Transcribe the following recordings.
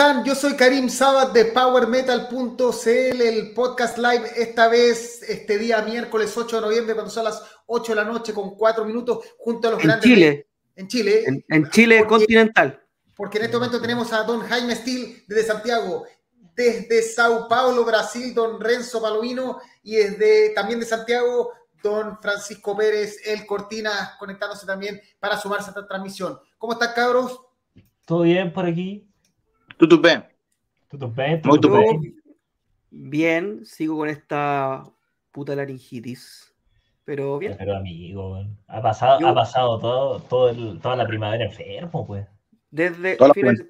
Hola, ¿cómo están? Yo soy Karim Sabat de PowerMetal.cl, el podcast live, esta vez, este día miércoles 8 de noviembre, cuando son las 8 de la noche con 4 minutos, junto a los en grandes... Chile. En Chile. En, en Chile Porque- continental. Porque en este momento tenemos a don Jaime Steele desde Santiago, desde Sao Paulo, Brasil, don Renzo Palomino, y desde también de Santiago, don Francisco Pérez, el Cortina, conectándose también para sumarse a esta transmisión. ¿Cómo están, cabros? ¿Todo bien por aquí? Tudo bem. ¿Todo bien? Muy ¿Todo bien. bien? Bien, sigo con esta puta laringitis. Pero bien. Pero amigo, ha pasado, Yo- ha pasado todo, todo el- toda la primavera enfermo, pues. Desde Toda la fines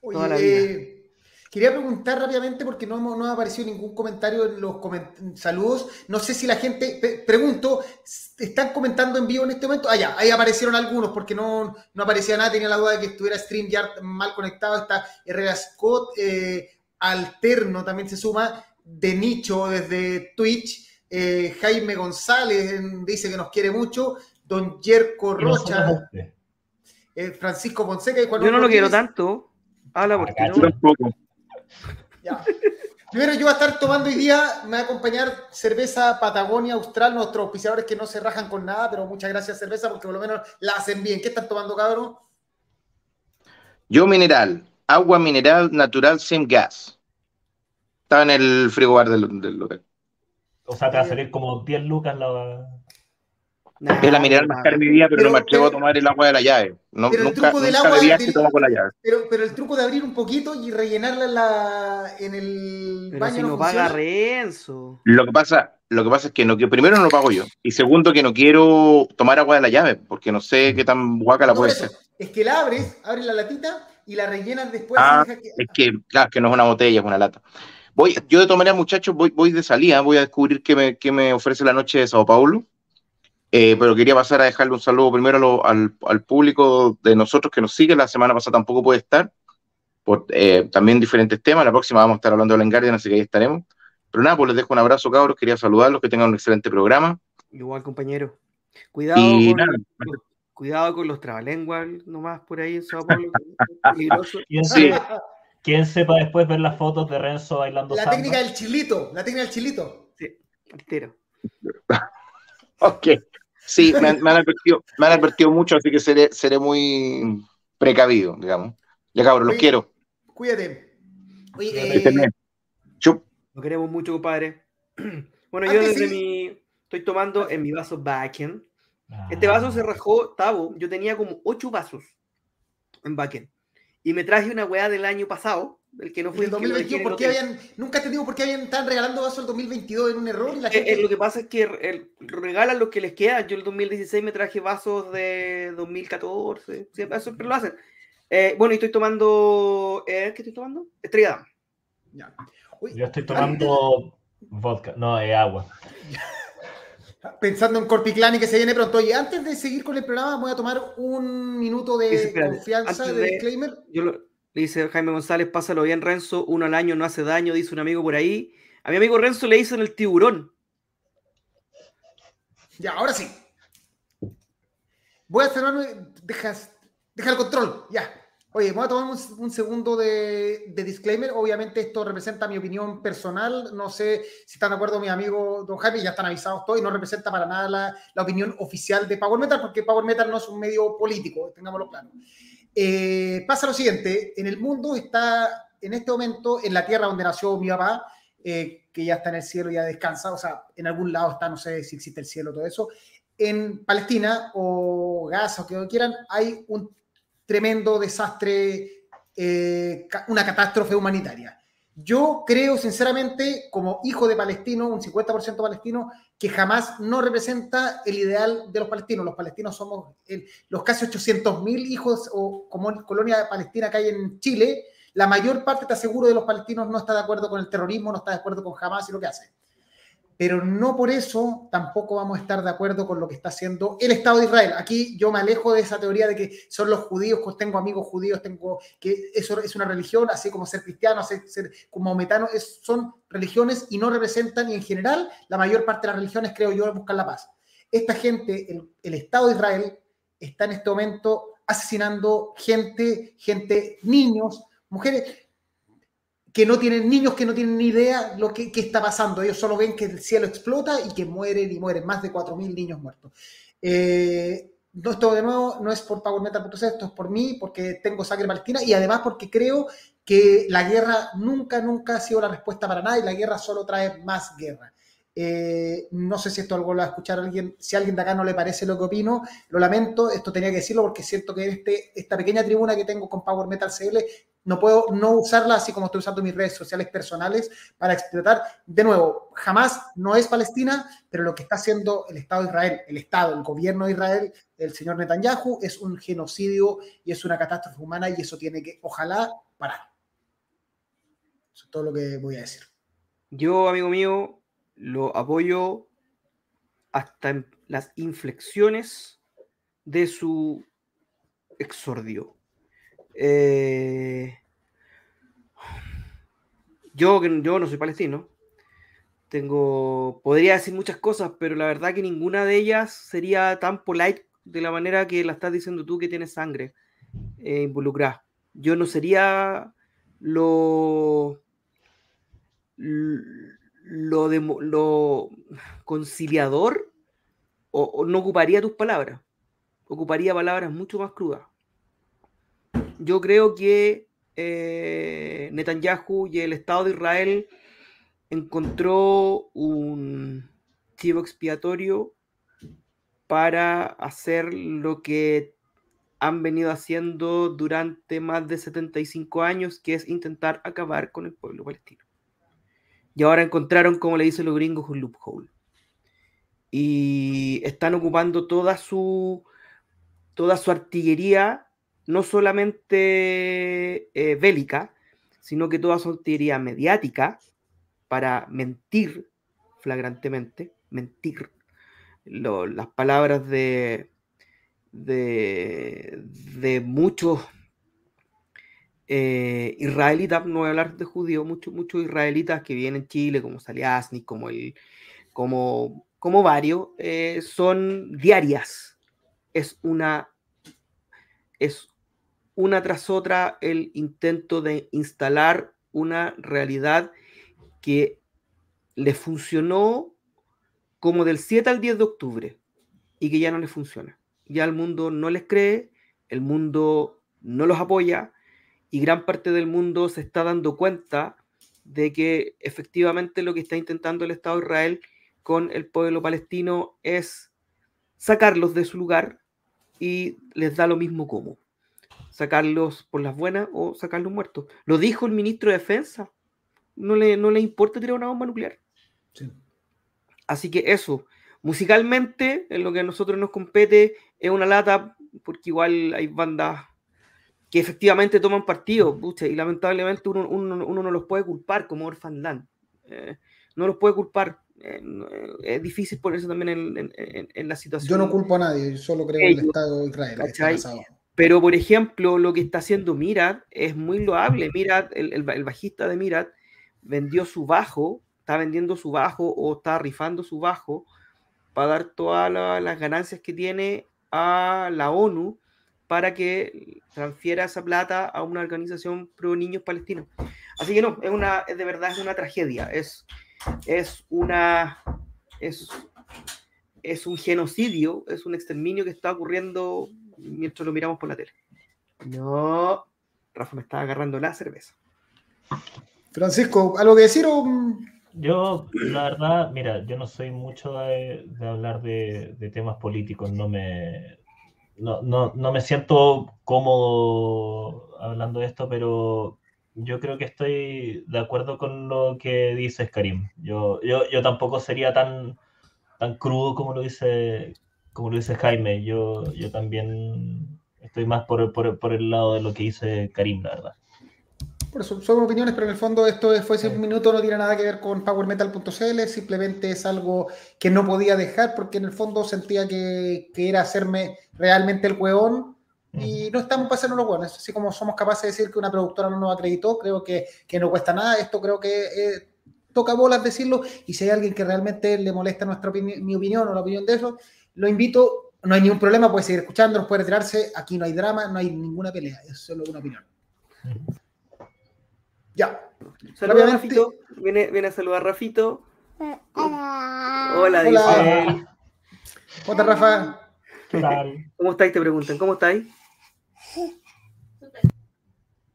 Toda la vida. Quería preguntar rápidamente porque no, no ha aparecido ningún comentario en los coment- saludos. No sé si la gente, pregunto, ¿están comentando en vivo en este momento? Ah, ya, ahí aparecieron algunos porque no, no aparecía nada, tenía la duda de que estuviera StreamYard mal conectado. Está Herrera Scott, eh, Alterno también se suma, de nicho desde Twitch. eh, Jaime González en- dice que nos quiere mucho. Don Yerko Rocha, eh, Francisco Fonseca y Juan Yo no lo quiero tanto. Habla porque Ah, no. Ya. Primero yo voy a estar tomando hoy día, me va a acompañar cerveza Patagonia Austral, nuestros auspiciadores que no se rajan con nada, pero muchas gracias cerveza porque por lo menos la hacen bien. ¿Qué están tomando, cabrón? Yo mineral, agua mineral natural sin gas. Estaba en el frigobar del, del local. O sea, te va a salir como 10 lucas la. Nah, es la mineral más cara de mi vida, pero, Pero- no me atrevo pero- a tomar el agua de la llave. No, pero el nunca truco del nunca agua de viaje del- tomo con la llave. Pero, pero el truco de abrir un poquito y rellenarla en, la, en el Pero baño si no no paga. Renzo. Lo que pasa, lo que pasa es que, no, que primero no lo pago yo. Y segundo, que no quiero tomar agua de la llave, porque no sé qué tan guaca la No, puede eso, ser. es que la abres, abres la latita y la rellenas después. Ah, que- Es que, claro, que no es una botella, es una lata. Voy, yo de todas maneras, muchachos, voy, voy de salida, voy a descubrir qué me, qué me ofrece la noche de Sao Paulo. Eh, pero quería pasar a dejarle un saludo primero lo- al, al público de nosotros que nos sigue. La semana pasada tampoco puede estar, por eh, también diferentes temas. La próxima vamos a estar hablando de Len Guardian, así que ahí estaremos. Pero nada, pues les dejo un abrazo, cabros. Quería saludarlos, que tengan un excelente programa. Igual, compañero. Cuidado Y con, nada, cuidado con los trabalenguas nomás por ahí en Sao Paulo. peligroso. ¿Quién, Sí. quién sepa después ver las fotos de Renzo bailando La samba? técnica del chilito, la técnica del chilito. Entero. Ok. Sí, me han, me han advertido, me han advertido mucho, así que seré, seré muy precavido, digamos. Ya, cabros, los quiero. Cuídate. Oye, Cuídate. eh. Chup. Lo queremos mucho, compadre. Bueno, yo desde sí. mi. Estoy tomando en mi vaso Backen. Ah. Este vaso se rajó, Tavo. Yo tenía como ocho vasos en Backen. Y me traje una weá del año pasado, del que no fue el el que lo dejé 2022, en el ¿por qué hotel. habían, nunca he entendido por qué habían, estaban regalando vasos el 2022 en un error y la Eh, gente... eh, lo que pasa es que el- regalan lo que les queda. Yo el 2016 me traje vasos de 2014. Siempre, siempre lo hacen. Eh, bueno, y estoy tomando. eh, ¿Qué estoy tomando? Estrella. Ya. Yo estoy tomando vodka, no, es agua. Pensando en Corpiclani que se viene pronto. Oye, antes de seguir con el programa, voy a tomar un minuto de espérate, confianza, de- disclaimer. Yo lo- le dice Jaime González, pásalo bien, Renzo. Uno al año no hace daño, dice un amigo por ahí. A mi amigo Renzo le dicen el tiburón. Ya, ahora sí. Voy a cerrarme. Dejas, deja el control. Ya. Oye, voy a tomar un, un segundo de, de disclaimer. Obviamente, esto representa mi opinión personal. No sé si están de acuerdo mis amigos Don Jaime, ya están avisados todos. Y no representa para nada la, la opinión oficial de Power Metal, porque Power Metal no es un medio político, tengámoslo claro. Eh, pasa lo siguiente: en el mundo está, en este momento, en la tierra donde nació mi papá, eh, que ya está en el cielo, ya descansa, o sea, en algún lado está, no sé si existe el cielo, todo eso. En Palestina o Gaza o que quieran, hay un tremendo desastre, eh, una catástrofe humanitaria. Yo creo sinceramente, como hijo de palestino, un 50% palestino, que jamás no representa el ideal de los palestinos. Los palestinos somos los casi 800.000 hijos o como colonia palestina que hay en Chile, la mayor parte, te aseguro, de los palestinos no está de acuerdo con el terrorismo, no está de acuerdo con Hamas y lo que hace. Pero no por eso tampoco vamos a estar de acuerdo con lo que está haciendo el Estado de Israel. Aquí yo me alejo de esa teoría de que son los judíos, pues tengo amigos judíos, tengo que eso es una religión, así como ser cristiano, ser, ser como maometano, es, son religiones y no representan, y en general, la mayor parte de las religiones, creo yo, buscan la paz. Esta gente, el, el Estado de Israel, está en este momento asesinando gente, gente, niños, mujeres que no tienen niños que no tienen ni idea lo que, está pasando. Ellos solo ven que el cielo explota y que mueren y mueren más de 4.000 niños muertos. Eh, esto de nuevo no es por PowerMetal.c, esto es por mí, porque tengo sangre palestina y además porque creo que la guerra nunca, nunca ha sido la respuesta para nada y la guerra solo trae más guerra. Eh, no sé si esto algo lo va a escuchar alguien, si a alguien de acá no le parece lo que opino, lo lamento, esto tenía que decirlo porque siento que este, esta pequeña tribuna que tengo con Power Metal CL no puedo no usarla así como estoy usando mis redes sociales personales para explotar. De nuevo, jamás no es Palestina, pero lo que está haciendo el Estado de Israel, el Estado, el gobierno de Israel, el señor Netanyahu, es un genocidio y es una catástrofe humana y eso tiene que, ojalá, parar. Eso es todo lo que voy a decir. Yo, amigo mío, lo apoyo hasta las inflexiones de su exordio. Eh, yo, yo no soy palestino. Tengo, podría decir muchas cosas, pero la verdad que ninguna de ellas sería tan polite de la manera que la estás diciendo tú que tienes sangre eh, involucrada. Yo no sería lo, lo, de, lo conciliador o no ocuparía tus palabras. Ocuparía palabras mucho más crudas yo creo que eh, Netanyahu y el Estado de Israel encontró un chivo expiatorio para hacer lo que han venido haciendo durante más de 75 años, que es intentar acabar con el pueblo palestino. Y ahora encontraron, como le dicen los gringos, un loophole. Y están ocupando toda su, toda su artillería no solamente eh, bélica, sino que toda su artillería mediática para mentir flagrantemente, mentir. las palabras de, de, de muchos eh, israelitas, no voy a hablar de judíos, muchos, muchos israelitas que vienen en Chile, como Saliasni, como, el, como, como varios, eh, son diarias. Es una, es una tras otra el intento de instalar una realidad que le funcionó como del 7 al 10 de octubre y que ya no le funciona. Ya el mundo no les cree, el mundo no los apoya y gran parte del mundo se está dando cuenta de que efectivamente lo que está intentando el Estado de Israel con el pueblo palestino es sacarlos de su lugar y les da lo mismo como sacarlos por las buenas o sacarlos muertos. Lo dijo el ministro de Defensa. No le, no le importa tirar una bomba nuclear. Así que eso, musicalmente, en lo que a nosotros nos compete, es una lata, porque igual hay bandas que efectivamente toman partido, y lamentablemente uno, no los puede culpar, como Orphan Land. Eh, no los puede culpar. Eh, eh, es difícil ponerse también en, la situación. Yo no culpo a nadie, solo creo en el Estado de Israel. Pero, por ejemplo, lo que está haciendo Mirat es muy loable. Mirat, el, bajista de Mirat, vendió su bajo, está vendiendo su bajo o está rifando su bajo para dar todas las ganancias que tiene a la ONU para que transfiera esa plata a una organización pro niños palestinos. Así que no, es una, de verdad es una tragedia, es, es una, es, es un genocidio, es un exterminio que está ocurriendo mientras lo miramos por la tele. No, Rafa me estaba agarrando la cerveza. Francisco, ¿algo que decir o... Yo, la verdad, mira, yo no soy mucho de, hablar de, temas políticos, no me, no, no, no, me siento cómodo hablando de esto, pero yo creo que estoy de acuerdo con lo que dices, Karim. Yo, yo, yo tampoco sería tan, tan crudo como lo dice como lo dice Jaime, yo, yo también estoy más por, por, por, el lado de lo que dice Karim, la verdad. Por eso, son opiniones, pero en el fondo esto fue ese un minuto, no tiene nada que ver con powermetal.cl, simplemente es algo que no podía dejar porque en el fondo sentía que, que era hacerme realmente el hueón y no estamos hacernos los hueones, así como somos capaces de decir que una productora no nos acreditó, creo que, que no cuesta nada, esto creo que eh, toca bolas decirlo y si hay alguien que realmente le molesta nuestra mi opinión o la opinión de eso, lo invito no hay ningún problema, puede seguir escuchando, puede retirarse. Aquí no hay drama, no hay ninguna pelea, es solo una opinión. Ya. Saluda a Rafito. Viene, viene a saludar a Rafito. Hola, dice. Hola. ¿Cómo estás, Rafa? ¿Qué tal? ¿Cómo estáis? Te preguntan. ¿Cómo estáis?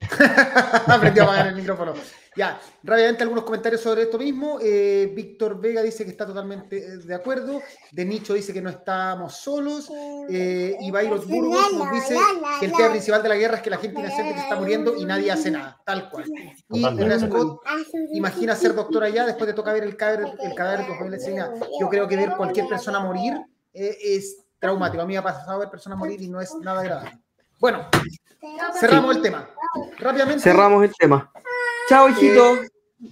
Aprendió a apagar el micrófono. Ya, rápidamente algunos comentarios sobre esto mismo. Eh, Víctor Vega dice que está totalmente eh, de acuerdo. De Nicho dice que no estamos solos. Eh, y Byron Burgos nos dice que el tema principal de la guerra es que la gente inocente se está muriendo y nadie hace nada. Tal cual. Y Una Scott imagina ser doctor allá después de tocar ver el cadáver, el cadáver de tu familia. Yo creo que ver cualquier persona morir eh, es traumático. A mí me ha pasado ver personas morir y no es nada agradable. Bueno, cerramos el tema. Rápidamente. Cerramos el tema. Chao, hijito.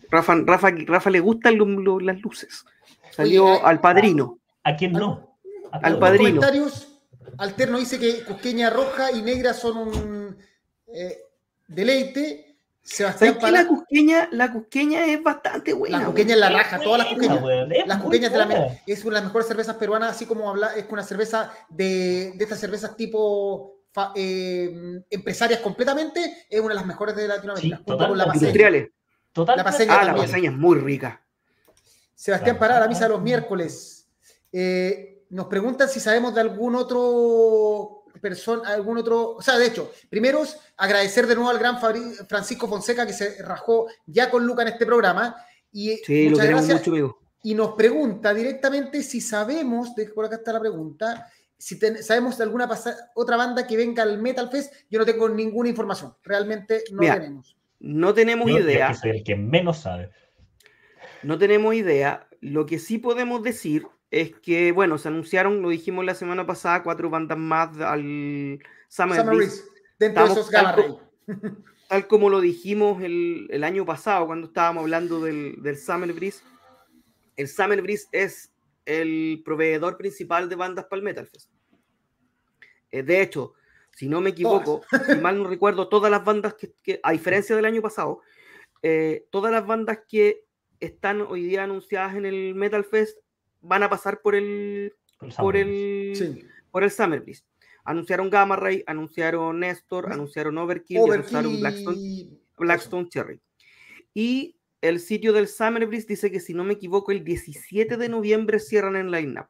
Rafa, Rafa, Rafa le gustan lo- lo- las luces. Salió Oye, al padrino. ¿A quién no? A Al padrino. comentarios. Alterno dice que Cusqueña roja y negra son un eh, deleite. Sebastián ¿Sabes qué? La cusqueña, la cusqueña es bastante buena. la cusqueña es la raja, todas las cusqueñas. Las cusqueñas de la es una de las mejores cervezas peruanas, así como habla, es una cerveza de, de estas cervezas tipo eh, empresarias completamente, es una de las mejores de Latinoamérica, Sí, junto con la paseña. Industriales. Total. La paseña Ah, la pasaña es muy rica. Sebastián. Pará, la misa de los miércoles. Eh, nos preguntan si sabemos de algún otro persona, algún otro, o sea, de hecho, primero es agradecer de nuevo al gran Fabri- Francisco Fonseca que se rajó ya con Luca en este programa y Sí, muchas gracias. mucho, amigo. Y nos pregunta directamente si sabemos, de, por acá está la pregunta, si ten- sabemos de alguna pasa- otra banda que venga al Metal Fest. Yo no tengo ninguna información, realmente no Mira, tenemos. No tenemos Yo- idea. que soy el que menos sabe. No tenemos idea. Lo que sí podemos decir es que, bueno, se anunciaron, lo dijimos la semana pasada, cuatro bandas más al Summer, Summer Breeze, Breeze, dentro de Estamos esos Gamma Ray. tanto- tal como lo dijimos el, el año pasado cuando estábamos hablando del, del Summer Breeze. El Summer Breeze es el proveedor principal de bandas para el Metal Fest. Eh, de hecho, si no me equivoco, si mal no recuerdo, todas las bandas que, que- a diferencia del año pasado, eh, todas las bandas que están hoy día anunciadas en el Metal Fest van a pasar por el Por el por Summer. el Sí. por el Summer Breeze. Anunciaron Gamma Ray, anunciaron Nestor, anunciaron Overkill, y Overkill anunciaron Blackstone, y- Blackstone Cherry. Y el sitio del Summer Breeze dice que si no me equivoco, el 17 de noviembre cierran el line-up.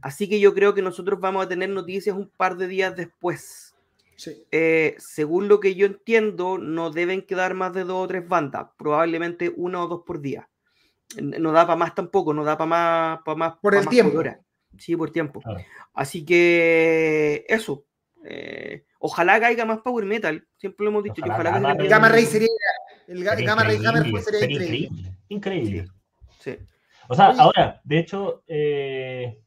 Así que yo creo que nosotros vamos a tener noticias un par de días después. Sí. Eh, según lo que yo entiendo, no deben quedar más de dos o tres bandas, probablemente una o dos por día. No da para más tampoco, no da para más, pa' más. Por pa' el más tiempo. hora. Sí, por tiempo. Así que eso. eh, ojalá caiga más power metal. Siempre lo hemos dicho. que Ojalá ojalá Gamma Ray- Gamma Ray sería el ga- Gamma Ray Hammer increíble, sería sería increíble. increíble. Sí. O sea, Oye. ahora, de hecho, eh,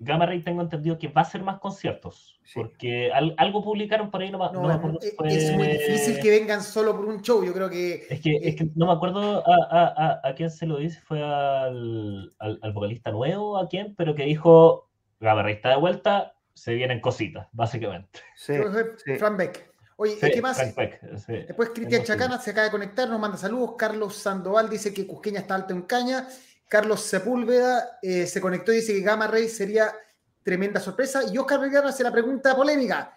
Gamma Ray tengo entendido que va a hacer más conciertos. Sí. Porque al- algo publicaron por ahí, no, me- No, no me acuerdo si es, fue- es muy difícil que vengan solo por un show. Yo creo que Es que, es que no me acuerdo a, a- a- a quién se lo dice, fue al, al, al vocalista nuevo, a quién, pero que dijo, Gamma Ray está de vuelta, se vienen cositas, básicamente. Sí, sí. Fran Beck. Oye, Sí, ¿qué más? Frank Beck, sí. Después Cristian Chacana se acaba de conectar, nos manda saludos. Carlos Sandoval dice que Cusqueña está alto en caña. Carlos Sepúlveda eh, se conectó y dice que Gamma Ray sería tremenda sorpresa. Y Oscar Vergara hace la pregunta polémica.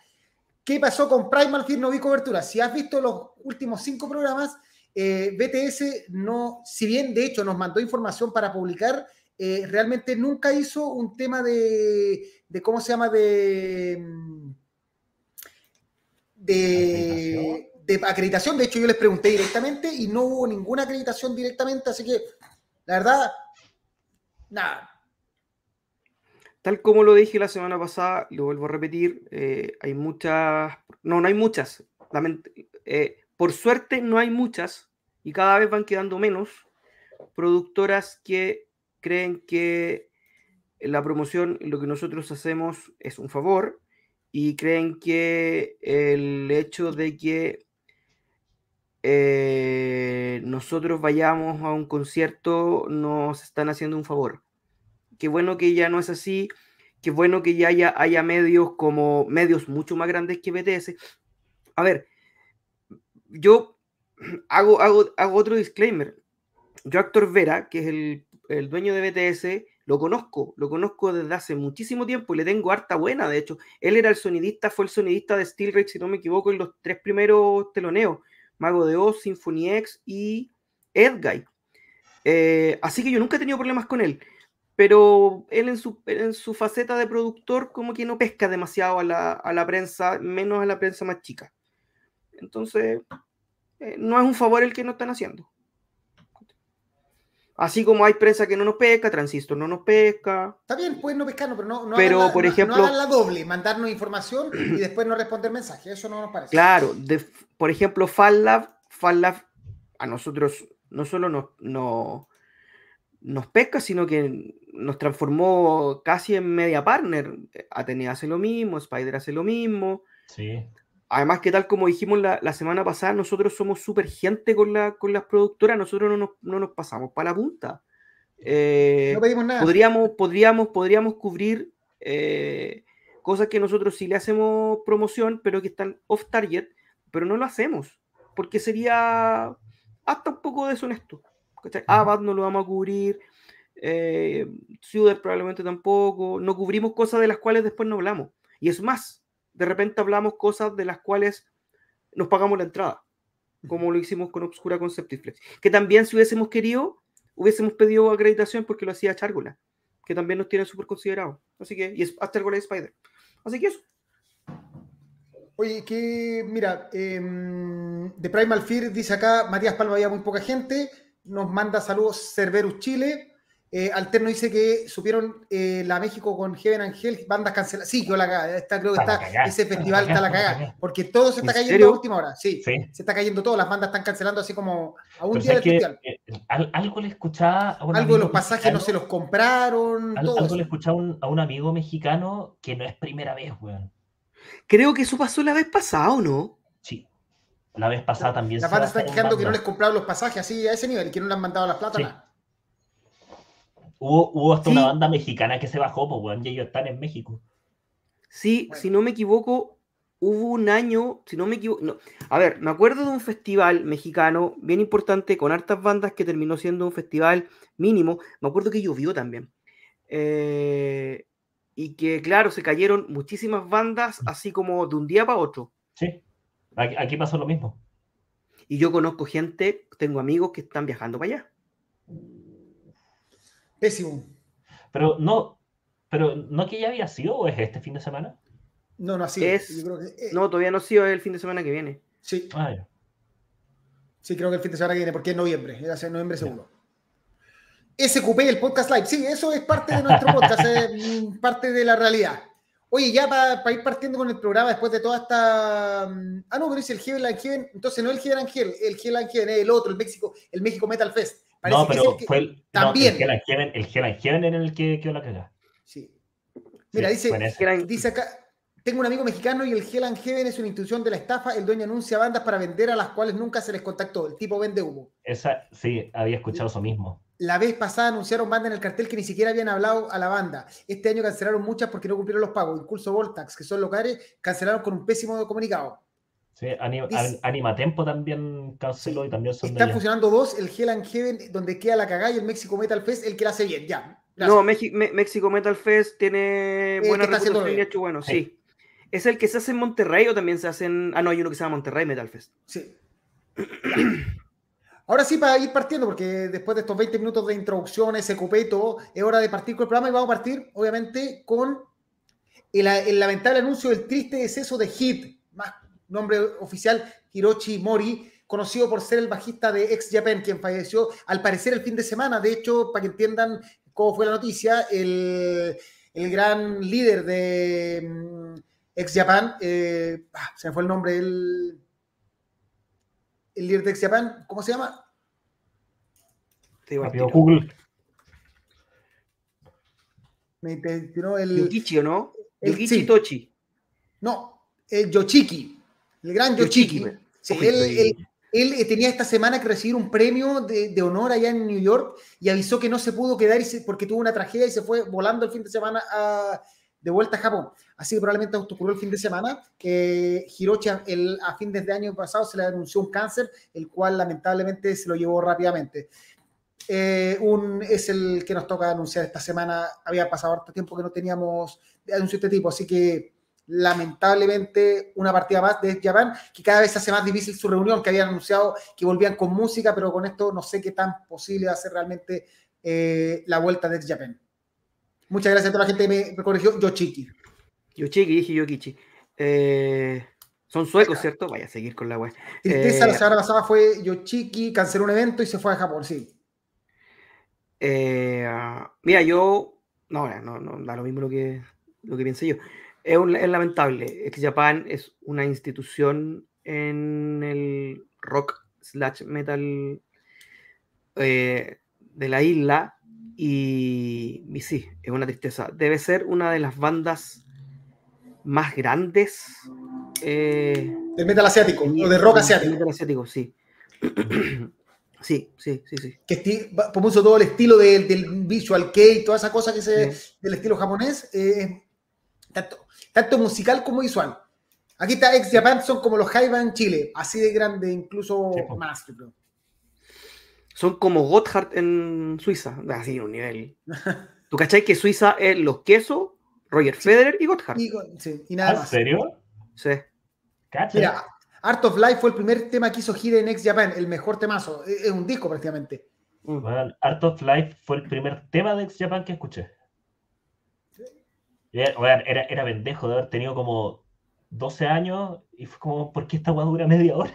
¿Qué pasó con Primal Fear? No vi cobertura. Si has visto los últimos cinco programas, eh, BTS no, si bien de hecho nos mandó información para publicar, eh, realmente nunca hizo un tema de, de ¿cómo se llama? De... mm, de, de acreditación. De hecho, yo les pregunté directamente y no hubo ninguna acreditación directamente, así que la verdad, nada. Tal como lo dije la semana pasada, lo vuelvo a repetir, eh, hay muchas, no, no hay muchas, eh, por suerte no hay muchas y cada vez van quedando menos productoras que creen que la promoción, lo que nosotros hacemos es un favor y creen que el hecho de que eh, nosotros vayamos a un concierto nos están haciendo un favor. Qué bueno que ya no es así, qué bueno que ya haya, haya medios como medios mucho más grandes que BTS. A ver, yo hago, hago, hago otro disclaimer. Yo, Actor Vera, que es el, el dueño de BTS, lo conozco, lo conozco desde hace muchísimo tiempo y le tengo harta buena, de hecho. Él era el sonidista, fue el sonidista de Steel Rex, si no me equivoco, en los tres primeros teloneos, Mago de Oz, Symphony X y Edguy. Eh, así que yo nunca he tenido problemas con él, pero él en su, en su faceta de productor como que no pesca demasiado a la, a la prensa, menos a la prensa más chica. Entonces, eh, no es un favor el que nos están haciendo. Así como hay prensa que no nos pesca, Transistor no nos pesca. Está bien, pueden no pescarnos, pero no, no, Pero, hagan la, por no- ejemplo- no hagan la doble, mandarnos información y después no responder mensajes. Eso no nos parece. Claro, de- por ejemplo, FALLAB, FALLAB a nosotros no solo nos, no- nos pesca, sino que nos transformó casi en media partner. Atenea hace lo mismo, Spider hace lo mismo. Sí. Además que tal como dijimos la, la semana pasada, nosotros somos súper gente con, la, con las productoras, nosotros no nos, no nos pasamos para la punta. Eh, No pedimos nada. podríamos, podríamos, podríamos cubrir eh, cosas que nosotros sí le hacemos promoción, pero que están off target, pero no lo hacemos, porque sería hasta un poco deshonesto. ¿cachai? Abad no lo vamos a cubrir, eh, Ciudad probablemente tampoco, no cubrimos cosas de las cuales después no hablamos. Y es más, de repente hablamos cosas de las cuales nos pagamos la entrada, como lo hicimos con Obscura Conceptiflex, que también si hubiésemos querido, hubiésemos pedido acreditación porque lo hacía Chargola, que también nos tiene súper considerado. Así que, y es hasta y Spider. Así que eso. Oye, que mira, em, de Primal Fear dice acá, Matías Palma había muy poca gente, nos manda saludos Cerberus Chile. Eh, Alterno dice que supieron eh, la México con Heaven Angel, bandas canceladas. Sí, yo la cagada, está, creo que Está está, la ese está la festival está la cagada, está la porque todo se está ¿En cayendo serio? a última hora, sí, Sí. se está cayendo todo, las bandas están cancelando así como a un Pero día del que, festival. eh, al- algo le escuchaba a un Algo de los pasajes no se los compraron, al- todo algo eso. le escuchaba a un- a un amigo mexicano que no es primera vez, weón. Creo que eso pasó la vez pasada, ¿o no? Sí. La vez pasada también bandas están bajaron quejando que no les compraron los pasajes así a ese nivel que no le han mandado las plata. Sí. Hubo, hubo hasta Sí. una banda mexicana que se bajó, pues, weón, y ellos están en México. Sí, Bueno. si no me equivoco, hubo un año, si no me equivoco, no. A ver, me acuerdo de un festival mexicano bien importante con hartas bandas que terminó siendo un festival mínimo. Me acuerdo que llovió también. Eh, y que, claro, se cayeron muchísimas bandas así como de un día para otro. Sí. Aquí, aquí pasó lo mismo. Y yo conozco gente, tengo amigos que están viajando para allá. Pésimo. Pero no, pero no que ya había sido, o es este fin de semana. No, no así. Es- Yo creo que, eh, No, todavía no ha sido el fin de semana que viene. Sí, Ah, ya. sí, creo que el fin de semana que viene, porque es noviembre, en noviembre seguro. SQP, el podcast live. Sí, eso es parte de nuestro podcast, es mm, parte de la realidad. Oye, ya para ir partiendo con el programa después de toda esta. mm, Ah, no, pero dice el Heaven and Heaven. Entonces no el Heaven and Heaven, el Heaven and Heaven es el otro, el México, el México Metal Fest. Parece No, pero que- fue el. También. No, el Heaven, el Hell and Heaven era el que quedó la cagada. Sí. Mira, Sí, dice, Dice acá, tengo un amigo mexicano y el Hell and Heaven es una institución de la estafa. El dueño anuncia bandas para vender a las cuales nunca se les contactó. El tipo vende humo. Esa, sí, había escuchado eso mismo. La vez pasada anunciaron bandas en el cartel que ni siquiera habían hablado a la banda. Este año cancelaron muchas porque no cumplieron los pagos. Incluso Voltax, que son locales, cancelaron con un pésimo comunicado. Sí, Anim- Dice- An- Animatempo también canceló y también son de Están allá. funcionando dos, el Hell and Heaven, donde queda la cagada, y el México Metal Fest, el que la hace bien. Ya. gracias. No, México, México Metal Fest tiene que buena está haciendo reputación y bien. hecho bueno, Sí. sí. ¿Es el que se hace en Monterrey o también se hace en... Ah, no, hay uno que se llama Monterrey Metal Fest. Sí. Ahora sí, para ir partiendo, porque después de estos 20 minutos de introducción, ese y todo, es hora de partir con el programa y vamos a partir, obviamente, con el, el lamentable anuncio del triste deceso de Hit, nombre oficial, Hiroshi Mori, conocido por ser el bajista de Ex Japan, quien falleció al parecer el fin de semana. De hecho, para que entiendan cómo fue la noticia, el, el gran líder de mm, Ex Japan, eh, ah, se me fue el nombre, el, el líder de Ex Japan, ¿cómo se llama? Te. Google. Me mencionó el, Yukichi, ¿o no? el- Yukichi sí. Tochi. no, el Yoshiki, el gran Yoshiki, Sí, él, él- él, eh, tenía esta semana que recibir un premio de, de honor allá en New York y avisó que no se pudo quedar y se- porque tuvo una tragedia y se fue volando el fin de semana a- de vuelta a Japón. Así que probablemente ocurrió el fin de semana. que Hiroshi el, a fin de año pasado se le anunció un cáncer, el cual lamentablemente se lo llevó rápidamente. eh, un, es el que nos toca anunciar esta semana. Había pasado harto tiempo que no teníamos anuncio de este tipo, así que lamentablemente una partida más de Japan, que cada vez hace más difícil su reunión, que habían anunciado que volvían con música, pero con esto no sé qué tan posible va a ser realmente eh, la vuelta de Japan. Muchas gracias a toda la gente que me, corrigió, Yochiki. Yochiki, dije Yokichi. Eh, son suecos, ¿cierto? Vaya a seguir con la web. Tristeza, la semana pasada fue Yochiki, canceló un evento y se fue a Japón, sí. Eh, mira, yo. No, no, no, da lo mismo lo que, lo que yo. Es, lamentable. Ex Japan es una institución en el rock slash metal eh, de la isla y, y, sí, es una tristeza. Debe ser una de las bandas más grandes. Eh, del metal asiático o de rock asiático. metal asiático, sí. Sí, sí, sí, sí. Que puso todo el estilo del, del visual kei, toda esa cosa que se del estilo japonés, eh, tanto, tanto, musical como visual. Aquí está Ex Japan, son como los Jaiba en Chile, así de grande, incluso más, creo. Son como Gotthard en Suiza, así un nivel. ¿Tú cachai que Suiza es los quesos, Roger Federer y Gotthard? Y, sí, y nada ¿En serio? Sí. Mira, Art of Life fue el primer tema que hizo Hide en X Japan, el mejor temazo. Es un disco prácticamente. Art of Life fue el primer tema de X Japan que escuché. Era, era, pendejo de haber tenido como 12 años y fue como, ¿por qué esta guada dura media hora?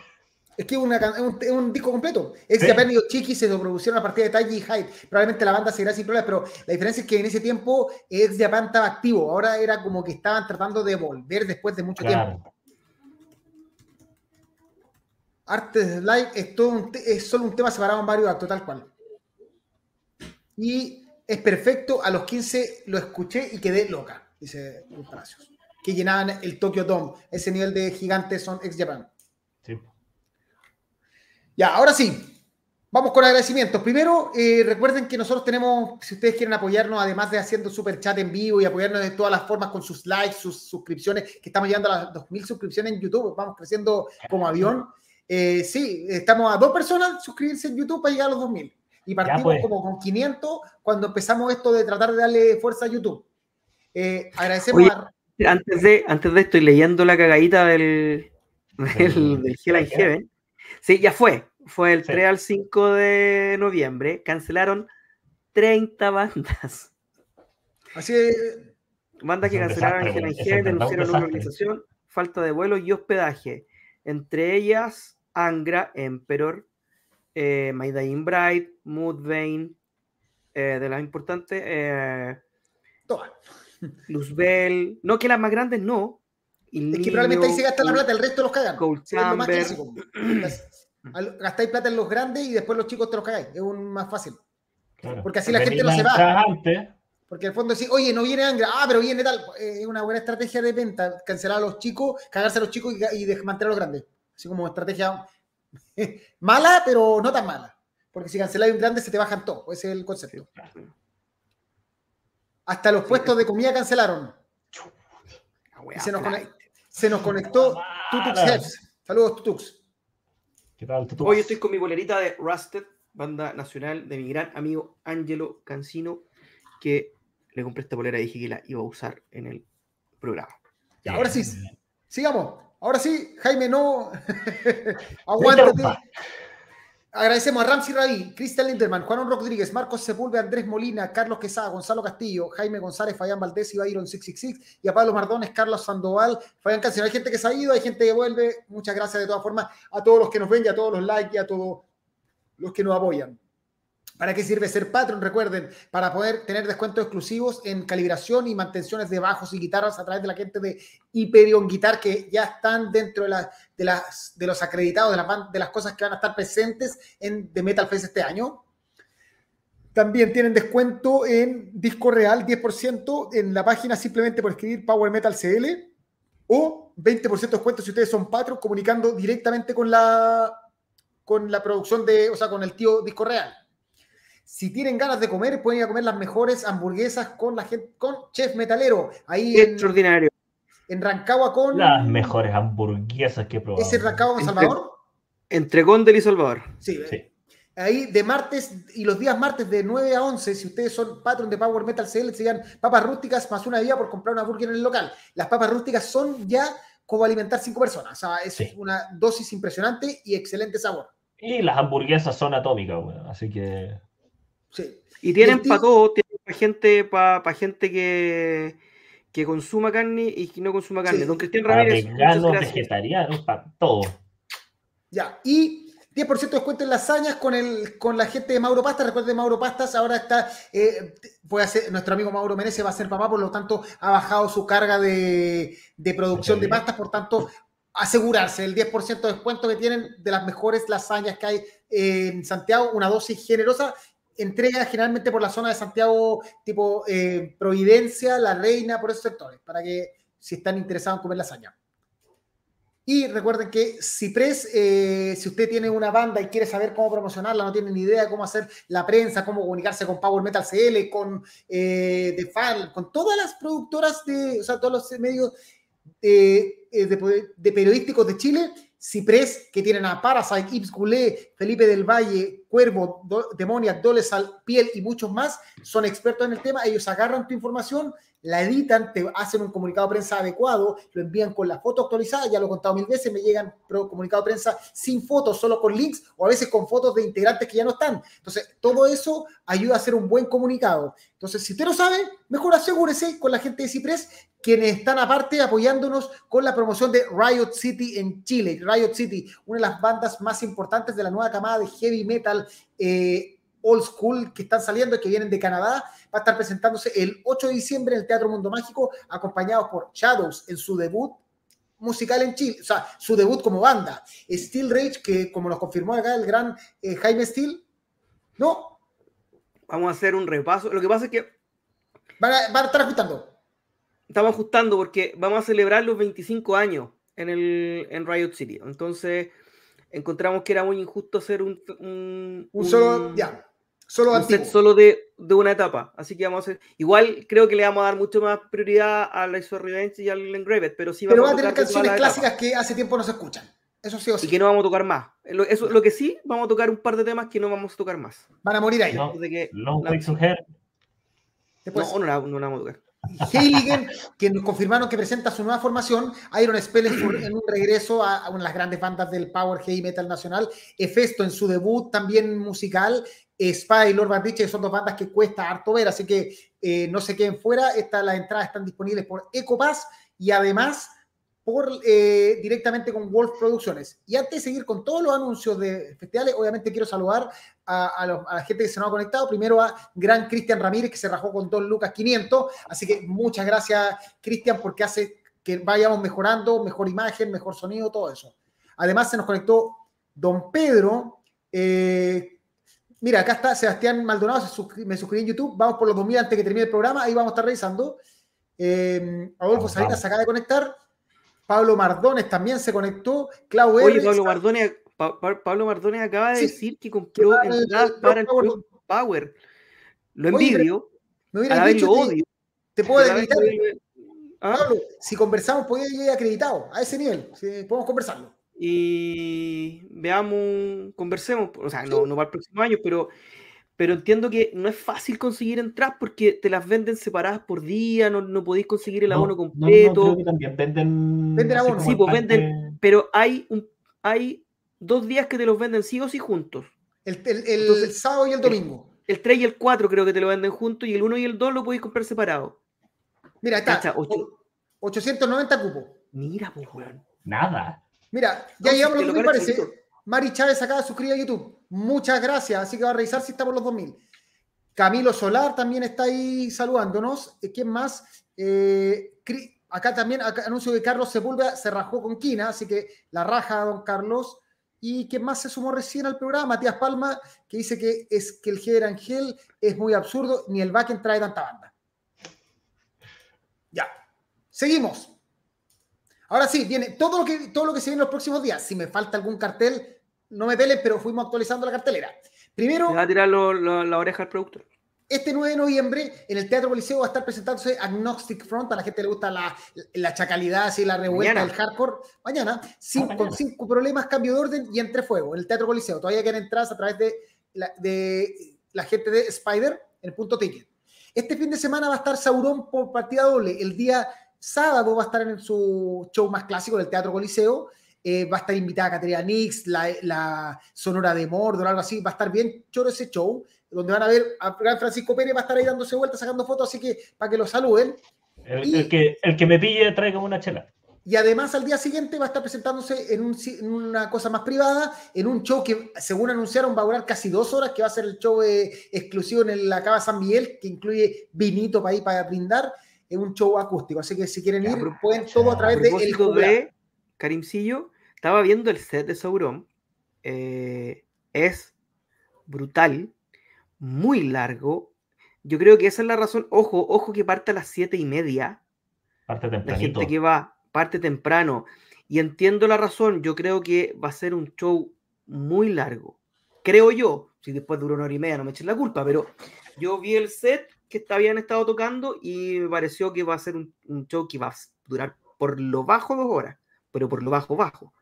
Es que es, un, disco completo. X Japan y Chiqui se produjeron a partir de Taiji y Hyde. Probablemente la banda seguirá sin problemas, pero la diferencia es que en ese tiempo X Japan estaba activo. Ahora era como que estaban tratando de volver después de mucho tiempo. Artes Live es, todo es solo un tema separado en varios actos, tal cual. Y es perfecto, a los 15 lo escuché y quedé loca, dice Palacios. Que llenaban el Tokyo Dome. Ese nivel de gigantes son ex Japan. Sí. Ya, ahora sí. Vamos con agradecimientos. Primero, eh, recuerden que nosotros tenemos, si ustedes quieren apoyarnos, además de haciendo super chat en vivo y apoyarnos de todas las formas con sus likes, sus suscripciones, que estamos llegando a las 2.000 suscripciones en YouTube, vamos creciendo como avión. Eh, sí, estamos a dos personas suscribirse en YouTube para llegar a los 2000. Y partimos pues. como con 500 cuando empezamos esto de tratar de darle fuerza a YouTube. Eh, agradecemos a... Antes de, antes de estoy leyendo la cagadita del, del, del Hell and Heaven. Sí, ya fue. Fue el 3 al 5 de noviembre. Cancelaron 30 bandas. Así es. Bandas que cancelaron Hell and Heaven, denunciaron una organización, falta de vuelo y hospedaje. Entre ellas, Angra, Emperor, eh, My Dying Bride, eh, de las importantes, eh, Luzbel, no que las más grandes no. es que probablemente ahí se gasta la plata, el resto los cagan. Gastáis plata en los grandes y después los chicos te los cagáis. Es un más fácil. Porque así la gente no se va. Porque al fondo decís, oye, no viene Angra, ah, pero viene tal. Es una buena estrategia de venta, cancelar a los chicos, cagarse a los chicos y, y desmantelar a los grandes. Así como estrategia mala, pero no tan mala. Porque si canceláis un grande se te bajan todos. Ese es el concepto. Hasta los puestos de comida cancelaron. se, nos conectó, Tutux Saludos, Tutux. ¿Qué tal, Tutux? Hoy estoy con mi bolerita de Rusted, banda nacional de mi gran amigo Angelo Cancino, que le compré esta bolera y dije que la iba a usar en el programa. Y ahora sí, sigamos. Ahora sí, Jaime, no. Aguántate. Agradecemos a Ramsey Radí, Cristian Linderman, Juan Rodríguez, Marcos Sepúlveda, Andrés Molina, Carlos Quesada, Gonzalo Castillo, Jaime González, Fayán Valdés, Iron 666 y a Pablo Mardones, Carlos Sandoval, Fabián Canción. Hay gente que se ha ido, hay gente que vuelve. Muchas gracias de todas formas a todos los que nos ven y a todos los likes y a todos los que nos apoyan. ¿Para qué sirve ser Patreon? Recuerden, para poder tener descuentos exclusivos en calibración y mantenciones de bajos y guitarras a través de la gente de Hyperion Guitar, que ya están dentro de, los acreditados, de, de las cosas que van a estar presentes en The Metal Fest este año. También tienen descuento en disco real, 10% en la página simplemente por escribir Power Metal CL o 20% de descuento si ustedes son Patreon comunicando directamente con la, con la producción de, o sea, con el tío disco real. Si tienen ganas de comer, pueden ir a comer las mejores hamburguesas con la gente, con Chef Metalero. Ahí Extraordinario. En, Rancagua con. Las mejores hamburguesas que he probado. ¿Es en Rancagua con Salvador? Entre Gondel y Salvador. Sí. sí. ahí de martes y los días martes de 9 a 11, si ustedes son patrón de Power Metal CL, se llaman papas rústicas más una día por comprar una burger en el local. Las papas rústicas son ya como alimentar cinco personas. O sea, es Sí. una dosis impresionante y excelente sabor. Y las hamburguesas son atómicas, weón. Así que. Sí. Y tienen para todo, tienen para gente, para gente que, que consuma carne y que no consuma carne. Sí. Don Cristian Para Ramírez, veganos, vegetarianos, para todo. Ya. Y 10% de descuento en lasañas con, el, con la gente de Mauro Pastas. Recuerden, Mauro Pastas ahora está, eh, puede hacer, nuestro amigo Mauro Menezes va a ser papá, por lo tanto ha bajado su carga de, de producción de pastas, por tanto asegurarse el 10% de descuento que tienen de las mejores lasañas que hay en Santiago, una dosis generosa. Entrega generalmente por la zona de Santiago, tipo eh, Providencia, La Reina, por esos sectores, para que si están interesados en comer lasaña. Y recuerden que Ciprés, eh, si usted tiene una banda y quiere saber cómo promocionarla, no tiene ni idea de cómo hacer la prensa, cómo comunicarse con Power Metal CL, con eh, The con todas las productoras de, o sea, todos los medios eh, eh, de, de periodísticos de Chile, Ciprés, que tienen a Parasite, Ips Goulet, Felipe del Valle, Cuervo, Do- Demoniac, Dolezal, Piel y muchos más, son expertos en el tema. Ellos agarran tu información, la editan, te hacen un comunicado de prensa adecuado, lo envían con la foto actualizada, ya lo he contado mil veces, me llegan comunicado de prensa sin fotos, solo con links o a veces con fotos de integrantes que ya no están. Entonces, todo eso ayuda a hacer un buen comunicado. Entonces, si usted no sabe, mejor asegúrese con la gente de Ciprés, quienes están aparte apoyándonos con la promoción de Riot City en Chile. Riot City, una de las bandas más importantes de la nueva camada de heavy metal eh, old school que están saliendo y que vienen de Canadá. Va a estar presentándose el 8 de diciembre en el Teatro Mundo Mágico, acompañados por Shadows en su debut musical en Chile, o sea, su debut como banda. Steel Rage, que como nos confirmó acá el gran eh, Jaime Steel, no, Vamos a hacer un repaso. Lo que pasa es que van a, van a estar ajustando. estamos ajustando porque vamos a celebrar los 25 años en, el, en Riot City. Entonces, encontramos que era muy injusto hacer un, un, Un solo, ya, solo un antiguo. set solo de, de una etapa. Así que vamos a hacer. Igual creo que le vamos a dar mucho más prioridad a la of Revenge y al Engraved, pero sí Pero vamos va a tener canciones clásicas etapa. que hace tiempo no se escuchan. Eso sí o Y sí. que no vamos a tocar más. Lo, eso, lo que sí, vamos a tocar un par de temas que no vamos a tocar más. Van a morir ahí. No. De que Long la- Way to Hell. Después, no, no, la, no la vamos a tocar. Heiligen, que nos confirmaron que presenta su nueva formación, Iron Spell en, un regreso a, a una de las grandes bandas del Power Heavy Metal Nacional, Efesto en su debut también musical, Spy y Lord Bandich, que son dos bandas que cuesta harto ver, así que eh, no se queden fuera, Esta, las entradas están disponibles por Ecopass y además por, eh, directamente con Wolf Producciones. Y antes de seguir con todos los anuncios de festivales, obviamente quiero saludar a, la gente que se nos ha conectado. Primero a Gran Cristian Ramírez, que se rajó con 2 lucas 500. Así que muchas gracias, Cristian, porque hace que vayamos mejorando, mejor imagen, mejor sonido, todo eso. Además, se nos conectó Don Pedro. eh, mira, acá está Sebastián Maldonado, suscri- me suscribí en YouTube. Vamos por los 2000 antes que termine el programa. Ahí vamos a estar revisando. Eh, Adolfo Salinas se acaba de conectar. Pablo Mardones también se conectó. Clau Oye, Pablo Mardones, Pa- Pa- Pablo Mardones acaba de Sí, decir que compró al- entradas para el Power. Power. Lo Oye, envidio, me a hubieras la vez dicho, lo te- odio. Te puedo acreditar. ¿Ah? Pablo, si conversamos, podía ir acreditado a ese nivel. Si podemos conversarlo. Y veamos, conversemos, o sea, no, no para el próximo año, pero, pero entiendo que no es fácil conseguir entradas porque te las venden separadas por día, no, no podéis conseguir el abono No, no, no, completo. creo que también venden. Venden abono. Sí, pues venden- pero hay, un, hay dos días que te los venden sí o sí juntos. El, el- el Entonces, sábado y el domingo. El 3 y el 4 creo que te lo venden juntos y el 1 y el 2 lo podéis comprar separado. Mira, está. Cacha, ocho- 890 cupos. Mira, pues, weón. Nada. Mira, ya No, llegamos a los te 2000, lo parece. Mari Chávez acaba de suscribir a YouTube. Muchas gracias. Así que va a revisar si estamos los 2000. Camilo Solar también está ahí saludándonos. Eh, ¿Quién más? Eh, acá también acá anuncio que Carlos Sepúlveda se rajó con Quina, así que la raja don Carlos. ¿Y quién más se sumó recién al programa? Matías Palma, que dice que es que el Heber Angel es muy absurdo, ni el Backen trae tanta banda. Ya. Seguimos. Ahora sí, viene todo lo que, todo lo que se viene en los próximos días. Si me falta algún cartel, no me pelen, pero fuimos actualizando la cartelera. Primero, Le va a tirar lo- lo- la oreja al productor. este 9 de noviembre en el Teatro Coliseo va a estar presentándose Agnostic Front. A la gente le gusta la, la chacalidad y la revuelta Mañana. del hardcore. Mañana, sin- Ah, mañana. con cinco problemas, cambio de orden y entre fuego en el Teatro Coliseo. Todavía quedan entradas a través de la, de la gente de Spider en el punto ticket. Este fin de semana va a estar Sauron por partida doble. El día sábado va a estar en su show más clásico del Teatro Coliseo. Eh, va a estar invitada Caterina Nix, la, la, Sonora de Mordor, algo así. Va a estar bien choro ese show, donde van a ver a Francisco Pérez, va a estar ahí dándose vueltas, sacando fotos, así que para que lo saluden. El, el, que, el que me pille traiga una chela. Y además al día siguiente va a estar presentándose en, un, en, una cosa más privada, en un show que según anunciaron va a durar casi dos horas, que va a ser el show eh, exclusivo en la Cava San Miguel, que incluye vinito para ir para brindar, es un show acústico. Así que si quieren ir, pueden todo a través a de el de Karimcillo, estaba viendo el set de Sauron, eh, es brutal, muy largo. Yo creo que esa es la razón. Ojo, ojo que parte a las siete y media. Parte tempranito. La gente que va parte temprano. Y entiendo la razón, yo creo que va a ser un show muy largo. Creo yo, si después dura una hora y media no me echen la culpa, pero yo vi el set que habían estado tocando y me pareció que va a ser un, un show que va a durar por lo bajo dos horas, pero por lo bajo bajo.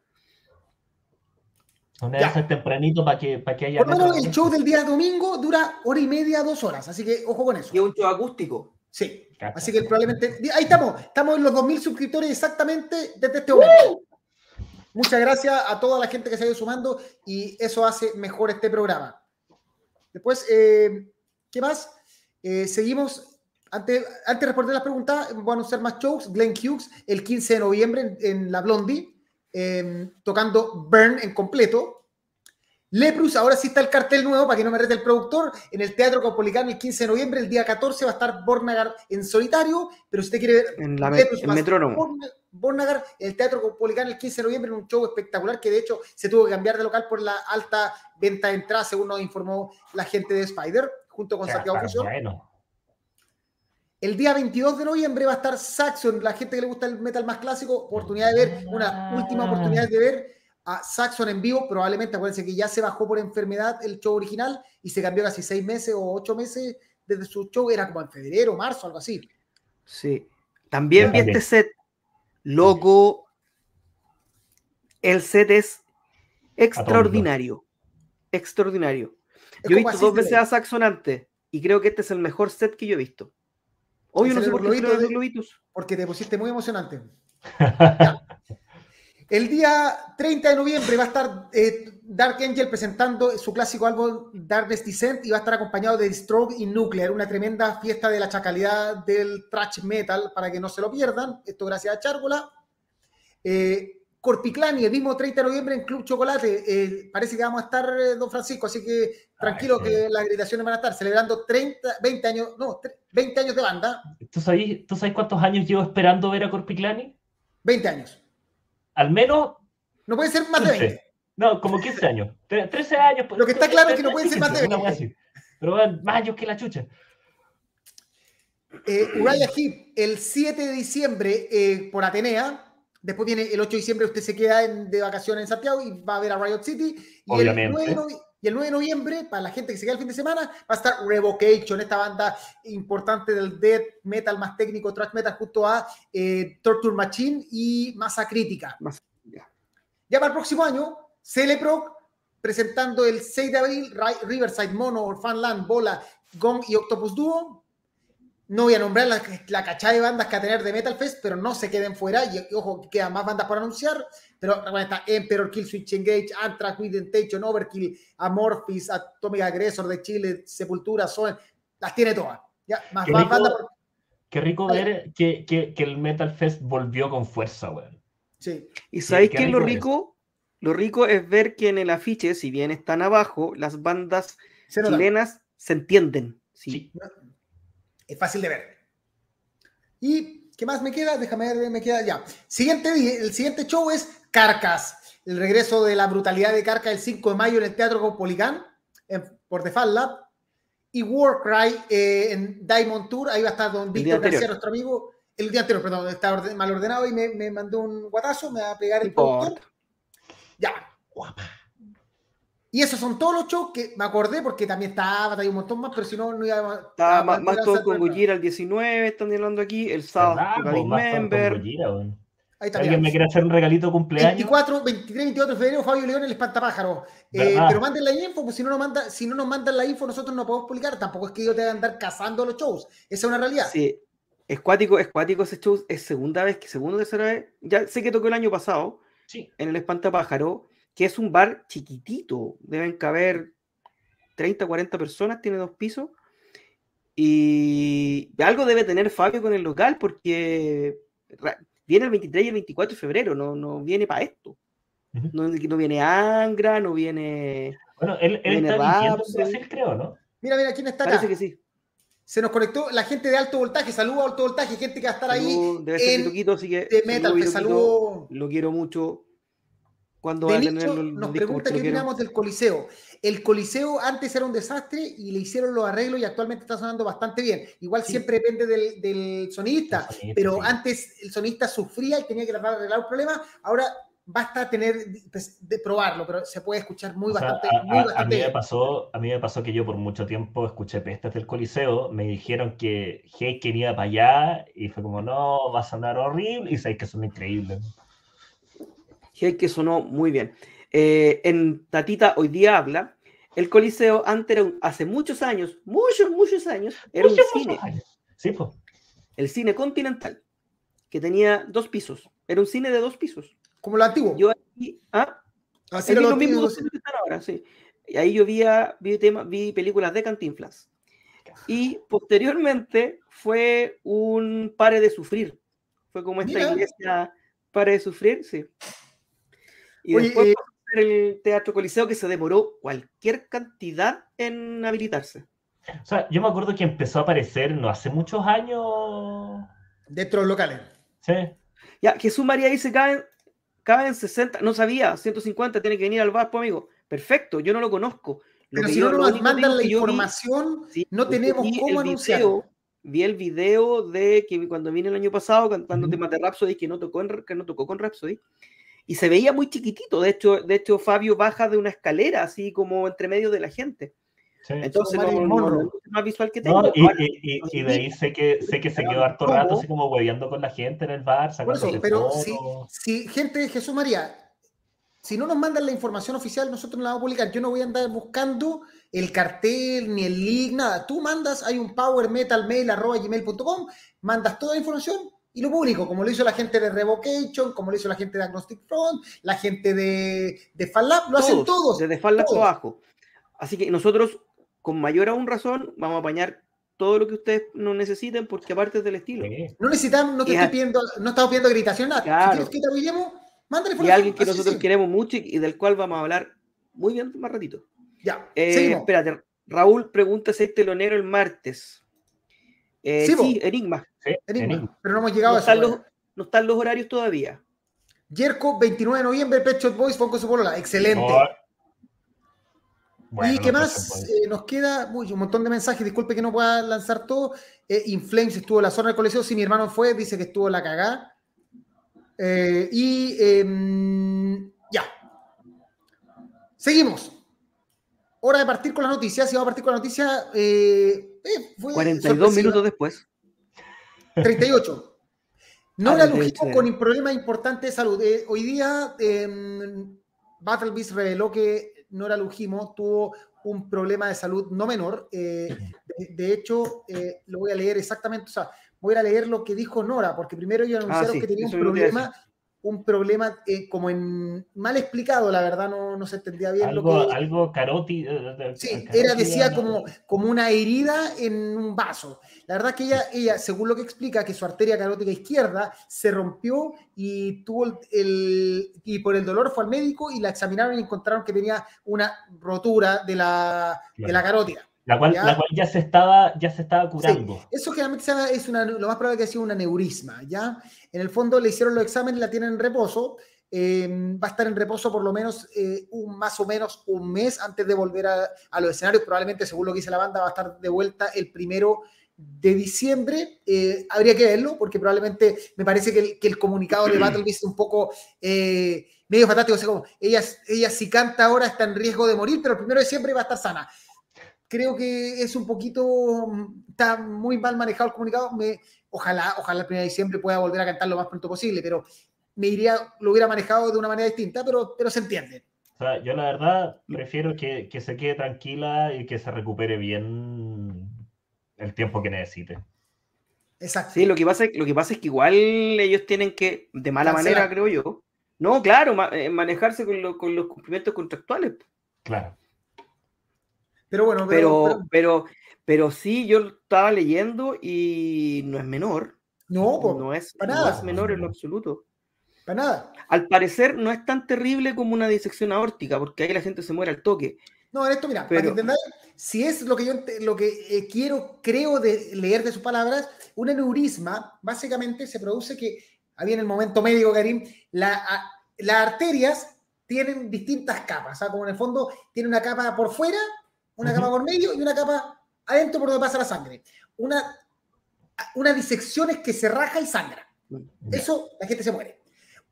Una vez tempranito para que, para que haya. Por menos el show del día domingo dura hora y media, dos horas, así que ojo con eso. Y es un show acústico. Sí, así que probablemente. Ahí estamos, estamos en los 2.000 suscriptores exactamente desde este momento. Muchas gracias a toda la gente que se ha ido sumando y eso hace mejor este programa. Después, eh, ¿qué más? Eh, seguimos. Antes, antes de responder las preguntas, voy a anunciar más shows. Glenn Hughes el 15 de noviembre en, la Blondie, eh, tocando Burn en completo. Leprus, ahora sí está el cartel nuevo para que no me rete el productor. En el Teatro Caupolicán el 15 de noviembre, el día 14 va a estar Bornagar en solitario, pero si usted quiere ver en la Leprus, en Metrónomo. Bornagar, en el Teatro Caupolicán el 15 de noviembre, en un show espectacular que de hecho se tuvo que cambiar de local por la alta venta de entrada, según nos informó la gente de Spider, junto con Santiago Fusión. Bueno. El día 22 de noviembre va a estar Saxon, la gente que le gusta el metal más clásico, oportunidad de ver, una última oportunidad de ver a Saxon en vivo, probablemente acuérdense que ya se bajó por enfermedad el show original y se cambió casi seis meses o ocho meses desde su show, era como en febrero, marzo, algo así. Sí, también vi este set, loco, el set es extraordinario, extraordinario. Yo he visto dos veces a Saxon antes y creo que este es el mejor set que yo he visto. Obvio no sé por qué de globitos. Porque te pusiste muy emocionante. El día 30 de noviembre va a estar eh, Dark Angel presentando su clásico álbum Darkness Descent y va a estar acompañado de Stroke y Nuclear, una tremenda fiesta de la chacalidad del thrash metal para que no se lo pierdan. Esto gracias a Chárgola. Eh, Corpiclani, el mismo 30 de noviembre en Club Chocolate. Eh, parece que vamos a estar, eh, don Francisco, así que tranquilo Ay, sí. que las gritaciones van a estar celebrando 30, 20 años, no, 20 años de banda. ¿Tú sabes, ¿Tú sabes cuántos años llevo esperando ver a Corpiclani? 20 años. Al menos. No puede ser más 15. de 20. No, como 15 años. 13 años. Lo que está claro es que no puede ser más de 20. Pero más años que la chucha. Eh, Uriah Heep, el 7 de diciembre eh, por Atenea. Después viene el 8 de diciembre, usted se queda en, de vacaciones en Santiago y va a ver a Riot City. Y Obviamente. El 9, y el 9 de noviembre, para la gente que se queda el fin de semana, va a estar Revocation, esta banda importante del death metal más técnico, thrash metal, junto a eh, Torture Machine y Masa Crítica. Ya para el próximo año, Celeproc presentando el 6 de abril Riverside, Mono, Orphanland, Bola, Gong y Octopus Duo. No voy a nombrar la, la cachada de bandas que a tener de Metal Fest, pero no se queden fuera. Y, y ojo, quedan más bandas por anunciar. Pero bueno, está Emperor, Kill Switch Engage, Anthrax, Tentation, Overkill, Amorphis, Atomic Aggressor de Chile, Sepultura, Son, las tiene todas. Ya, más, qué más rico. Por... Qué rico ver que, que, que, el Metal Fest volvió con fuerza, weón. Sí. ¿Y sabéis qué, qué es lo rico? Lo rico es ver que en el afiche, si bien están abajo, las bandas se chilenas se entienden. Sí. sí. Es fácil de ver. ¿Y qué más me queda? Déjame ver, me queda ya. Siguiente, el siguiente show es Carcas. El regreso de la brutalidad de Carcas el 5 de mayo en el Teatro Copolicán, en, por The Fall Lab. Y Warcry eh, en Diamond Tour. Ahí va a estar don Víctor García, nuestro amigo. El día anterior, perdón, está orden, mal ordenado y me, me, mandó un guatazo. Me va a pegar el productor. Ya. Guapa. Y esos son todos los shows que me acordé porque también estaba, hay un montón más, pero si no, no iba a. Está más, más todo con Gojira el 19, están hablando aquí, el sábado Member. Ahí Ahí está. ¿Alguien me quiere hacer un regalito de cumpleaños? 24, 23, 24 de febrero, Fabio León, el espantapájaro. Eh, pero manden la info, pues si no, nos manda, si no nos mandan la info, nosotros no podemos publicar. Tampoco es que yo te voy a andar cazando los shows. Esa es una realidad. Sí, es cuático, es cuático ese show, es segunda vez, que segunda o tercera vez, ya sé que tocó el año pasado Sí. en el Espantapájaro, que es un bar chiquitito, deben caber 30, 40 personas, tiene dos pisos, y algo debe tener Fabio con el local, porque viene el 23 y el 24 de febrero, no, no viene para esto. No, no viene Angra, no viene... Bueno, él, él Viene está viviendo en Rhapsody. Brasil, creo, ¿no? Mira, mira, ¿quién está acá? Parece que sí. Se nos conectó la gente de alto voltaje. Saludos a alto voltaje, gente que va a estar ahí. Debe ser en así que... De saludo, Metal, te saludo. Lo quiero mucho. Cuando De va a tener los- los nos pregunta qué opinamos del Coliseo. El Coliseo antes era un desastre y le hicieron los arreglos y actualmente está sonando bastante bien. Igual Sí. siempre depende del, del sonidista, El sonidista, pero sí. antes el sonidista sufría y tenía que tratar de arreglar un problema. Ahora basta tener pues, de probarlo, pero se puede escuchar muy O sea, bastante, a, muy a- a bastante mí me pasó, a mí me pasó que yo por mucho tiempo escuché pestes del Coliseo, me dijeron que Hey quería para allá y fue como, no, va a sonar horrible y sabéis que son increíbles. Hey, que sonó muy bien. Eh, en Tatita hoy día habla. El Coliseo antes era un- hace muchos años, muchos, muchos años, era un Muchos, cine, muchos años. Sí, pues. el cine continental, que tenía dos pisos. Era un cine de dos pisos. Como lo antiguo. Yo ahí, ah, Así era lo antiguo. dos que están ahora, sí. Y ahí yo vi, vi, tema- vi películas de Cantinflas. Y posteriormente fue un Pare de Sufrir. Fue como esta Mira. iglesia Pare de Sufrir, sí. Y Oye, después eh, pasó a ser el Teatro Coliseo que se demoró cualquier cantidad en habilitarse. O sea, yo me acuerdo que empezó a aparecer no hace muchos años. Dentro de los locales. Sí. Ya, Jesús María dice, caben, caben 60, no sabía, 150, tiene que venir al bar, pues amigo. Perfecto, yo no lo conozco. Lo Pero si yo- no nos mandan la yo vi- información, Sí, no tenemos cómo anunciar. video- Vi el video de que cuando vine el año pasado cantando Ujú. temas de Rhapsody que no tocó en- que no tocó con Rhapsody y se veía muy chiquitito. De hecho, de hecho Fabio baja de una escalera así como entre medio de la gente. sí. Entonces no, no- no Monroe. es el más visual que tengo. No, y, y- y- y de ahí sé que, sé que se quedó harto ¿Cómo? rato así como hueveando con la gente en el bar, eso, sacándose pero si, si gente de Jesús María, si no nos mandan la información oficial, nosotros no la vamos a publicar. Yo no voy a andar buscando el cartel, ni el link, nada. Tú mandas, hay un power metal mail arroba gmail.com, mandas toda la información y lo publico, como lo hizo la gente de Revocation, como lo hizo la gente de Agnostic Front, la gente de, de FanLab, lo hacen todos. Desde faldas todos. abajo. Así que nosotros, con mayor aún razón, vamos a apañar todo lo que ustedes no necesiten porque aparte es del estilo. Sí. No necesitamos, no te Y estoy pidiendo, no estamos pidiendo gritación, nada. Claro. Si quieres que mándale Y información. alguien que así nosotros queremos mucho y y del cual vamos a hablar muy bien más ratito. Ya, Eh, espérate, Raúl pregunta si hay telonero el martes. Eh, Sí, sí. Enigma. Sí, Enigma, Enigma. pero no hemos llegado No a eso. los, no están los horarios todavía. Yerko, 29 de noviembre, Pet Shop Boys su polola. Excelente. Oh. Bueno, ¿Y qué no más? Eh, nos queda uy, un montón de mensajes. Disculpe que no pueda lanzar todo. Eh, Inflames estuvo en la zona del coliseo. Si mi hermano fue, dice que estuvo en la cagada. Eh, y em, ya. Seguimos. Hora de partir con las noticias. Y vamos a partir con la noticia. eh, eh, fue 42 sorpresiva. minutos después. 38. No Ah, la 38, Lujimo con un problema importante de salud. Eh, hoy día eh, Battle Beast reveló que Nora Lujimo tuvo un problema de salud no menor. Eh, de, de hecho, eh, lo voy a leer exactamente, o sea, voy a leer lo que dijo Nora, porque primero ellos anunciaron Ah, sí, que tenía un problema, un problema eh, como en mal explicado, la verdad no, no se entendía bien lo Algo, que... algo caroti. eh, Sí, caroti- era, decía como, como una herida en un vaso. La verdad que ella, ella, según lo que explica, que su arteria carótica izquierda se rompió y tuvo el, el- y por el dolor fue al médico y la examinaron y encontraron que tenía una rotura de la, de la carótida. La cual, Ya. la cual ya se estaba, ya se estaba curando. Eso generalmente es una, lo más probable que ha sido un aneurisma, ¿ya? En el fondo le hicieron los exámenes, la tienen en reposo, eh, va a estar en reposo por lo menos eh, un, más o menos un mes antes de volver a, a los escenarios, probablemente según lo que dice la banda va a estar de vuelta el primero de diciembre, Eh, habría que verlo, porque probablemente me parece que el, que el comunicado de Battle es un poco eh, medio fantástico, o sea, como ella, ella si canta ahora está en riesgo de morir, pero el primero de diciembre va a estar sana creo que es un poquito, mm, está muy mal manejado el comunicado. Me, ojalá, ojalá el 1 de diciembre pueda volver a cantar lo más pronto posible, pero me iría, lo hubiera manejado de una manera distinta, pero, pero se entiende. O sea, yo la verdad prefiero que, que se quede tranquila y que se recupere bien el tiempo que necesite. Exacto. Sí, lo que pasa, lo que pasa es que igual ellos tienen que, de mala manera, creo yo, no, claro, eh, manejarse con, con, los cumplimientos contractuales. Claro. Pero bueno, pero pero, pero, sí, yo estaba leyendo y no es menor. No, no, es, no es menor en lo absoluto. Para nada. Al parecer no es tan terrible como una disección aórtica, porque ahí la gente se muere al toque. No, esto, mira, para que entendáis, si es lo que yo lo que eh, quiero, creo de leer de sus palabras, un aneurisma básicamente se produce que, había en el momento médico, Karim, la, las arterias tienen distintas capas, sea, como en el fondo tiene una capa por fuera, una capa por medio y una capa adentro por donde pasa la sangre. Una, una disección es que se raja y sangra. Eso, la gente se muere.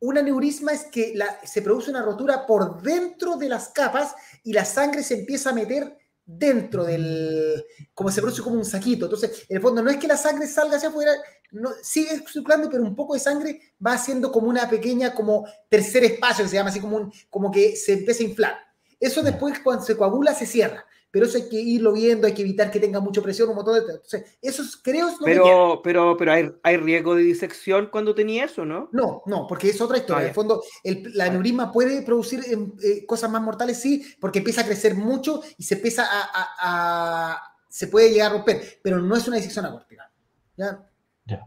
Un aneurisma es que se produce una rotura por dentro de las capas y la sangre se empieza a meter dentro del, como se produce como un saquito. Entonces, en el fondo no es que la sangre salga hacia afuera, no, sigue circulando, pero un poco de sangre va haciendo como una pequeña, como tercer espacio, que se llama así como, un, como que se empieza a inflar. Eso después cuando se coagula se cierra pero eso hay que irlo viendo, hay que evitar que tenga mucha presión, como todo esto. Entonces, eso creo es lo pero, pero, pero hay, hay riesgo de disección cuando tenía eso, ¿no? No, no, porque es otra historia. Ah, en el fondo, el, la aneurisma puede producir em, eh, cosas más mortales, sí, porque empieza a crecer mucho y se empieza a, se puede llegar a romper, pero no es una disección aórtica. ¿Ya? Ya.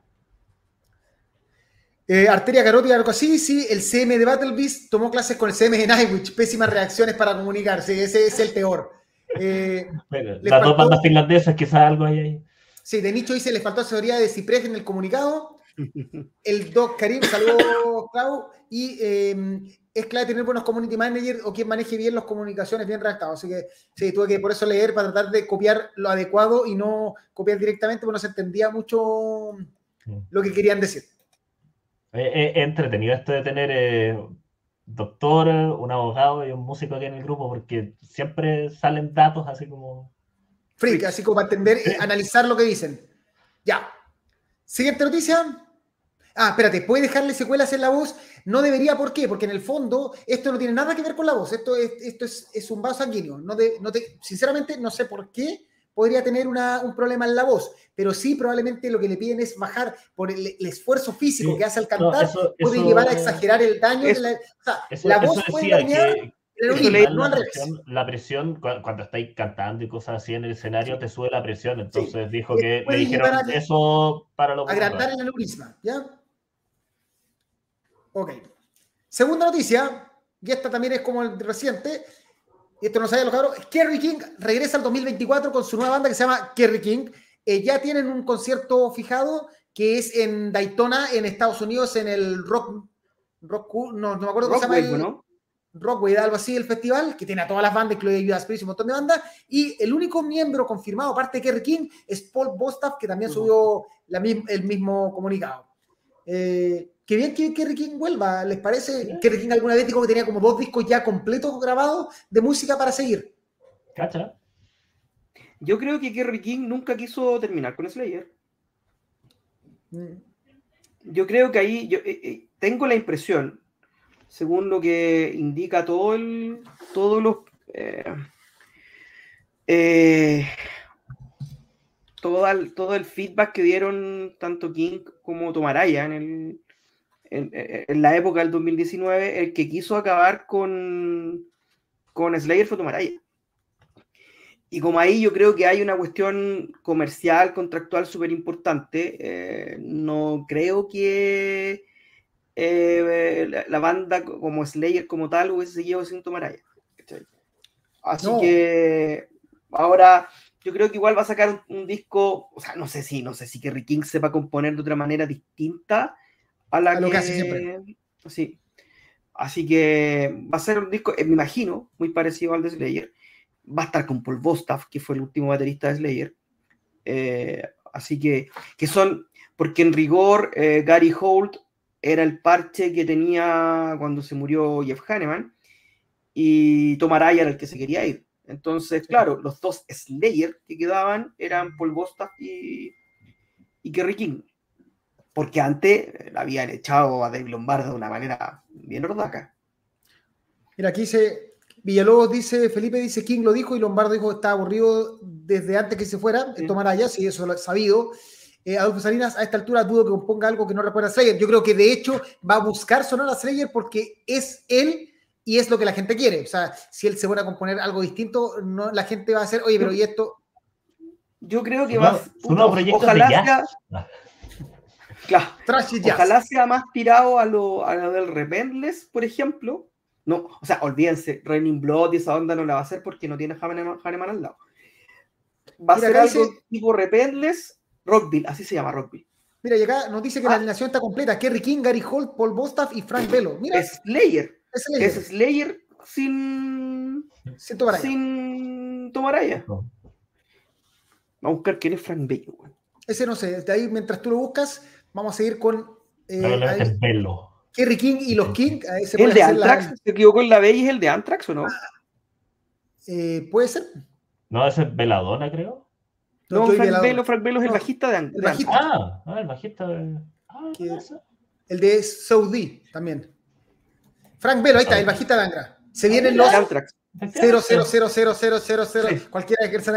Eh, arteria carótida, algo así, sí. El CM de Battle Beast tomó clases con el CM de Nightwitch. Pésimas reacciones para comunicarse. Ese es el peor. Eh, las dos bandas finlandesas, quizás algo hay ahí. Sí, de nicho dice, le faltó asesoría de Ciprés en el comunicado. El Doc Karim, saludos, Clau. Y em, es clave tener buenos community managers o quien maneje bien las comunicaciones bien redactados. Así que sí, tuve que por eso leer para tratar de copiar lo adecuado y no copiar directamente, porque no se entendía mucho mm. lo que querían decir. Es eh, eh, entretenido esto de tener doctor, un abogado y un músico aquí en el grupo, porque siempre salen datos así como... Freak, así como para entender, y analizar lo que dicen. Ya. Siguiente noticia. Ah, espérate, puede dejarle secuelas en la voz. No debería, ¿por qué? Porque en el fondo esto no tiene nada que ver con la voz. Esto es, esto es, es un vaso sanguíneo. No, de, no te, sinceramente, no sé por qué podría tener un problema en la voz, pero sí probablemente lo que le piden es bajar por el, esfuerzo físico que hace al cantar, puede llevar a exagerar el daño. de la, o sea, la voz puede dañar... la, presión, cuando estáis cantando y cosas así en el escenario, te sube la presión. Entonces dijo que le dijeron eso para lo Agrandar el aneurisma, ¿ya? Ok. Segunda noticia, y esta también es como el reciente, esto no sabe los cabros, Kerry King regresa al 2024 con su nueva banda que se llama Kerry King. Eh, ya tienen un concierto fijado que es en Daytona, en Estados Unidos, en el Rock, rock no, no me acuerdo cómo se llama. El, ¿no? Rockway, algo así, el festival, que tiene a todas las bandas, incluye Judas Priest y un montón de bandas. Y el único miembro confirmado, aparte de Kerry King, es Paul Bostaff, que también subió la, el mismo comunicado. Eh, Qué bien que Kerry King vuelva, ¿les parece? Kerry King alguna vez dijo que tenía como dos discos ya completos grabados de música para seguir. ¿Cacha? Yo creo que Kerry King nunca quiso terminar con Slayer. Mm. Yo creo que ahí, yo eh, eh, tengo la impresión, según lo que indica todo el, todos los, eh, todo, el, todo el feedback que dieron tanto King como Tomaraya en el, en, la época del 2019, el que quiso acabar con, con Slayer fue Tomaraya. Y como ahí yo creo que hay una cuestión comercial, contractual súper importante, eh, no creo que eh, la, banda como Slayer como tal hubiese seguido sin Tomaraya. Así que ahora yo creo que igual va a sacar un, disco, o sea, no sé si, no sé si Kerry King sepa componer de otra manera distinta, a la lo que, hace siempre. Sí. Así que va a ser un disco, eh, me imagino, muy parecido al de Slayer. Va a estar con Paul Bostaff, que fue el último baterista de Slayer. Eh, así que, que son, porque en rigor, eh, Gary Holt era el parche que tenía cuando se murió Jeff Hanneman y Tomaraya era el que se quería ir. Entonces, claro, los dos Slayer que quedaban eran Paul Bostaff y, y Kerry King. Porque antes la habían echado a David Lombardo de una manera bien ordaca. Mira, aquí dice, Villalobos dice, Felipe dice, King lo dijo y Lombardo dijo que estaba aburrido desde antes que se fuera, Sí. tomar allá, si eso lo he sabido. Eh, Adolfo Salinas, a esta altura dudo que componga algo que no recuerda a Slayer. Yo creo que de hecho va a buscar sonar a Slayer porque es él y es lo que la gente quiere. O sea, si él se pone a componer algo distinto, no, la gente va a hacer, oye, pero ¿y esto? Yo creo que va proyecto ojalá sea, Ah. Claro, Trash y jazz. ojalá sea más tirado a lo, a lo del Repentless, por ejemplo. No, o sea, olvídense, Raining Blood y esa onda no la va a hacer porque no tiene Hahnemann al lado. Va a ser algo dice- tipo Repentless, Rockville, así se llama Rockville. Mira, y acá nos dice que la Ah. alineación está completa. Kerry King, Gary Holt, Paul Bostaff y Frank Velo. Mira, Es Slayer, es Slayer. es Slayer sin, Siento para allá. sin Tomaraya. No. Vamos a buscar quién es Frank Bello. güey. Ese no sé. De ahí, mientras tú lo buscas, vamos a seguir con eh, Velo. Kerry King y los King. Ahí se ¿El de la- Anthrax? ¿Se equivocó en la B y es el de Anthrax o no? eh, ¿Puede ser? No, ese es Veladona, creo. No, Frank. Bello, Frank Bello es el bajista de, An- el bajista. Ah, ah, el bajista de. Ah. El de Saudi también. Frank Velo, ahí está, el bajista de Angra. Se vienen los De Anthrax. 0, 0, 0, 0, 0, 0, 0. Sí. Cualquiera que se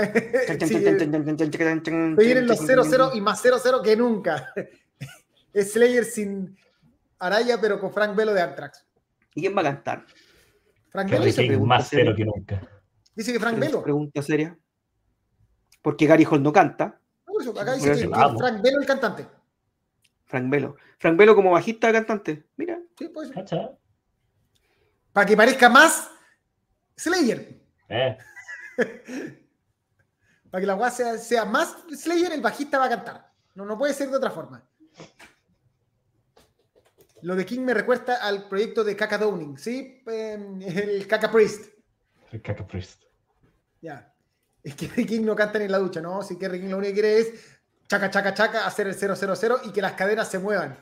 sí, eh, vienen los chan, 0, chan, 0 chan. y más 0, 0 que nunca. Slayer sin Araya, pero con Frank Velo de Anthrax. ¿Y quién va a cantar? Frank Velo dice, más seria. cero que nunca. dice que Frank Velo. Pregunta seria. Porque Gary Hall no canta. No, por eso, acá dice que, que. Frank Velo el cantante. Frank Velo. Frank Velo como bajista cantante. Mira. Sí, pues. Para que parezca más Slayer. Eh, Para que la weá sea, sea más Slayer, el bajista va a cantar. No, no puede ser de otra forma. Lo de King me recuerda al proyecto de Kaka Downing, ¿sí? Eh, el Kaka Priest. el Caca Priest. Ya. Es que King no canta ni en la ducha, ¿no? Si que King lo único que quiere es chaca, chaca, chaca, hacer el 000 y que las cadenas se muevan.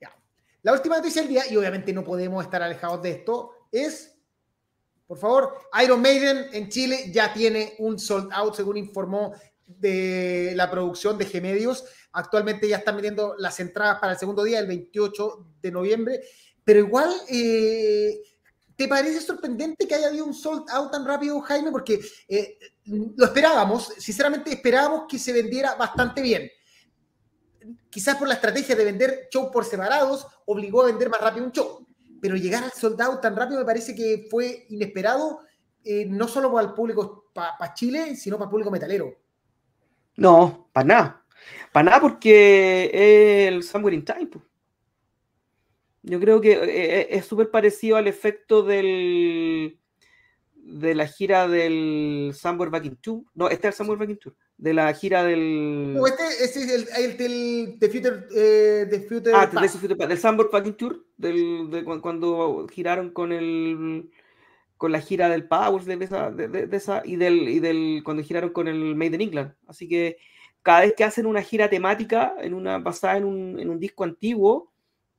Ya. La última noticia del día, y obviamente no podemos estar alejados de esto, es, por favor, Iron Maiden en Chile ya tiene un sold out, según informó de la producción de Gemedios. Actualmente ya están vendiendo las entradas para el segundo día, el 28 de noviembre, pero igual... eh, ¿Te parece sorprendente que haya habido un sold out tan rápido, Jaime? Porque eh, lo esperábamos, sinceramente esperábamos que se vendiera bastante bien. Quizás por la estrategia de vender show por separados obligó a vender más rápido un show, pero llegar al sold out tan rápido me parece que fue inesperado, eh, no solo para el público, para Chile, sino para el público metalero. No, para nada. Para nada porque es el Somewhere in Time. po. Yo creo que eh, eh, es súper parecido al efecto del de la gira del Somewhere Back in Tour. No, este es el Somewhere Back in Tour. De la gira del. No, este, este es el, el, del The Future, eh, The Future Ah, Past. de ese Future del Somewhere Back in Tour, del, de cu- cuando giraron con el con la gira del Powers de esa, de, de- de esa y del y del cuando giraron con el Made in England. Así que cada vez que hacen una gira temática en una basada en un, en un disco antiguo,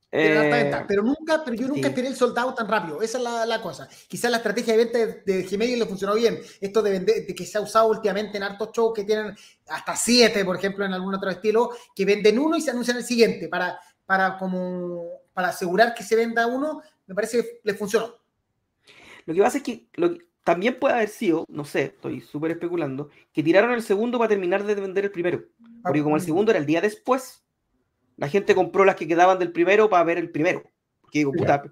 Pero, eh, pero nunca, pero yo nunca sí. esperé el soldado tan rápido. Esa es la, la cosa. Quizás la estrategia de venta de, de Gmail le funcionó bien. Esto de vender, de que se ha usado últimamente en hartos shows que tienen hasta siete, por ejemplo, en algún otro estilo, que venden uno y se anuncian el siguiente para, para como para asegurar que se venda uno. Me parece que le funcionó. Lo que pasa es que lo que- también puede haber sido, no sé, estoy súper especulando, que tiraron el segundo para terminar de vender el primero. Porque como el segundo era el día después, la gente compró las que quedaban del primero para ver el primero. Porque digo, puta,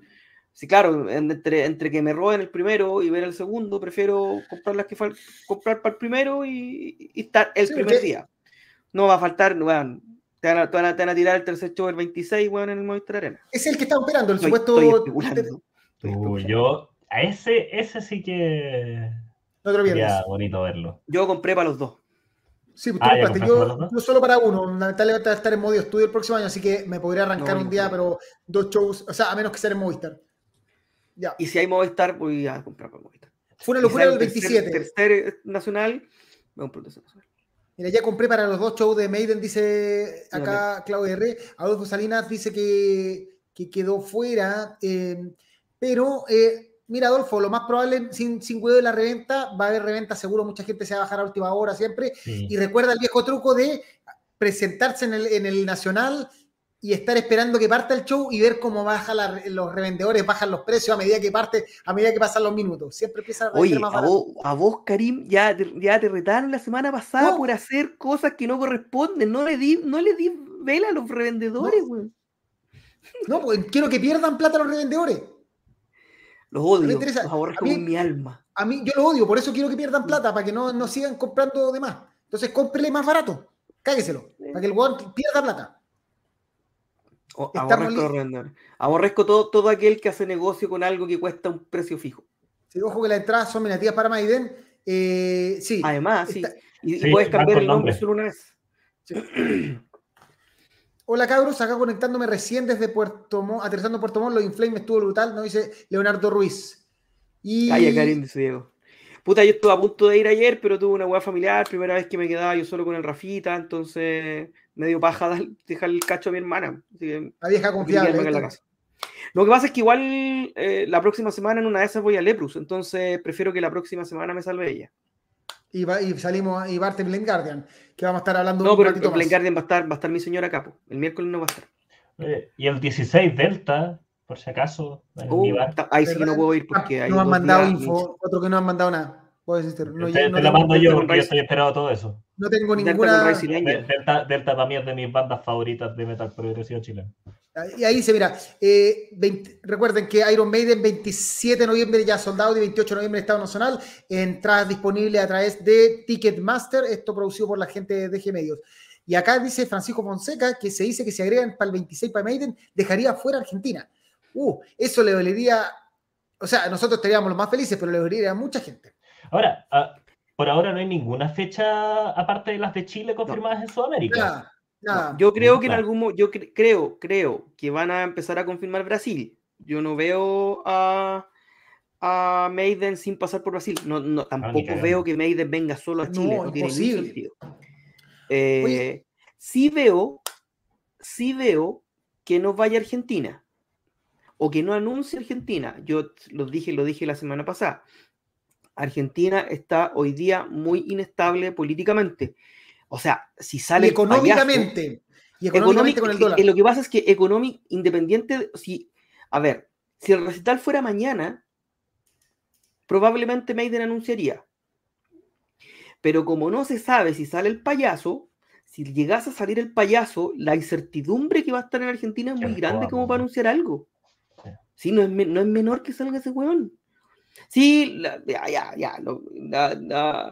sí, claro, en- entre, entre que me roben el primero y ver el segundo, prefiero comprar las que fal- comprar para el primero y, y estar el Sí, primer día. No va a faltar, weón, te, van a, te van a- te van a tirar el tercer show el 26, weón, en el Movistar Arena. Es el que está operando, el Estoy, supuesto. estoy especulando. Estoy Uy, yo, a ese, ese sí que No te lo pierdas. sería bonito verlo. Yo compré para los dos. Sí, pues tú Ah, compraste yo, yo solo para uno. Lamentablemente va a estar en modo estudio el próximo año, así que me podría arrancar No, un día, no. pero dos shows, o sea, a menos que sea en Movistar. Ya. Y si hay Movistar, voy a comprar para Movistar. Fue una locura el tercer- 27. Tercer, eh, nacional, me compro el tercer nacional. Mira, ya compré para los dos shows de Maiden, dice acá Claudio R. Adolfo Salinas dice que, que quedó fuera. eh, pero, eh, mira, Adolfo, lo más probable, sin, sin cuidado de la reventa, va a haber reventa seguro, mucha gente se va a bajar a última hora siempre. Sí. Y recuerda el viejo truco de presentarse en el, en el Nacional y estar esperando que parta el show y ver cómo bajan los revendedores, bajan los precios a medida que parte, a medida que pasan los minutos. Siempre empieza a Oye, a vos, a vos, Karim, ya, ya te retaron la semana pasada por hacer cosas que no corresponden. No le di, no le di vela a los revendedores, güey. No, pues quiero que pierdan plata los revendedores. Los odio, los aborrezco con mi alma. A mí, yo lo odio, por eso quiero que pierdan plata, para que no, no sigan comprando de más. Entonces, cómprele más barato, cágueselo, para que el weón pierda plata aborrezco, todo, todo aquel que hace negocio con algo que cuesta un precio fijo. Sí, ojo que las entradas son negativas para Maiden. Eh, sí. Además, sí. Y, puedes cambiar el nombre, solo una vez. Hola cabros, acá conectándome recién desde Puerto Montt, aterrizando Puerto Montt, los inflames estuvo brutal, nos dice Leonardo Ruiz. Y... Calla, Karim, Diego. Puta, yo estuve a punto de ir ayer, pero tuve una hueá familiar, primera vez que me quedaba yo solo con el Rafita, entonces medio paja dejar el cacho a mi hermana. la vieja confiable. La Lo que pasa es que igual eh, la próxima semana en una de esas voy a Leprus, entonces prefiero que la próxima semana me salve ella. Y, va, y salimos y Bart Blind Guardian, que vamos a estar hablando no, un pero el Blind Guardian va a estar, va a estar mi señora capo. El miércoles no va a estar. Eh, y el 16 Delta, por si acaso. Uh, ahí sí que no puedo ir porque hay no han mandado info, otro que no han mandado nada. No, te, la mando yo porque yo estoy esperado todo eso. No tengo ninguna. Delta, Delta, para mí es de mis bandas favoritas de metal progresivo chileno. Y ahí se mira, eh, recuerden que Iron Maiden 27 de noviembre ya soldado y 28 de noviembre Estado Nacional, entradas disponibles a través de Ticketmaster, esto producido por la gente de G Medios. Y acá dice Francisco Fonseca que se dice que si agregan para el 26 para Maiden, dejaría fuera Argentina. Uh, eso le dolería, o sea, nosotros estaríamos los más felices, pero le dolería a mucha gente. Ahora, ah, por ahora no hay ninguna fecha aparte de las de Chile confirmadas en Sudamérica. Yo creo que en algún yo creo, creo que van a empezar a confirmar Brasil. Yo no veo a, a Maiden sin pasar por Brasil. No, no tampoco veo que Maiden venga solo a Chile. No, tiene sentido. Eh, sí veo, sí veo que no vaya a Argentina o que no anuncie Argentina. Yo lo dije, lo dije la semana pasada. Argentina está hoy día muy inestable políticamente. O sea, si sale. económicamente. y económicamente con el dólar. lo que pasa es que económico, independiente, si, a ver, si el recital fuera mañana, probablemente Maiden anunciaría. Pero como no se sabe si sale el payaso, si llegase a salir el payaso, la incertidumbre que va a estar en Argentina es muy grande como para anunciar algo. Sí, no, es, no es menor que salga ese weón. Sí, ya, ya, ya,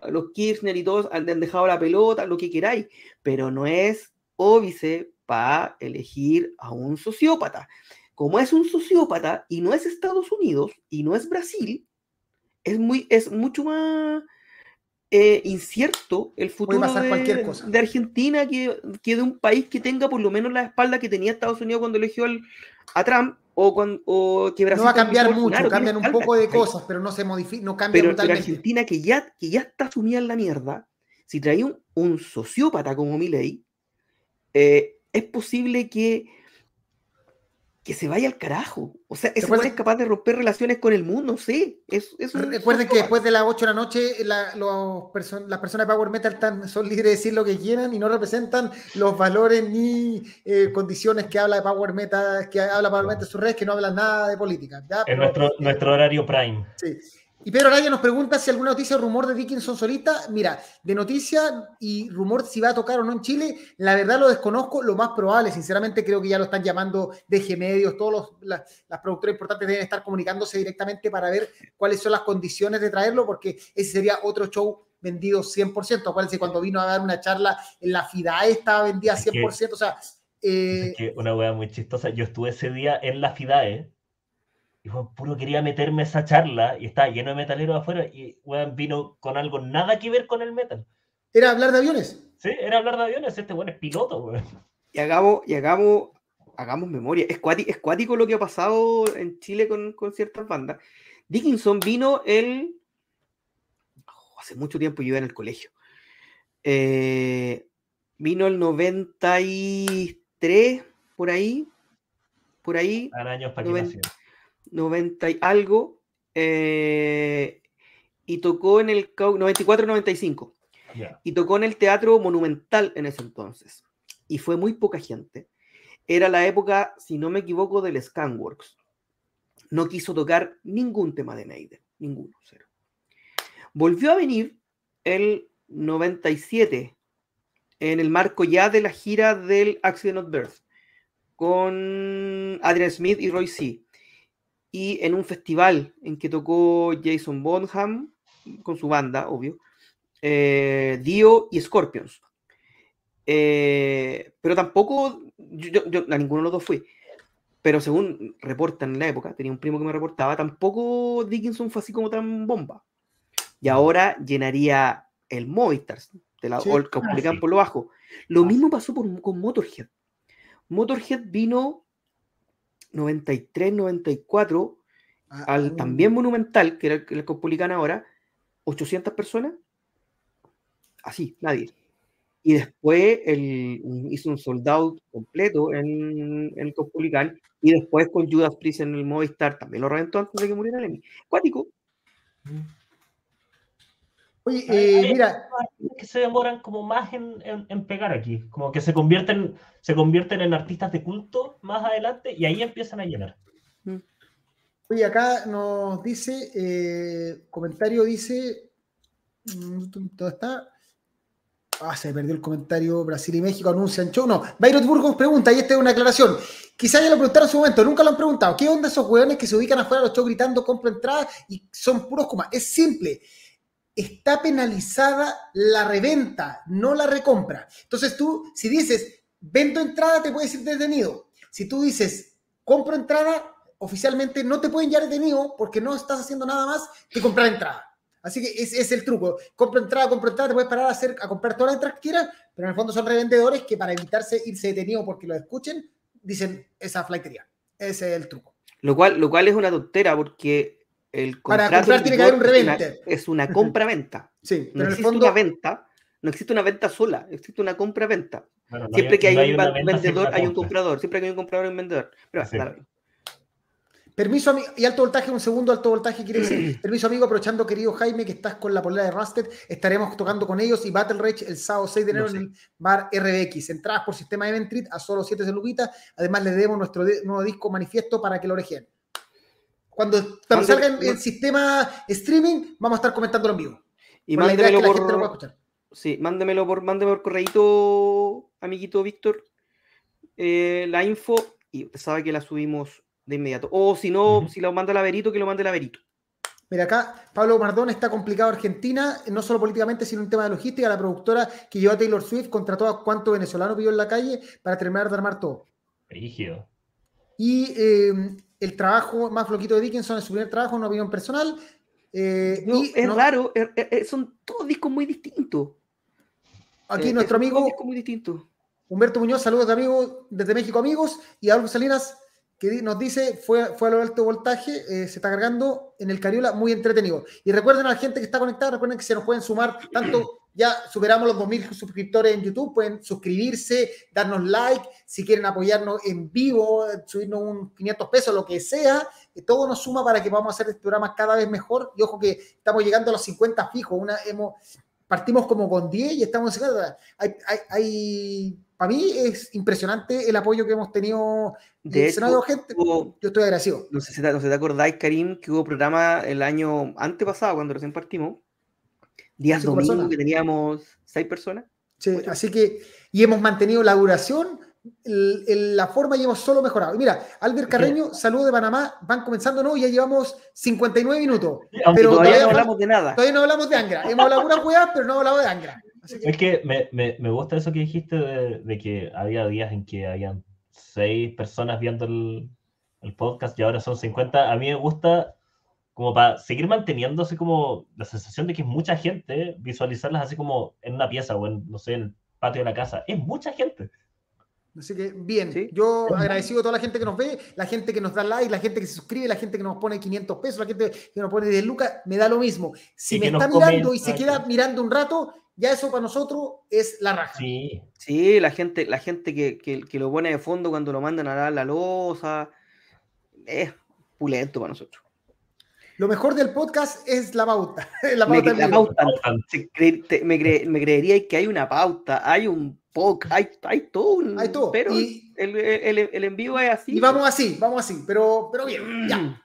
los Kirchner y todos han dejado la pelota, lo que queráis, pero no es óbice para elegir a un sociópata. Como es un sociópata y no es Estados Unidos y no es Brasil, es, muy, es mucho más eh, incierto el futuro de, de, Argentina que, que, de un país que tenga por lo menos la espalda que tenía Estados Unidos cuando eligió a Trump o, o que Brasil. No va a cambiar mucho, cambian un poco de cosas, pero no se modifica, no cambia pero, totalmente. Pero Argentina, que ya, que ya está sumida en la mierda, si trae un, un sociópata como Milei, eh, es posible que que se vaya al carajo. O sea, ese es capaz de romper relaciones con el mundo, sí. Es, Recuerden que después de las 8 de la noche, la, los las personas de Power Metal son libres de decir lo que quieran y no representan los valores ni eh, condiciones que habla de Power Metal, que habla Power Metal en sus redes, que no hablan nada de política. En nuestro, nuestro horario prime. Sí. Y Pedro Araya nos pregunta si alguna noticia o rumor de Dickinson solita. Mira, de noticia y rumor si va a tocar o no en Chile, la verdad lo desconozco. Lo más probable, sinceramente, creo que ya lo están llamando DG Medios. Todos los, las productoras importantes deben estar comunicándose directamente para ver cuáles son las condiciones de traerlo, porque ese sería otro show vendido 100%. Acuérdense, cuando vino a dar una charla en la FIDAE estaba vendida 100%. o sea, eh, que una wea muy chistosa. Yo estuve ese día en la FIDAE y Juan puro quería meterme esa charla y estaba lleno de metaleros afuera y Juan vino con algo nada que ver con el metal. ¿Era hablar de aviones? Sí, era hablar de aviones. Este weón es piloto, weón. Y hagamos, y hagamos, hagamos memoria. Es cuático, lo que ha pasado en Chile con, con ciertas bandas. Dickinson vino el. Oh, hace mucho tiempo yo iba en el colegio. Eh, vino el 93, por ahí. Por ahí. años para 90 y algo, eh, y tocó en el 94-95. Y tocó en el Teatro Monumental en ese entonces. y fue muy poca gente, era la época, si no me equivoco, del Scanworks. No quiso tocar ningún tema de Maiden, ninguno, cero. Volvió a venir el 97, en el marco ya de la gira del Accident of Birth, con Adrian Smith y Roy C. Y en un festival en que tocó Jason Bonham con su banda, obvio, eh, Dio y Scorpions. Eh, pero tampoco, yo, a ninguno de los dos fui. Pero según reportan en la época, tenía un primo que me reportaba, tampoco Dickinson fue así como tan bomba. Y mm. ahora llenaría el Movistar de la sí. Ah, por lo bajo. Lo ah. mismo pasó con Motorhead. Motorhead vino 93, 94 ah, al también monumental, que era el, el Caupolicán ahora, 800 personas. Así, nadie. Y después él hizo un soldado completo en, el Caupolicán y después con Judas Priest en el Movistar también lo reventó antes de que muriera Lemmy. Cuático. Oye, eh, mira. Que se demoran como más en, pegar aquí, como que se convierten, se convierten en artistas de culto más adelante y ahí empiezan a llenar. Mm. Oye, acá nos dice, eh, comentario dice, mm, ¿dónde está? Ah, se perdió el comentario. Brasil y México anuncian show. No, Bayrot Burgos pregunta, y esta es una aclaración. Quizá ya lo preguntaron en su momento, nunca lo han preguntado. ¿Qué onda esos hueones que se ubican afuera de los shows gritando compra entrada y son puros comas? Es simple. Está penalizada la reventa, no la recompra. Entonces tú, si dices vendo entrada, te puedes ir detenido. Si tú dices compro entrada, oficialmente no te pueden llevar detenido porque no estás haciendo nada más que comprar entrada. Así que ese es el truco. Compra entrada, compra entrada, te puedes parar a, hacer, a comprar todas las entradas que quieras, pero en el fondo son revendedores que para evitarse irse detenido porque lo escuchen, dicen esa flightería. Ese es el truco. Lo cual, lo cual es una tontera porque el Para comprar tiene que haber un revente. Es una, compra-venta. sí, no existe una venta, no existe una venta sola, existe una compra-venta. Siempre que hay, un vendedor, hay un comprador. Siempre que hay un comprador, hay un vendedor. Pero, claro, Permiso y alto voltaje, un segundo alto voltaje quiere decir. Permiso amigo, aprovechando querido Jaime que estás con la polera de Rusted, estaremos tocando con ellos y Battle Rage el sábado 6 de enero en el bar RBX. Entradas por sistema Eventrit a solo 7 celulitas. Además les debemos nuestro nuevo disco manifiesto para que lo orejen. Cuando, salga en el sistema streaming, vamos a estar comentándolo en vivo. Y mándemelo por, Sí, mándemelo por, mándemelo por correíto, amiguito Víctor, eh, la info y usted sabe que la subimos de inmediato. O si no, si lo manda el Averito, que lo mande el Averito. Mira, acá Pablo Mardón está complicado Argentina, no solo políticamente, sino en tema de logística. La productora que llevó a Taylor Swift contrató a cuánto venezolano pidió en la calle para terminar de armar todo. Rígido. Y eh, el trabajo más floquito de Dickinson es su primer trabajo, una opinión personal. Eh, es raro, son todos discos muy distintos. Aquí eh, nuestro amigo muy distintos. Humberto Muñoz, saludos de amigos desde México, amigos. Y Algo Salinas, que nos dice, fue, fue a lo alto voltaje, eh, se está cargando en el Cariola, muy entretenido. Y recuerden a la gente que está conectada, recuerden que se nos pueden sumar, tanto ya superamos los 2.000 suscriptores en YouTube, pueden suscribirse, darnos like, si quieren apoyarnos en vivo, subirnos un 500 pesos, lo que sea, todo nos suma para que podamos hacer este programa cada vez mejor. Y ojo que estamos llegando a los 50 fijos, una, hemos, partimos como con 10 y estamos... Hay, hay, hay para mí es impresionante el apoyo que hemos tenido de hecho, gente. yo estoy agradecido. No sé, si te, no te acordáis, Karim, que hubo programa el año antepasado, cuando recién partimos, días domingos que teníamos seis personas. Sí, así que, y hemos mantenido la duración, la forma y hemos solo mejorado. mira, Albert Carreño, saludo de Panamá, van comenzando, ¿no? Ya llevamos 59 minutos. pero todavía, no hablamos de nada. Todavía no hablamos de Angra. Hemos hablado de una pero no hablamos de Angra. Es que me, me, me, gusta eso que dijiste de, que había días en que habían seis personas viendo el, el, podcast y ahora son 50. A mí me gusta como para seguir manteniendo así como la sensación de que es mucha gente, visualizarlas así como en una pieza o en, no sé, en el patio de la casa. Es mucha gente. Así que bien, yo agradecido a toda la gente que nos ve, la gente que nos da like, la gente que se suscribe, la gente que nos pone 500 pesos, la gente que nos pone de lucas, me da lo mismo. Si me está mirando y se queda mirando un rato, ya eso para nosotros es la raja. Sí, sí la gente, la gente que, que, lo pone de fondo cuando lo mandan a dar la losa, es pulento para nosotros. Lo mejor del podcast es la pauta. la Me, pauta la en vivo. pauta, me, cre- me creería que hay una pauta, hay un POC, hay, hay todo. un- Hay todo. Pero Y- el, el, el en vivo es así. Y vamos así, vamos así, pero, pero bien, ya.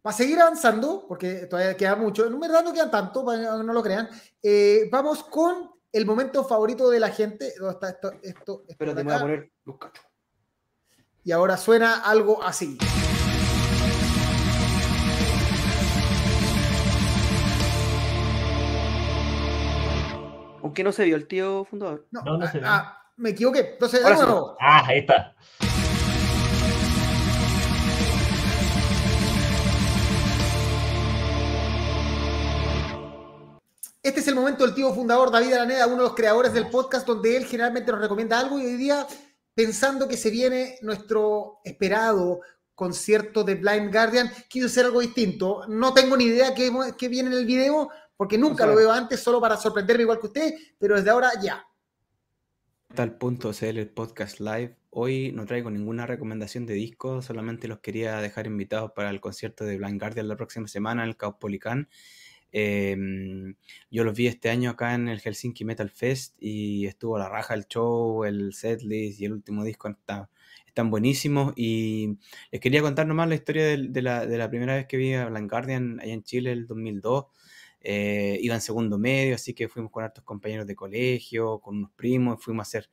Para seguir avanzando, porque todavía queda mucho, en verdad no quedan tanto, para que no lo crean, eh, vamos con el momento favorito de la gente. ¿Dónde está esto? esto, esto Pero te voy a acá? poner los cachos. Y ahora suena algo así. Aunque no se vio el tío fundador. No, No, no ah, se ve. ah, me equivoqué. Entonces, de Ahora sí. nuevo. Ah, ahí está. Este es el momento del tío fundador David Araneda, uno de los creadores del podcast, donde él generalmente nos recomienda algo y hoy día, pensando que se viene nuestro esperado concierto de Blind Guardian, quiso hacer algo distinto. No tengo ni idea qué, qué viene en el video, porque nunca No lo sabe. veo antes, solo para sorprenderme igual que usted, pero desde ahora ya. Tal punto CL el podcast live. Hoy no traigo ninguna recomendación de disco, solamente los quería dejar invitados para el concierto de Blind Guardian la próxima semana en el Caupolicán. Em, yo los vi este año acá en el Helsinki Metal Fest y estuvo a la raja el show, el setlist y el último disco está- están buenísimos. Y les quería contar nomás la historia del- de, la, de la primera vez que vi a Blind Guardian allá en Chile, el 2002. Eh, iba en segundo medio, así que fuimos con hartos compañeros de colegio, con unos primos, fuimos a hacer,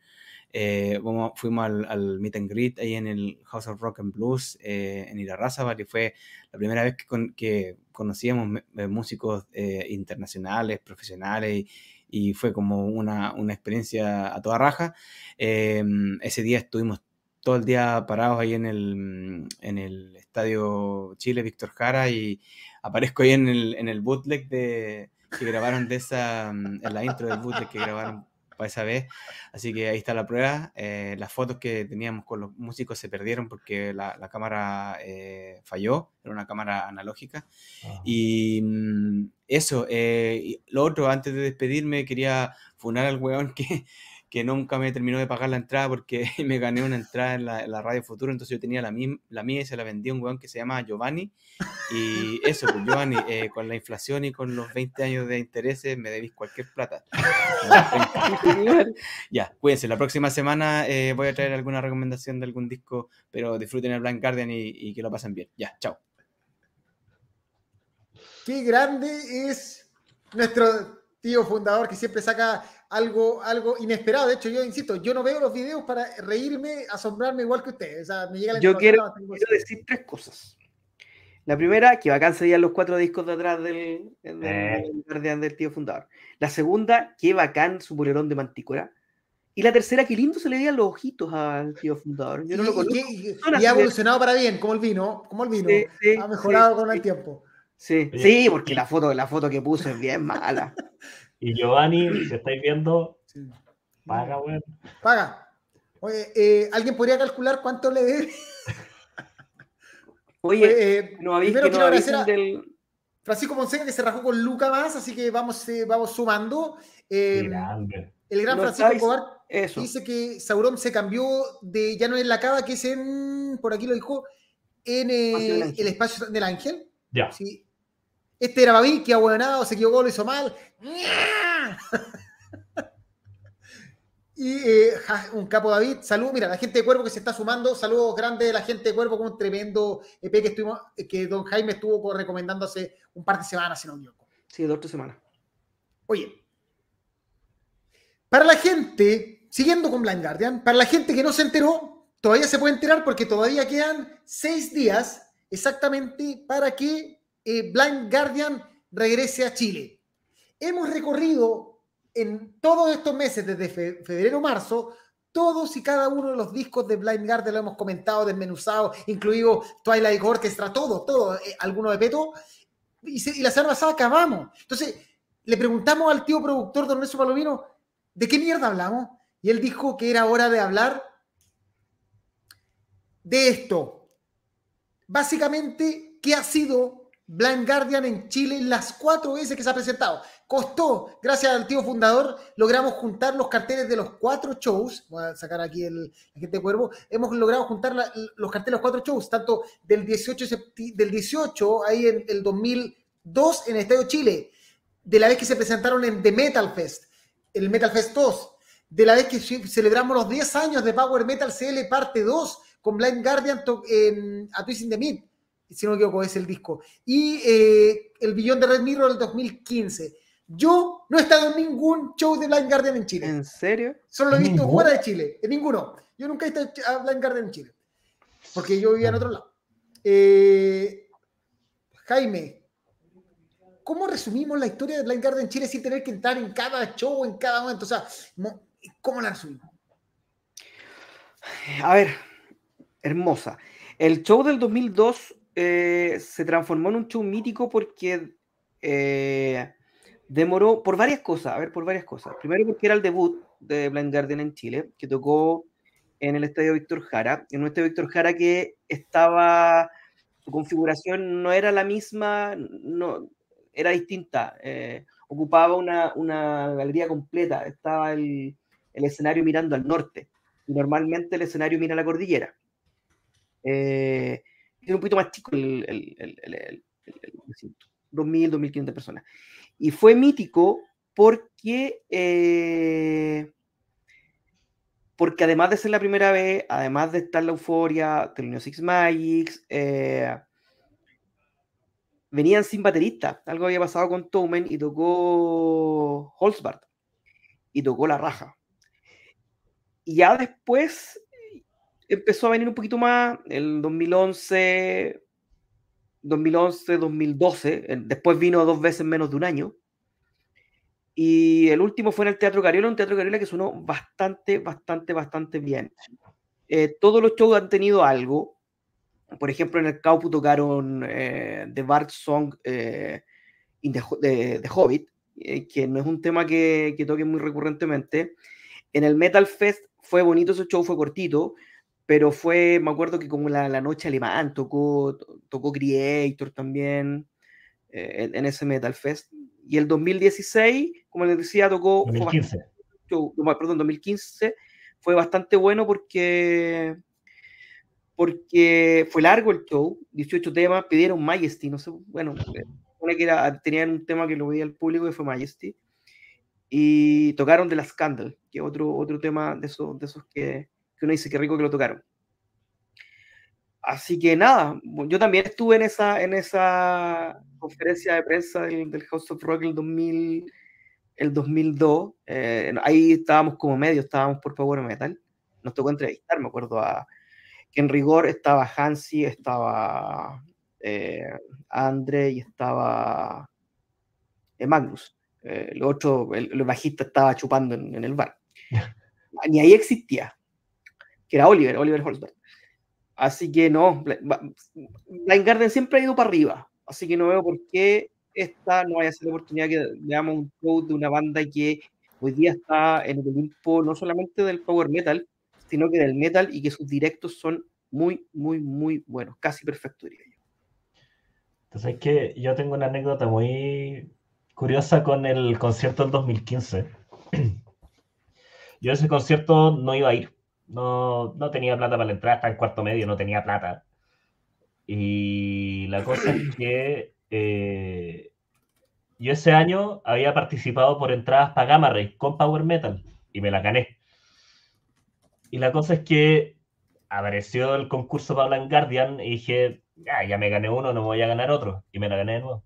eh, fuimos al, al meet and greet ahí en el House of Rock and Blues eh, en Irarrázaval y fue la primera vez que, con- que conocíamos eh, músicos eh, internacionales, profesionales y, y fue como una, una experiencia a toda raja. Eh, ese día estuvimos todo el día parados ahí en el, en el Estadio Chile Víctor Jara y aparezco ahí en el, en el bootleg de, que grabaron de esa, mm, en la intro del bootleg que grabaron para esa vez. Así que ahí está la prueba. Eh, las fotos que teníamos con los músicos se perdieron porque la, la cámara eh, falló, era una cámara analógica. Ah. Y mm, eso, eh, y lo otro, antes de despedirme, quería funar al weón que, que nunca me terminó de pagar la entrada porque me gané una entrada en la, en la Radio Futuro, entonces yo tenía la, mi- la mía y se la vendí a un weón que se llama Giovanni. Y eso, pues Giovanni, eh, con la inflación y con los 20 años de intereses, me debís cualquier plata. Ya, cuídense. La próxima semana eh, voy a traer alguna recomendación de algún disco, pero disfruten el Blind Guardian y, y que lo pasen bien. Ya, chao. Qué grande es nuestro tío fundador que siempre saca algo, algo inesperado. De hecho, yo insisto, yo no veo los videos para reírme, asombrarme igual que usted. O sea, me llega la Yo quiero, quiero decir tres cosas. La primera, que bacán serían los cuatro discos de atrás del, del, Eh. del tío fundador. La segunda, que bacán su polerón de mantícora. Y la tercera, que lindo se le veían los ojitos al tío fundador. Yo no y, lo conozco. y- y ha evolucionado para bien, como el vino, como el vino. Sí, sí, ha mejorado sí, con el sí. tiempo. Sí, sí, porque la foto, la foto que puso es bien mala. Y Giovanni, si estáis viendo, paga, weón. Paga. Oye, eh, ¿alguien podría calcular cuánto le debe? Oye, Eh, no que no quiero agradecer avisen a del. Francisco Monseca que se rajó con Luca más, así que vamos, eh, vamos sumando. Eh, Qué grande. el gran No Francisco estáis- Eso. dice que Sauron se cambió de, ya no en la cava, que es en, por aquí lo dijo, en eh, el espacio del ángel. Ya. Sí. Este era Babi, que ahueonado, se equivocó, lo hizo mal. Y eh, un capo David, saludos, mira, la gente de Cuervo que se está sumando, saludos grandes de la gente de Cuervo con un tremendo EP que estuvimos, que Don Jaime estuvo recomendando hace un par de semanas, si no me. Sí, dos o tres semanas. Oye, para la gente, siguiendo con Blind Guardian, para la gente que no se enteró, todavía se puede enterar porque todavía quedan seis días exactamente para que eh, Blind Guardian regrese a Chile. Hemos recorrido en todos estos meses, desde fe- febrero marzo, todos y cada uno de los discos de Blind Guardian lo hemos comentado, desmenuzado, incluido Twilight Orchestra, todo, todo, eh, alguno de Peto, y, la semana pasada acabamos. Entonces, le preguntamos al tío productor, don Nelson Palomino, ¿de qué mierda hablamos? Y él dijo que era hora de hablar de esto. Básicamente, ¿qué ha sido Blind Guardian en Chile las cuatro veces que se ha presentado? Costó, gracias al tío fundador, logramos juntar los carteles de los cuatro shows. Voy a sacar aquí el, la gente de Cuervo. Hemos logrado juntar los carteles de los cuatro shows, tanto del 18, de septi- del 18 ahí en el dos en el Estadio Chile, de la vez que se presentaron en The Metal Fest, el Metal Fest 2, de la vez que celebramos los 10 años de Power Metal CL parte 2 con Blind Guardian en A Twist in the si no me equivoco, es el disco, y eh, el Billón de Red Mirror del 2015. Yo no he estado en ningún show de Blind Guardian en Chile. ¿En serio? Solo lo he visto fuera de Chile, en ninguno. Yo nunca he visto a Blind Guardian en Chile, porque yo vivía en otro lado. Eh, Jaime, ¿cómo resumimos la historia de Blind Guardian en Chile sin tener que entrar en cada show, en cada momento? O sea, ¿cómo la resumimos? A ver, hermosa. El show del 2002 eh, se transformó en un show mítico porque eh, demoró por varias cosas. A ver, por varias cosas. Primero porque era el debut de Blind Guardian en Chile, que tocó en el estadio Víctor Jara, en un estadio Víctor Jara que estaba, su configuración no era la misma, no, era distinta, eh, ocupaba una, una, galería completa, estaba el, el, escenario mirando al norte, y normalmente el escenario mira la cordillera. Eh, era un poquito más chico el, el, el 2.000, 2.500 personas. Y fue mítico porque eh, porque además de ser la primera vez, además de estar la euforia, Telonio Six Magics, eh, venían sin baterista. Algo había pasado con Tomen y tocó Holzbart y tocó la raja. Y ya después empezó a venir un poquito más, el 2011, 2011, 2012, después vino dos veces menos de un año. Y el último fue en el Teatro Cariola, un Teatro Cariola que sonó bastante, bastante, bastante bien. Eh, todos los shows han tenido algo. Por ejemplo, en el Caupu tocaron eh, The Bard Song eh, de, Hobbit, que no es un tema que, que toque muy recurrentemente. En el Metal Fest fue bonito ese show, fue cortito, pero fue, me acuerdo que como la, la noche alemán tocó, tocó Creator también en, en, ese Metal Fest. Y el 2016 como les decía, tocó... 2015. Fue perdón, 2015 fue bastante bueno porque porque fue largo el show, 18 temas, pidieron Majesty, no sé, bueno, que era, tenían un tema que lo veía el público y fue Majesty, y tocaron de la Scandal, que otro, otro tema de esos, de esos que, que uno dice que rico que lo tocaron. Así que nada, yo también estuve en esa, en esa conferencia de prensa del, del House of Rock el 2000, el 2002, eh, ahí estábamos como medio, estábamos por Power Metal, nos tocó entrevistar, me acuerdo, a, que en rigor estaba Hansi, estaba eh, Andre y estaba eh, Magnus. el otro, el, bajista estaba chupando en, el bar. Ni ahí existía, era Oliver, Oliver Holzberg. Así que no, Garden siempre ha ido para arriba, así que no veo por qué esta no vaya a ser la oportunidad que veamos un show de una banda que hoy día está en el Olimpo no solamente del power metal, sino que del metal y que sus directos son muy, muy, muy buenos, casi perfectos, diría yo. Entonces es que yo tengo una anécdota muy curiosa con el concierto del 2015. Yo ese concierto no iba a ir, no, no tenía plata para la entrada, estaba en cuarto medio, no tenía plata. Y la cosa es que eh, yo ese año había participado por entradas para Gamma Ray con Power Metal y me la gané. Y la cosa es que apareció el concurso para Blind Guardian y dije, ah, ya me gané uno, no me voy a ganar otro. Y me la gané de nuevo.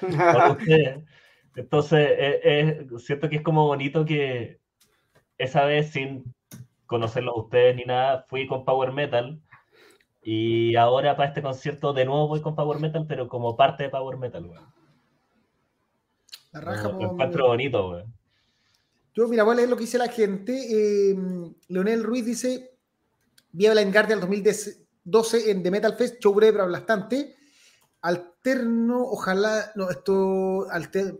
Entonces, eh, eh, siento que es como bonito que esa vez, sin conocerlos a ustedes ni nada, fui con Power Metal y ahora para este concierto de nuevo voy con Power Metal, pero como parte de Power Metal, weón. La raja, Lo encuentro bonito, weón. Yo, mira, voy a leer lo que dice la gente. Eh, Leonel Ruiz dice: Vi a Blind Guardian 2012 en The Metal Fest, show breve pero bastante. Alterno, ojalá, no, esto,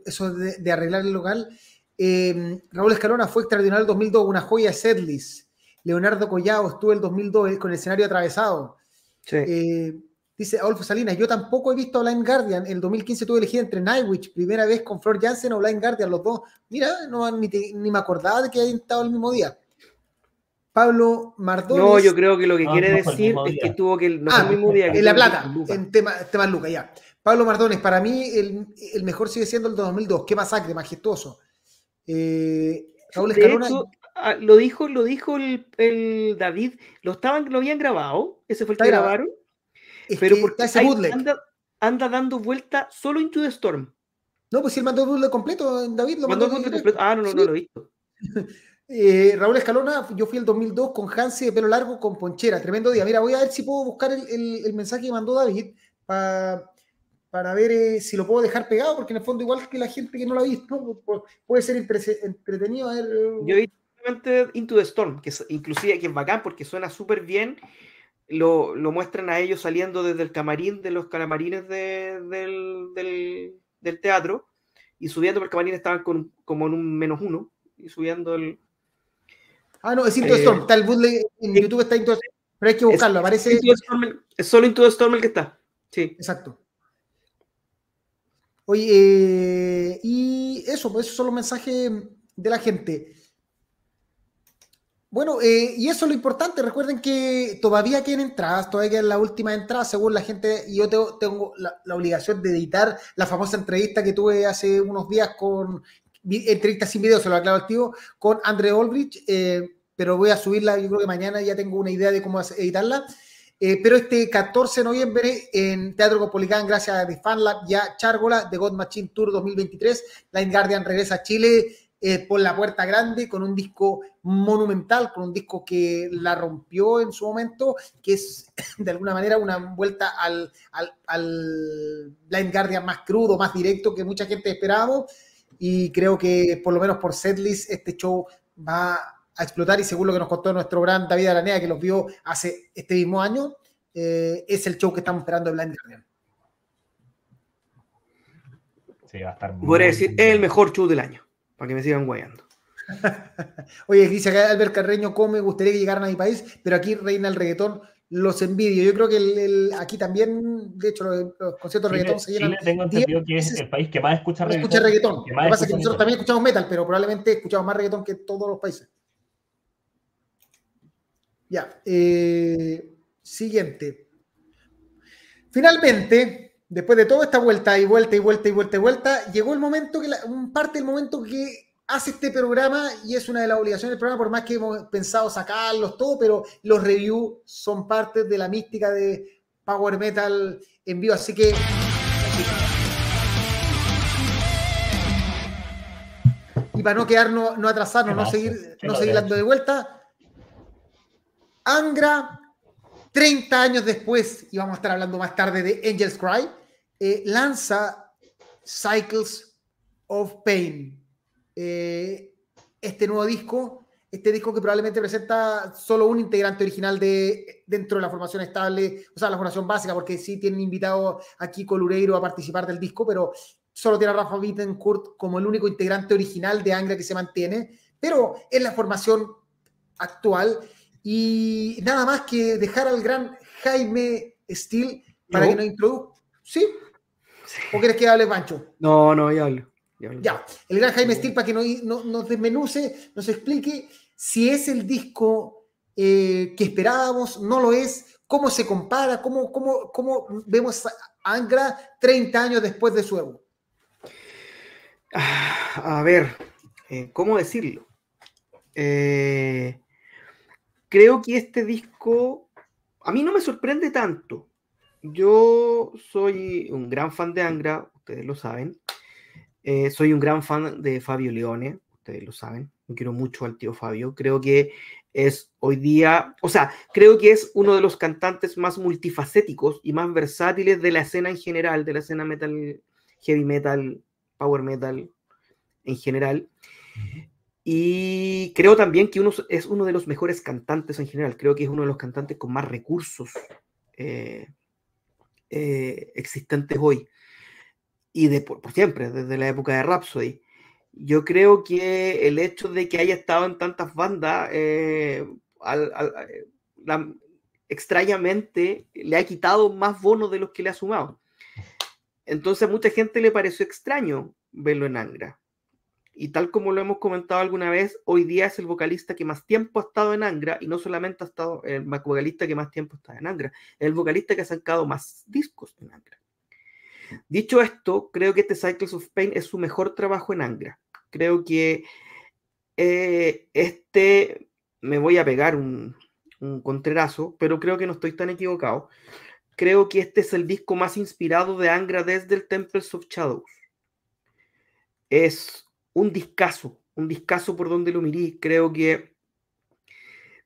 eso de, arreglar el local. Eh, Raúl Escalona fue extraordinario el 2002, una joya de setlist. Leonardo Collado estuvo el 2002 con el escenario atravesado. Eh, dice Adolfo Salinas, yo tampoco he visto Blind Guardian. En el 2015 tuve elegir entre Nightwitch, primera vez con Flor Jansen o Blind Guardian, los dos. Mira, no, ni, me acordaba de que hayan estado el mismo día. Pablo Mardones. No, yo creo que lo que No, quiere no decir es que tuvo que. No Ah, fue el mismo día. que En La Plata, en tema, temas Lucas, ya. Pablo Mardones, para mí el, el mejor sigue siendo el de 2002. Qué masacre, majestuoso. Eh, Raúl De Escalona, hecho, ah, lo dijo, lo dijo el, el David, lo estaban, lo habían grabado, ese fue el que grabado. grabaron, es pero que porque ese anda, anda dando vuelta solo Into the Storm. No, pues si él mandó el bootleg completo, David lo Mandó mandó. completo. Ah, no, no, Sí. no lo he visto. Eh, Raúl Escalona, yo fui el 2002 con Hansi de pelo largo con ponchera, tremendo día. Mira, voy a ver si puedo buscar el, el- el mensaje que mandó David pa- para ver eh, si lo puedo dejar pegado, porque en el fondo, igual que la gente que no lo ha visto, pu- pu- puede ser entretenido. A ver, eh, Yo he visto solamente Into the Storm, que es, inclusive que es bacán porque suena súper bien. Lo, lo muestran a ellos saliendo desde el camarín de los calamarines de- del, del- del teatro y subiendo por el camarín estaban con, como en un menos uno y subiendo el. Ah, no, es Into the eh, Storm. Está el bootleg en. YouTube, está Into the Storm, pero hay que buscarlo. Aparece. Into the Storm el- es solo Into the Storm el que está. Sí. Exacto. Oye, eh, y eso, pues esos son los mensajes de la gente. Bueno, eh, y eso es lo importante. Recuerden que todavía quedan entradas, todavía quedan las últimas entradas, según la gente. Y yo tengo, la, la obligación de editar la famosa entrevista que tuve hace unos días con. vi- Entrevista sin video, se lo aclaro al tío, con Andre Olbrich. eh, pero voy a subirla, yo creo que mañana ya tengo una idea de cómo editarla. Eh, pero este 14 de noviembre en Teatro Copolicán, gracias a The Fan ya Chárgola, The God Machine Tour 2023, Line Guardian regresa a Chile eh, por la puerta grande con un disco monumental, con un disco que la rompió en su momento, que es de alguna manera una vuelta al, al, al Blind Guardian más crudo, más directo que mucha gente esperábamos. Y creo que por lo menos por setlist este show va a explotar y según lo que nos contó nuestro gran David Aranea, que los vio hace este mismo año, eh, es el show que estamos esperando de Blind Guardian. Sí, va a estar muy Podría decir, es el mejor show del año. Para que me sigan guayando. Oye, dice acá Albert Carreño, ¿cómo me gustaría que llegaran a mi país? Pero aquí reina el reggaetón, los envidio. Yo creo que el- el- aquí también, de hecho, los, los conciertos de reggaetón se llenan. Chile tengo diez entendido que es el país que más escucha reggaetón. escucha reggaetón. que Lo que pasa es que nosotros reggaetón. también escuchamos metal, pero probablemente escuchamos más reggaetón que todos los países. Ya. eh, siguiente. Finalmente, después de toda esta vuelta y vuelta y vuelta y vuelta y vuelta, llegó el momento que la- un parte del momento que hace este programa y es una de las obligaciones del programa, por más que hemos pensado sacarlos todo, pero los reviews son parte de la mística de Power Metal en vivo, así que y para no quedarnos, no atrasarnos, no seguir, no seguir dando de vuelta. Angra, 30 años después, y vamos a estar hablando más tarde de Angel's Cry, eh, lanza Cycles of Pain. Eh, este nuevo disco, este disco que probablemente presenta solo un integrante original de, dentro de la formación estable, o sea, la formación básica, porque sí tienen invitado a Kiko Lureiro a participar del disco, pero solo tiene a Rafa Bittencourt como el único integrante original de Angra que se mantiene, pero es la formación actual y nada más que dejar al gran Jaime Steele para ¿Yo? que nos introduzca. ¿Sí? ¿O quieres que hable Pancho? No, no, ya hablo. ya hablo. Ya, el gran Jaime Steele para que nos, nos, nos desmenuce, nos explique si es el disco eh, que esperábamos, no lo es, cómo se compara, cómo, cómo, cómo vemos a Angra 30 años después de su debut. Ah, A ver, eh, ¿cómo decirlo? Eh, creo que este disco a mí no me sorprende tanto. Yo soy un gran fan de Angra, ustedes lo saben. Eh, soy un gran fan de Fabio Leone, ustedes lo saben. Yo quiero mucho al tío Fabio. Creo que es hoy día, o sea, creo que es uno de los cantantes más multifacéticos y más versátiles de la escena en general, de la escena metal, heavy metal, power metal en general. Y creo también que uno es uno de los mejores cantantes en general. Creo que es uno de los cantantes con más recursos eh, eh, existentes hoy. Y de por, siempre, desde la época de Rhapsody. Yo creo que el hecho de que haya estado en tantas bandas, eh, la, extrañamente le ha quitado más bonos de los que le ha sumado. Entonces a mucha gente le pareció extraño verlo en Angra. Y tal como lo hemos comentado alguna vez, hoy día es el vocalista que más tiempo ha estado en Angra y no solamente ha estado el vocalista que más tiempo está en Angra, es el vocalista que ha sacado más discos en Angra. Dicho esto, creo que este Cycles of Pain es su mejor trabajo en Angra. Creo que eh, este, me voy a pegar un, un contrerazo, pero creo que no estoy tan equivocado. Creo que este es el disco más inspirado de Angra desde el Temples of Shadows. Es un discazo, un discazo por donde lo mirí. Creo que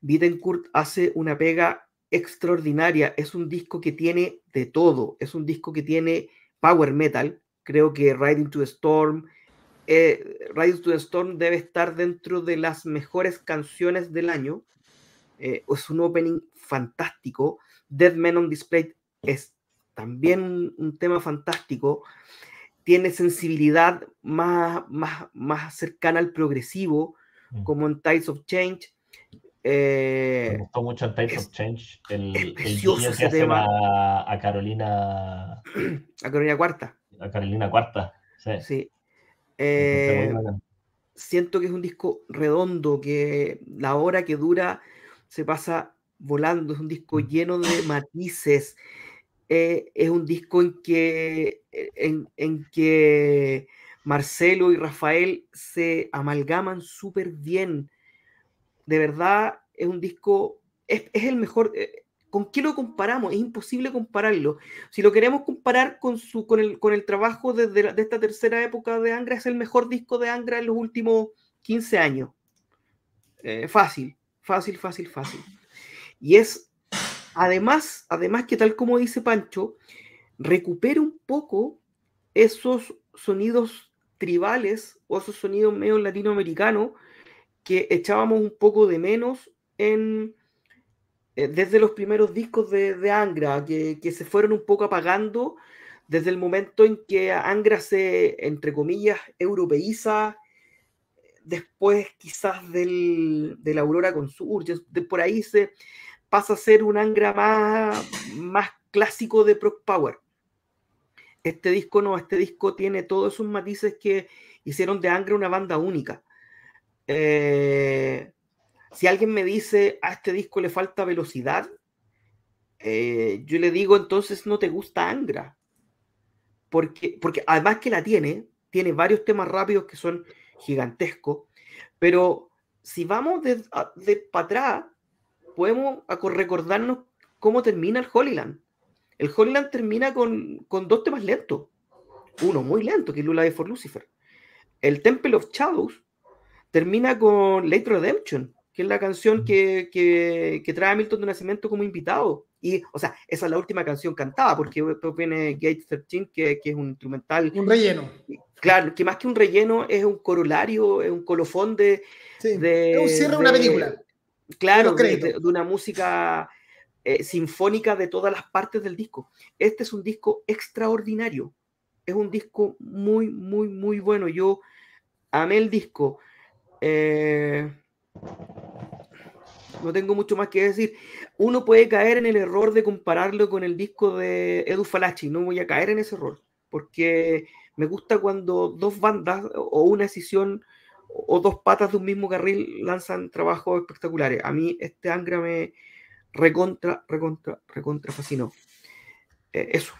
Bittencourt hace una pega extraordinaria. Es un disco que tiene de todo. Es un disco que tiene power metal. Creo que Riding to the Storm, eh, Riding to the Storm debe estar dentro de las mejores canciones del año. Eh, es un opening fantástico. Dead Men on Display es también un, tema fantástico. Tiene sensibilidad más, más, más cercana al progresivo, mm. como en Tides of Change. Eh, Me gustó mucho en Tides of Change el, el que tema. A, Carolina. A Carolina Cuarta. A Carolina Cuarta. Sí. Eh, siento que es un disco redondo, que la hora que dura se pasa volando, es un disco mm. lleno de matices, eh, es un disco en que, eh, en, que Marcelo y Rafael se amalgaman súper bien. De verdad, es un disco, es, el mejor. Eh, ¿Con qué lo comparamos? Es imposible compararlo. Si lo queremos comparar con, su, con, el, con el trabajo de, de, esta tercera época de Angra, es el mejor disco de Angra en los últimos 15 años. fácil, fácil, fácil, fácil. Y es Además, además que tal como dice Pancho, recupera un poco esos sonidos tribales o esos sonidos medio latinoamericanos que echábamos un poco de menos en, eh, desde los primeros discos de, Angra, que, se fueron un poco apagando desde el momento en que Angra se, entre comillas, europeiza, después quizás del, de la Aurora con de por ahí se, pasa a ser un Angra más, clásico de Proc Power. Este disco no, este disco tiene todos esos matices que hicieron de Angra una banda única. Eh, si alguien me dice a este disco le falta velocidad, eh, yo le digo entonces no te gusta Angra. Porque, porque además que la tiene, tiene varios temas rápidos que son gigantescos, pero si vamos de, de para atrás, podemos recordarnos cómo termina el Holyland. El Holyland termina con, dos temas lentos. Uno muy lento, que es Lula de for Lucifer. El Temple of Shadows termina con Late Redemption, que es la canción que, trae a Milton de Nacimiento como invitado. Y, o sea, esa es la última canción cantada, porque después viene Gate 13, que, es un instrumental. Un relleno. Claro, que más que un relleno es un corolario, es un colofón de. Sí, es un cierre de una película. Claro, de, una música eh, sinfónica de todas las partes del disco. Este es un disco extraordinario. Es un disco muy, muy, muy bueno. Yo amé el disco. Eh, no tengo mucho más que decir. Uno puede caer en el error de compararlo con el disco de Edu Falachi. No voy a caer en ese error. Porque me gusta cuando dos bandas o una decisión o dos patas de un mismo carril lanzan trabajos espectaculares. A mí este Angra me recontra, recontra, recontra fascinó. Eh, eso.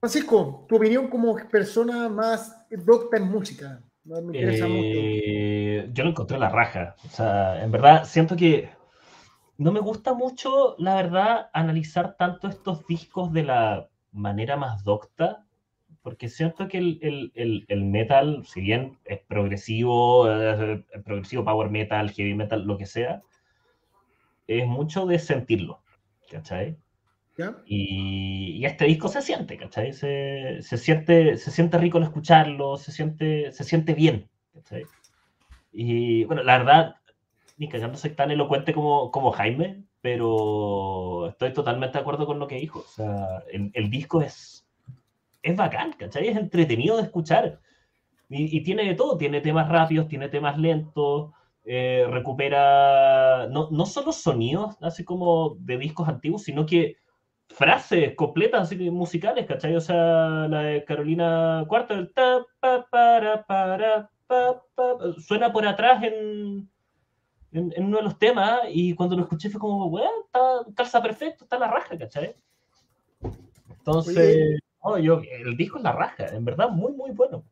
Francisco, tu opinión como persona más docta en música. Eh, yo lo encontré la raja. O sea, en verdad, siento que no me gusta mucho, la verdad, analizar tanto estos discos de la manera más docta, porque siento que el, metal, si bien es progresivo, progresivo, power metal, heavy metal, lo que sea, es mucho de sentirlo, ¿cachai? Y, este disco se siente, ¿cachai? Se, siente, se siente rico al escucharlo, se siente, se siente bien, ¿cachai? Y bueno, la verdad, ni cagando soy tan elocuente como, como Jaime, pero estoy totalmente de acuerdo con lo que dijo. O sea, el disco es es bacán, ¿cachai? Es entretenido de escuchar. Y, tiene de todo, tiene temas rápidos, tiene temas lentos, eh, recupera no, no solo sonidos, así como de discos antiguos, sino que frases completas así musicales, ¿cachai? O sea, la de Carolina Cuarto, el ta, pa, para, para, pa, pa, suena por atrás en, en, en uno de los temas y cuando lo escuché fue como, weón, está, calza perfecto, está la raja, ¿cachai? Entonces, Oye. No, yo, el disco es la raja, en verdad, muy, muy bueno.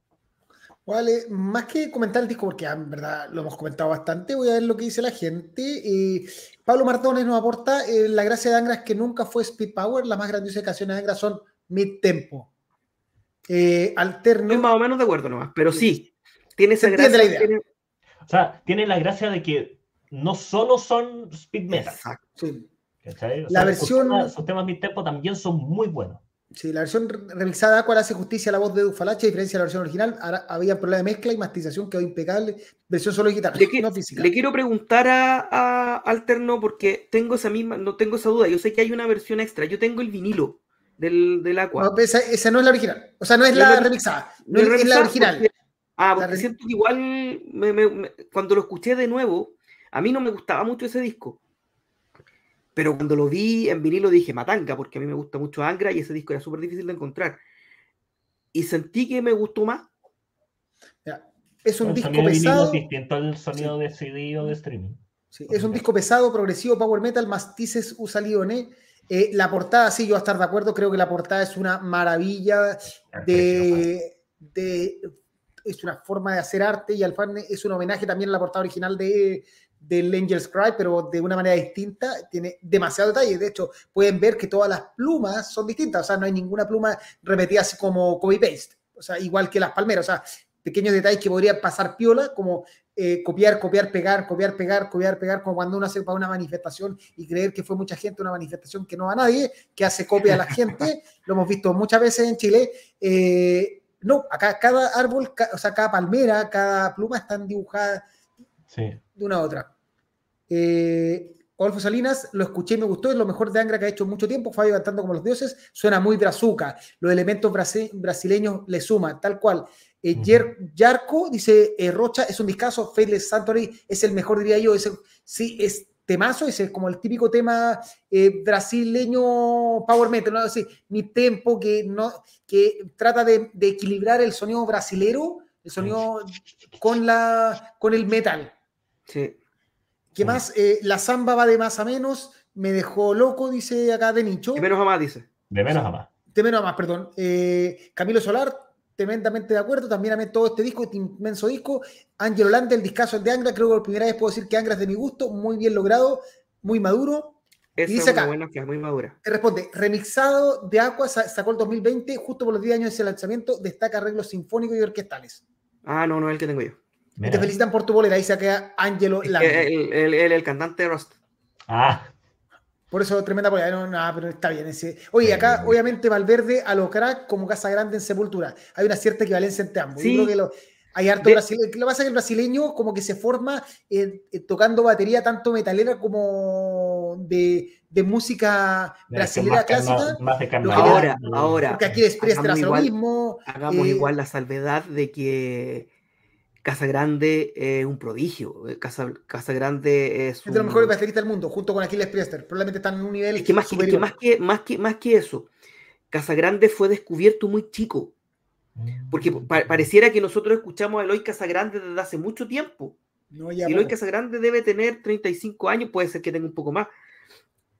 Vale, más que comentar el disco, porque ah, en verdad lo hemos comentado bastante, voy a ver lo que dice la gente. Eh, Pablo Mardones nos aporta, eh, la gracia de Angra es que nunca fue Speed Power, las más grandiosas canciones de Angra son mid tempo. Eh, alterno. Estoy más o menos de acuerdo nomás, pero sí, tiene esa gracia. la idea. tiene- O sea, tiene la gracia de que no solo son speed metal, Exacto. Sí. O La sea, versión- Sus temas, sus temas mid-tempo también son muy buenos. Sí, la versión re- remixada de Aqua hace justicia a la voz de Dufalache, a diferencia de la versión original. Ahora, había problema de mezcla y masterización, quedó impecable. Versión solo de guitarra, Le, no física. le quiero preguntar a, a Alterno porque tengo esa misma, no tengo esa duda. Yo sé que hay una versión extra. Yo tengo el vinilo del, del Aqua. No, esa, esa no es la original, o sea, no es la la- remixada, no es, la original. porque- ah, porque siento que igual me- me- me- cuando lo escuché de nuevo, a mí no me gustaba mucho ese disco. Pero cuando lo vi en vinilo dije Matanga, porque a mí me gusta mucho Angra y ese disco era súper difícil de encontrar. Y sentí que me gustó más. Ya, Es un el disco pesado. es distinto al sonido de CD o de streaming. Sí, es un disco pesado, progresivo, power metal, mastices usa Lione. Eh, la portada, sí, yo voy a estar de acuerdo, creo que la portada es una maravilla de, de- es una forma de hacer arte y al fan es un homenaje también a la portada original de del Angel's Cry, pero de una manera distinta, tiene demasiado detalle. De hecho, pueden ver que todas las plumas son distintas, o sea, no hay ninguna pluma repetida así como copy-paste, o sea, igual que las palmeras, o sea, pequeños detalles que podrían pasar piola, como eh, copiar, copiar, pegar, copiar, pegar, copiar, pegar, como cuando uno hace para una manifestación y creer que fue mucha gente, una manifestación que no va a nadie, que hace copia a la gente, lo hemos visto muchas veces en Chile. Eh, no, acá cada árbol, ca- o sea, cada palmera, cada pluma están dibujadas Sí. de una a otra. Eh, Adolfo Salinas, lo escuché y me gustó, es lo mejor de Angra que ha hecho en mucho tiempo, Fabio cantando como los dioses, suena muy brazuca, los elementos brasi- brasileños le suman, tal cual. Eh, Ujú. Yer- Yarco dice, eh, Rocha es un discazo, Faithless Sanctuary es el mejor, diría yo, ese, sí, es temazo, ese es como el típico tema eh, brasileño power metal, ¿no? Así, mi tempo que, no, que trata de, de equilibrar el sonido brasilero, el sonido con, la, con el metal. Sí. ¿Qué más? Eh, la samba va de más a menos, me dejó loco, dice acá de nicho. Y menos a más, dice. De menos a más. De menos a más, perdón. Eh, Camilo Solar, tremendamente de acuerdo. También amé todo este disco, este inmenso disco. Ángel Holanda, el discazo de Angra. Creo que por primera vez puedo decir que Angra es de mi gusto. Muy bien logrado, muy maduro. Esa dice es acá. buena que es muy madura. Eh, Responde, remixado de Aqua sa- sacó el 2020, justo por los 10 años de ese lanzamiento. Destaca arreglos sinfónicos y orquestales. Ah, no, no es el que tengo yo. Y te felicitan por tu bolera. Ahí se queda Angelo Es Landa. que el, el, el- el cantante de Rust. Ah, Por eso tremenda polera. No, no, pero está bien. Ese. Oye, Sí, acá bien. obviamente Valverde a lo crack como Casa Grande en Sepultura. Hay una cierta equivalencia entre ambos. Yo Sí. creo que lo- hay harto De- brasileño. Lo que pasa es que el brasileño como que se forma eh, eh, tocando batería tanto metalera como de, de música brasileña más, clásica. de Lo que le carnaval. Ahora, ahora. Porque aquí hace lo igual- mismo. Hagamos Eh, igual la salvedad de que Casa Grande es un prodigio. Eh, Casa, Casa Grande es Es de los mejores bateristas del mundo, junto con Aquiles Priester. Probablemente están en un nivel Es que más que, más que, más que, más que eso, Casagrande fue descubierto muy chico, porque Mm. pa- pareciera que nosotros escuchamos a Eloy Casagrande desde hace mucho tiempo. No, ya, Y Eloy poco. Casagrande debe tener 35 años, puede ser que tenga un poco más.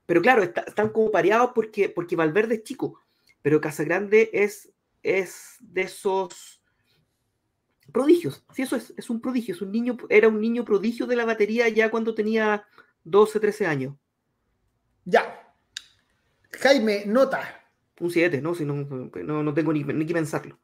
Pero claro, está- están como pareados porque, porque Valverde es chico, pero Casagrande es, es de esos prodigios. Sí, eso es, es un prodigio, es un niño, era un niño prodigio de la batería ya cuando tenía 12, 13 años. Ya. Jaime, nota. Un 7, ¿no? Si no, no, no tengo ni, ni que pensarlo.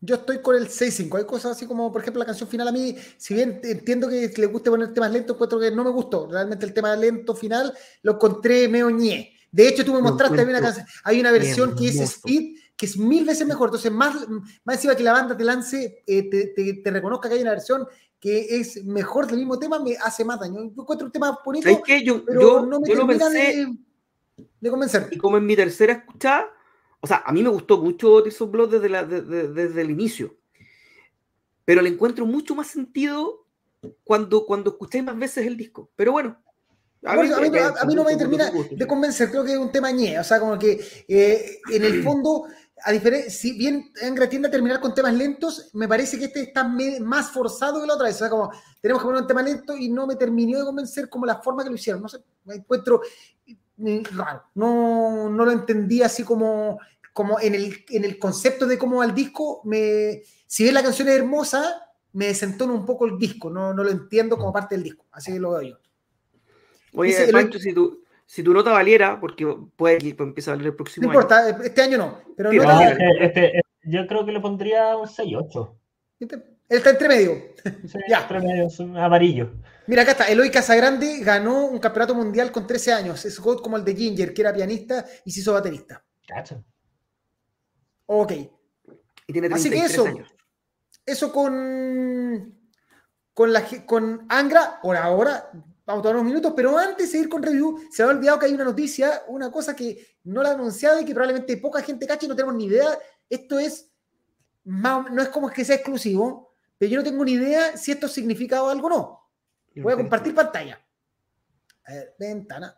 Yo estoy con el 6-5. Hay cosas así como, por ejemplo, la canción final a mí, si bien entiendo que le guste poner temas lentos, encuentro que no me gustó. Realmente el tema lento final lo encontré medio ñe. De hecho, tú me mostraste, hay una, hay una versión que es. Speed, que es mil veces mejor. Entonces, más, más encima que la banda te lance, eh, te, te- te reconozca que hay una versión que es mejor del mismo tema, me hace más daño. Yo encuentro un tema bonito, ¿Sabes qué? Yo, pero yo, no me yo lo pensé, de, de convencer. y como en mi tercera escuchada, o sea, a mí me gustó mucho Tears of Blood desde, la- de- de- desde el inicio, pero le encuentro mucho más sentido cuando, cuando escucháis más veces el disco. Pero bueno, A mí, no me termina de convencer, creo que es un tema ñe, o sea, como que eh, en el fondo, a diferencia, si bien Angra tiende a terminar con temas lentos, me parece que este está más forzado que la otra vez, o sea, como tenemos que poner un tema lento y no me terminó de convencer como la forma que lo hicieron, no sé, me encuentro eh, raro, no, no lo entendí así como, como en, el, en el concepto de cómo al disco, me, si bien la canción es hermosa, me desentona un poco el disco, no, no lo entiendo como parte del disco, así que lo veo yo. Oye, Pancho, si, tu, si tu nota valiera, porque puede que empiece a valer el próximo año. No importa, este año no. Pero este, este, yo creo que le pondría un 6-8. Este, él está entre medio. ya. Entre medio, es un amarillo. Mira, acá está. Eloy Casagrande ganó un campeonato mundial con 13 años. Es God como el de Ginger, que era pianista y se hizo baterista. Cacho. Ok. Y tiene Así que eso, eso con, con, la, con Angra, por ahora, vamos a tomar unos minutos, pero antes de ir con review, se me ha olvidado que hay una noticia, una cosa que no la he anunciado y que probablemente poca gente cache y no tenemos ni idea. Esto es, no es como que sea exclusivo, pero yo no tengo ni idea si esto significa algo o no. Voy a compartir pantalla. A ver, ventana.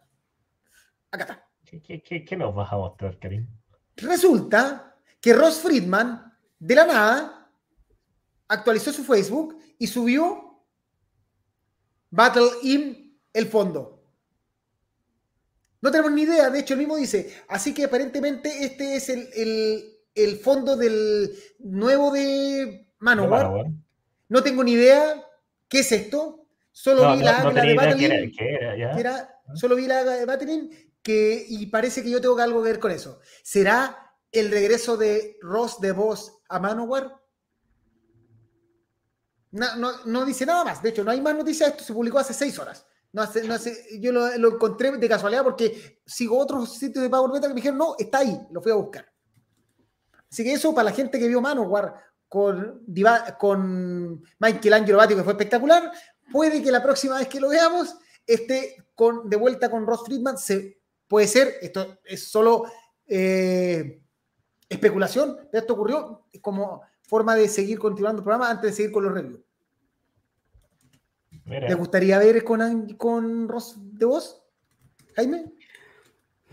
Acá está. ¿Qué, nos vas a mostrar, Karim? Resulta que Ross Friedman, de la nada, actualizó su Facebook y subió Battle in el fondo. No tenemos ni idea, de hecho, el mismo dice. Así que aparentemente este es el, fondo del nuevo de Manowar. No tengo ni idea qué es esto. Solo vi la águila de Battling. solo vi la de Battling que, y parece que yo tengo algo que ver con eso. ¿Será el regreso de Ross de Boss a Manowar? No, dice nada más. De hecho, no hay más noticias. Esto se publicó hace seis horas. No no yo lo, encontré de casualidad porque sigo otros sitios de Power Metal que me dijeron, no, está ahí, lo fui a buscar. Así que eso para la gente que vio Manowar con, con Michael Angelo Bati, que fue espectacular, puede que la próxima vez que lo veamos esté con, de vuelta con Ross Friedman. Se, puede ser, esto es solo eh, especulación, esto ocurrió como forma de seguir continuando el programa antes de seguir con los reviews. ¿Te gustaría ver con, con Ross de voz, Jaime?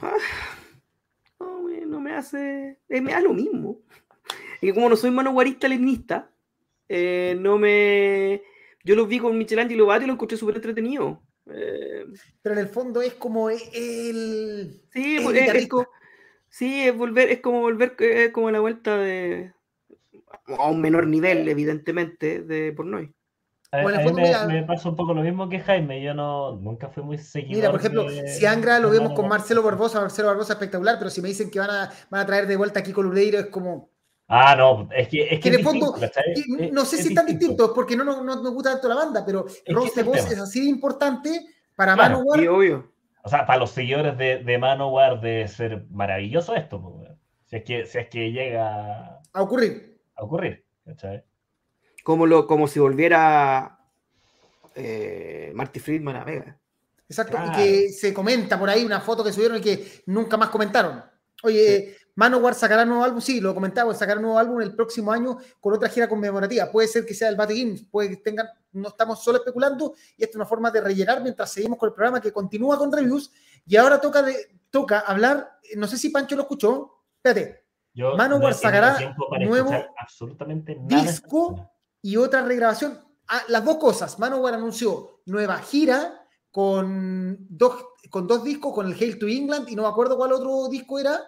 Ah, no, me, hace. Eh, me da lo mismo. Y como no soy manoguarista leninista, eh, no me. Yo lo vi con Michelangelo Bati y lo encontré súper entretenido. Eh, Pero en el fondo es como el. Sí, es, como, sí, es volver, es como volver como la vuelta de, a un menor nivel, evidentemente, de Pornoy. Bueno, me, pasa un poco lo mismo que Jaime, yo no, nunca fui muy seguido. Mira, por ejemplo, si Angra lo vemos con Marcelo Barbosa, Marcelo Barbosa espectacular, pero si me dicen que van a, van a traer de vuelta aquí con es como... Ah, no, es que es que, en el fondo, no sé si es tan distinto, porque no, no, nos gusta tanto la banda, pero Ross de Voz es así de importante para Manowar. Sí, obvio. O sea, para los seguidores de, de Manowar debe ser maravilloso esto, si es que, si es que llega a ocurrir ocurrir. Como, lo, como si volviera eh, Marty Friedman a Vega. Exacto, y que se comenta por ahí una foto que subieron y que nunca más comentaron. Oye, Manowar sacará nuevo álbum, sí, lo comentaba, sacará nuevo álbum el próximo año con otra gira conmemorativa. Puede ser que sea el Battle Games, puede que tengan, no estamos solo especulando, y esta es una forma de rellenar mientras seguimos con el programa que continúa con reviews. Y ahora toca, de, toca hablar, no sé si Pancho lo escuchó, espérate, Manowar sacará nuevo absolutamente disco y otra regrabación. Ah, las dos cosas. Manowar anunció nueva gira con dos, con dos discos, con el Hail to England y no me acuerdo cuál otro disco era.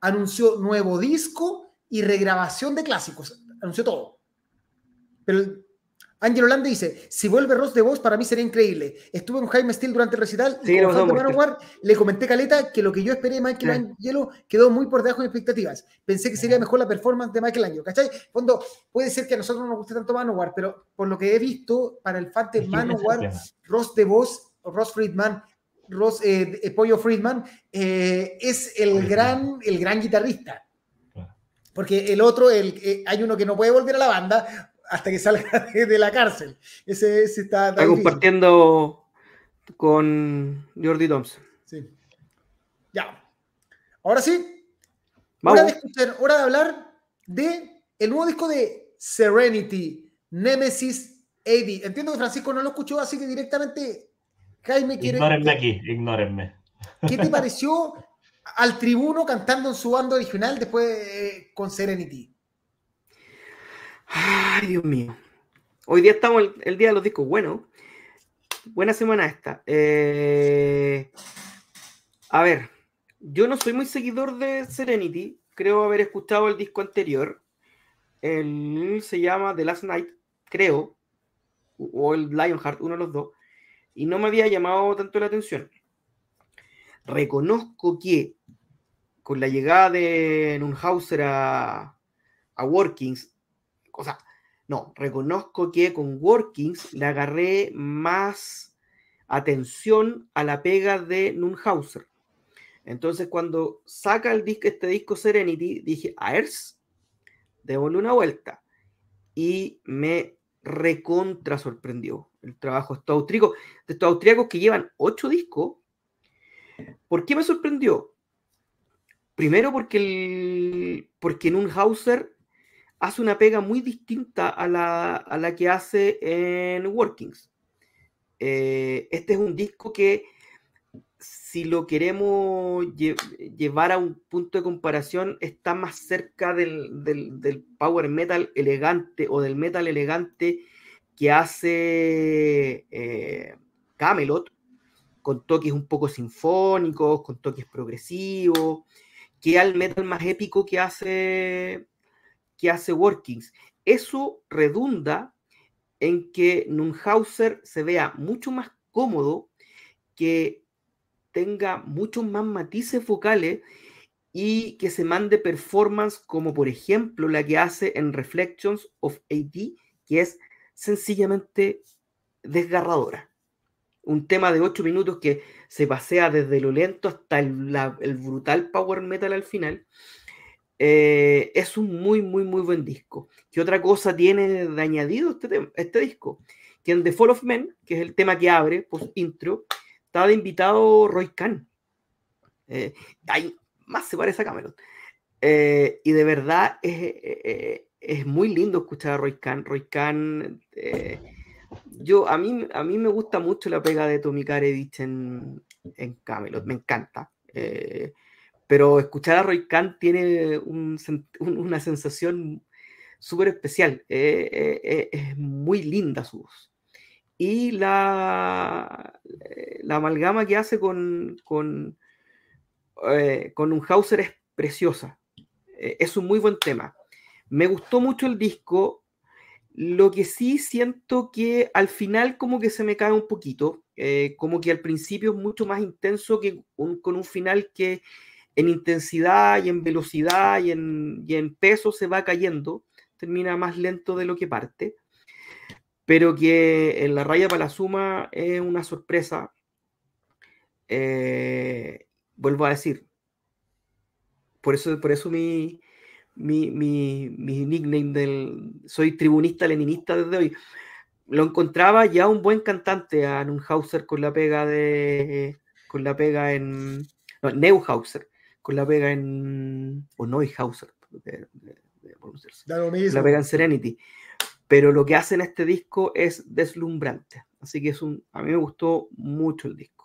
Anunció nuevo disco y regrabación de clásicos. Anunció todo. Pero Ángel Holanda dice, si vuelve Ross de voz, para mí sería increíble. Estuve con Jaime Steele durante el recital y como le comenté Caleta que lo que yo esperé de Michael Angelo quedó muy por debajo de expectativas. Pensé que sería mejor la performance de Michael Angelo, ¿cachai? Fondo, puede ser que a nosotros no nos guste tanto Manowar, pero por lo que he visto, para el fan de Manowar, Ross de voz, Ross Friedman, Ross, eh, eh, Pollo Friedman, eh, es el gran, el gran guitarrista. Porque el otro, el, hay uno que no puede volver a la banda, hasta que salga de la cárcel. Ese, está, está compartiendo con Jordi Thompson. Sí. Ya. Ahora sí. Hora de, escuchar, hora de hablar de el nuevo disco de Serenity, Nemesis AD. Entiendo que Francisco no lo escuchó, así que directamente Jaime quiere. Ignórenme aquí, ignórenme. ¿Qué te pareció al tribuno cantando en su banda original después eh, con Serenity? Ay, Dios mío. Hoy día estamos el, el día de los discos. Bueno, buena semana esta. Eh, a ver, yo no soy muy seguidor de Serenity. Creo haber escuchado el disco anterior. Él se llama The Last Night, creo. O el Lionheart, uno de los dos. Y no me había llamado tanto la atención. Reconozco que con la llegada de Nunhauser a, a Workings, o sea, no, reconozco que con Workings le agarré más atención a la pega de Nunhauser. Entonces, cuando saca el disco, este disco Serenity, dije, a Ers, démosle una vuelta. Y me recontra sorprendió el trabajo de estos austríacos, de estos que llevan ocho discos. ¿Por qué me sorprendió? Primero porque, el, porque Nunhauser hace una pega muy distinta a la, a la que hace en Workings. Eh, este es un disco que si lo queremos lle llevar a un punto de comparación, está más cerca del, del, del, power metal elegante o del metal elegante que hace eh, Camelot, con toques un poco sinfónicos, con toques progresivos, que al metal más épico que hace, que hace Workings. Eso redunda en que Nunhauser se vea mucho más cómodo, que tenga muchos más matices vocales y que se mande performance como por ejemplo la que hace en Reflections of AD, que es sencillamente desgarradora. Un tema de 8 minutos que se pasea desde lo lento hasta el, el brutal power metal al final. Eh, es un muy, muy, muy buen disco. ¿Qué otra cosa tiene de añadido este, este disco? Que en The Fall of Men, que es el tema que abre, post intro, estaba de invitado Roy Khan. Eh, ahí más se parece a Cameron. Eh, y de verdad es, eh, es, muy lindo escuchar a Roy Khan. Roy Khan, yo, a, mí, a mí me gusta mucho la pega de Tommy Karevich en, en Camelot, me encanta. Pero escuchar a Roy Khan tiene un, un, una sensación súper especial. es muy linda su voz y la, la amalgama que hace con, con, eh, con un Hauser es preciosa. Eh, es un muy buen tema. Me gustó mucho el disco. Lo que sí siento que al final como que se me cae un poquito, eh, como que al principio es mucho más intenso que un, con un final que en intensidad y en velocidad y en, y en peso se va cayendo, termina más lento de lo que parte pero que en la raya para la suma es una sorpresa. Eh, vuelvo a decir, por eso, por eso mi, mi, mi, mi, nickname del soy tribunista leninista desde hoy. Lo encontraba ya un buen cantante a Nunhauser con la pega de con la pega en no, Neuhauser con la pega en o Neuhauser de, de, de, la pega en Serenity pero lo que hace en este disco es deslumbrante. Así que es un, a mí me gustó mucho el disco.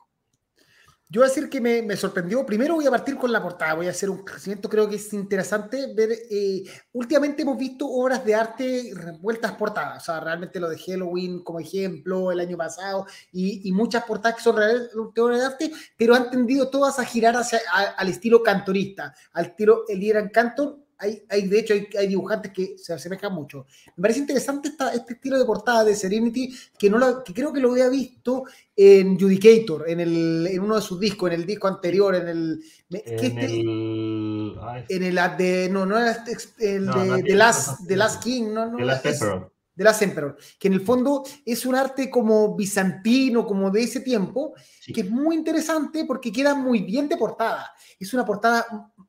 Yo voy a decir que me, me, sorprendió. Primero voy a partir con la portada. Voy a hacer un crecimiento. Creo que es interesante ver. Eh, últimamente hemos visto obras de arte revueltas portadas. O sea, realmente lo de Halloween como ejemplo el año pasado y, y muchas portadas que son reales obras de arte, pero han tendido todas a girar hacia, a, al estilo cantorista, al estilo Eliran Cantor hay, hay, de hecho, hay, hay, dibujantes que se asemejan mucho. Me parece interesante esta, este estilo de portada de Serenity, que, no lo, que creo que lo había visto en Judicator, en, el, en uno de sus discos, en el disco anterior, en el... En, este, el, en el de... No, no era el no, de, no, de, Last, de Last King, no, no. Last Emperor de las Emperor, que en el fondo es un arte como bizantino, como de ese tiempo, sí. que es muy interesante porque queda muy bien de portada. Es una portada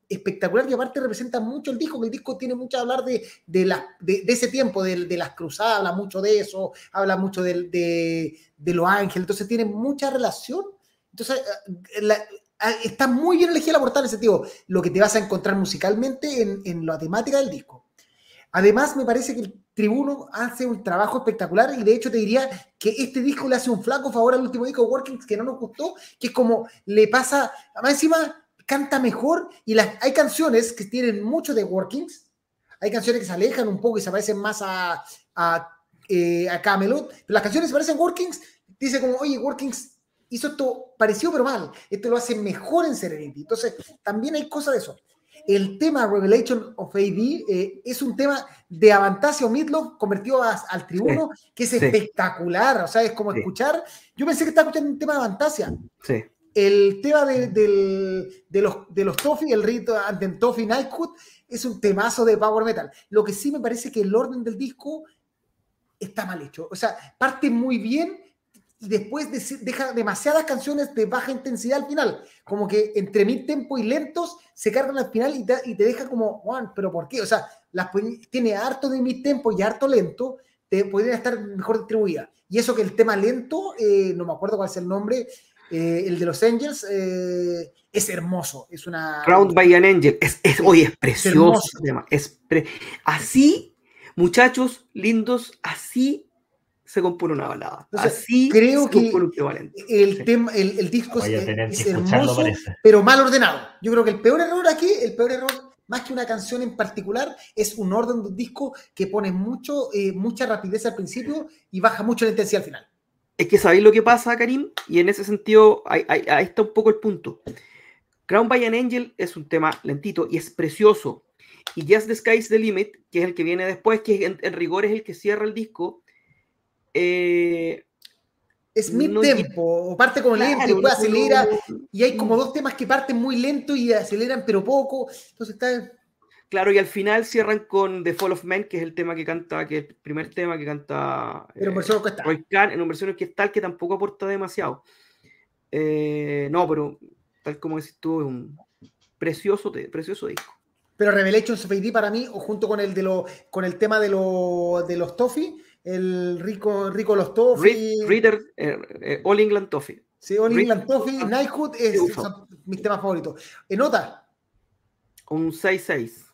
espectacular y aparte representa mucho el disco, que el disco tiene mucho a hablar de, de, la, de, de ese tiempo, de, de, las cruzadas, habla mucho de eso, habla mucho de, de, los ángeles, entonces tiene mucha relación. Entonces, la, está muy bien elegida la portada en ese sentido, lo que te vas a encontrar musicalmente en, en la temática del disco. Además, me parece que el Tribuno hace un trabajo espectacular y de hecho te diría que este disco le hace un flaco favor al último disco de Workings que no nos gustó, que es como le pasa, más encima canta mejor y hay canciones que tienen mucho de Workings, hay canciones que se alejan un poco y se parecen más a, eh, a Camelot, pero las canciones se parecen a Workings, dice como, oye, Workings hizo esto pareció pero mal, esto lo hace mejor en Serenity, entonces también hay cosas de eso. El tema Revelation of AD eh, es un tema de Avantasia o Midlove convertido a- al tribuno, que es sí. espectacular. O sea, es como Sí. escuchar. Yo pensé que estaba escuchando un tema de Avantasia. Sí. El tema de, del- de los, de los Toffee, el rito ante Toffee Nighthood, es un temazo de Power Metal. Lo que sí me parece que el orden del disco está mal hecho. O sea, parte muy bien y después deci- deja demasiadas canciones de baja intensidad al final. Como que entre mid tempo y lentos se cargan al final y te, y te deja como, Juan, ¿pero por qué? O sea, las, tiene harto de mid tempo y harto lento, te podrían estar mejor distribuidas. Y eso que el tema lento, eh, no me acuerdo cuál es el nombre, eh, el de los Angels, eh, es hermoso. Es una. Crowned by an Angel. Es, es, oye, es precioso. tema, es pre- así, muchachos lindos, así se compone una balada. Entonces, así creo se que un equivalente. El, Sí. tema, el, el disco es, tener es hermoso, pero mal ordenado. Yo creo que el peor error aquí, el peor error, más que una canción en particular, es un orden de un disco que pone mucho, eh, mucha rapidez al principio y baja mucho la intensidad al final. Es que sabéis lo que pasa, Karim, y en ese sentido, ahí, ahí- ahí está un poco el punto. Crown by an Angel es un tema lentito y es precioso. Y Just the Sky's the Limit, que es el que viene después, que en, en rigor es el que cierra el disco, eh, Es mid No tempo, o parte como lento y claro, después no- acelera, no- y hay como dos temas que parten muy lento y aceleran pero poco. Entonces está. Claro, y al final cierran con The Fall of Man, que es el tema que canta, que es el primer tema que canta Pero en eh. Roy Khan, en una versión orquestal que tampoco aporta demasiado. Eh, no, pero tal como decís tú, es un precioso, precioso disco. Pero Revelations of AD para mí, o junto con el de lo, con el tema de, lo, de los Toffee, el rico, rico los Toffee. Read- Reader, eh, eh, All England Toffee. Sí, All England Toffee, Knighthood es, son mis temas favoritos. Nota, Un 6-6.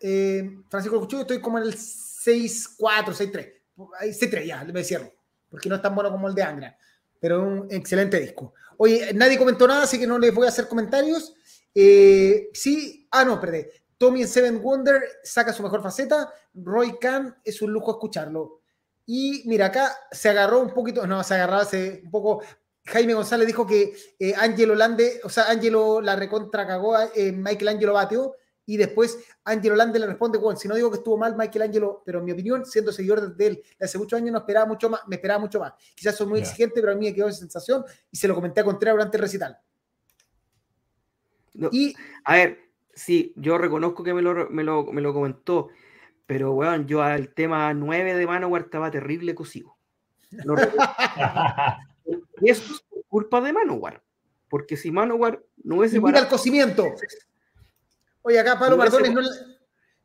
eh, Francisco Cuchillo, estoy como en el 6-4, 6-3. Ahí 6-3, ya, me cierro. Porque no es tan bueno como el de Angra. Pero un excelente disco. Oye, nadie comentó nada, así que no les voy a hacer comentarios. Eh, sí, ah, no, perdón. Tommy en Seven Wonder saca su mejor faceta. Roy Khan es un lujo escucharlo. Y mira, acá se agarró un poquito, no, se agarraba hace un poco. Jaime González dijo que eh, Angelo Lande, o sea, Angelo la recontra cagó, a- eh, Michael Angelo bateó, y después Angelo Lande le responde, bueno, si no digo que estuvo mal Michael Angelo, pero en mi opinión, siendo seguidor de él de hace muchos años, no esperaba mucho más, me esperaba mucho más. Quizás soy muy exigente, pero a mí me quedó esa sensación y se lo comenté a Contreras durante el recital. No, Y A ver, sí, yo reconozco que me lo, me lo, me lo comentó, pero weón, yo al tema 9 de Manowar estaba terrible cosido. Lo y eso es culpa de Manowar. Porque si Manowar no hubiese al parado- cocimiento. Oye, acá Pablo No, Mardones no,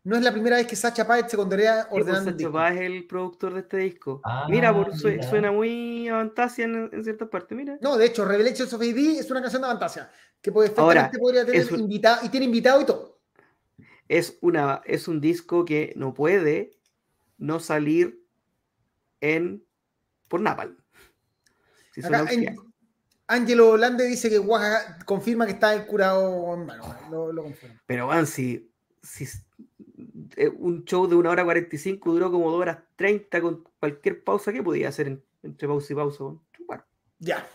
no es la primera vez que Sacha Páez se contaría Sí, pues, ordenando Sacha. Paz es el productor de este disco. Ah, mira, por, su- mira. suena muy avantasia en, en ciertas partes, mira. No, de hecho, Revelations of AD es una canción de Fantasia que puede, Ahora, perfectamente podría tener es un- invitado y tiene invitado y todo. Es, una, es un disco que no puede no salir en por Napalm. Si Acá, en-. Angelo Lande dice que Oaxaca confirma que está curado en mano. Lo, lo confirma. Pero van, si, eh, un show de una hora 45 duró como dos horas 30 con cualquier pausa que podía hacer en- entre pausa y pausa. Bueno, Ya.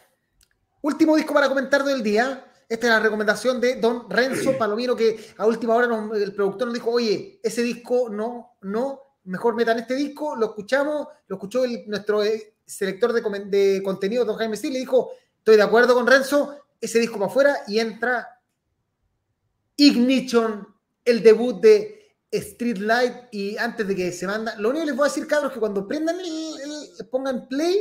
Último disco para comentar del día. Esta es la recomendación de Don Renzo Palomino, que a última hora nos- el productor nos dijo, oye, ese disco no, no, mejor metan este disco, lo escuchamos, lo escuchó el- nuestro eh, selector de, de contenido, Don Jaime Sil, le dijo, estoy de acuerdo con Renzo, ese disco para afuera y entra Ignition, el debut de Street Light y antes de que se manda, lo único que les voy a decir, cabros, que cuando prendan el, el- pongan play,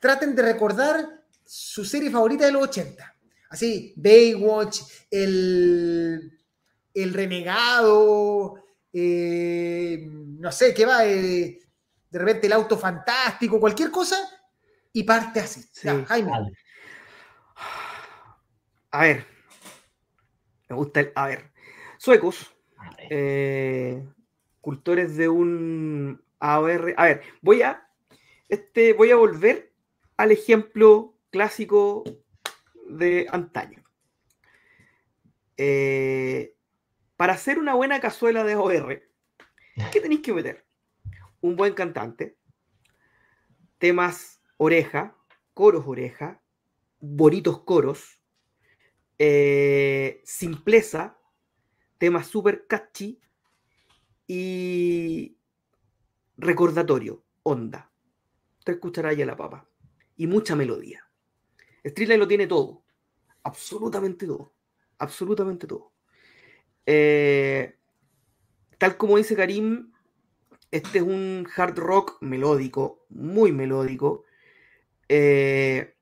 traten de recordar su serie favorita de los 80. Así, Baywatch, el, el Renegado, eh, no sé, qué va, eh, de repente el auto fantástico, cualquier cosa, y parte así. Ya, Sí. Jaime. A ver. Me gusta el. A ver. Suecos. Eh, cultores de un AOR. A ver, voy a, este, voy a volver al ejemplo clásico de antaño. Eh, para hacer una buena cazuela de AOR, ¿qué tenéis que meter? Un buen cantante, temas oreja, coros oreja, bonitos coros, eh, simpleza, temas super catchy y recordatorio, onda. Te escuchará ya la papa. Y mucha melodía. Streetlight lo tiene todo. Absolutamente todo. Absolutamente todo. Eh, tal como dice Karim, este es un hard rock melódico, muy melódico, eh,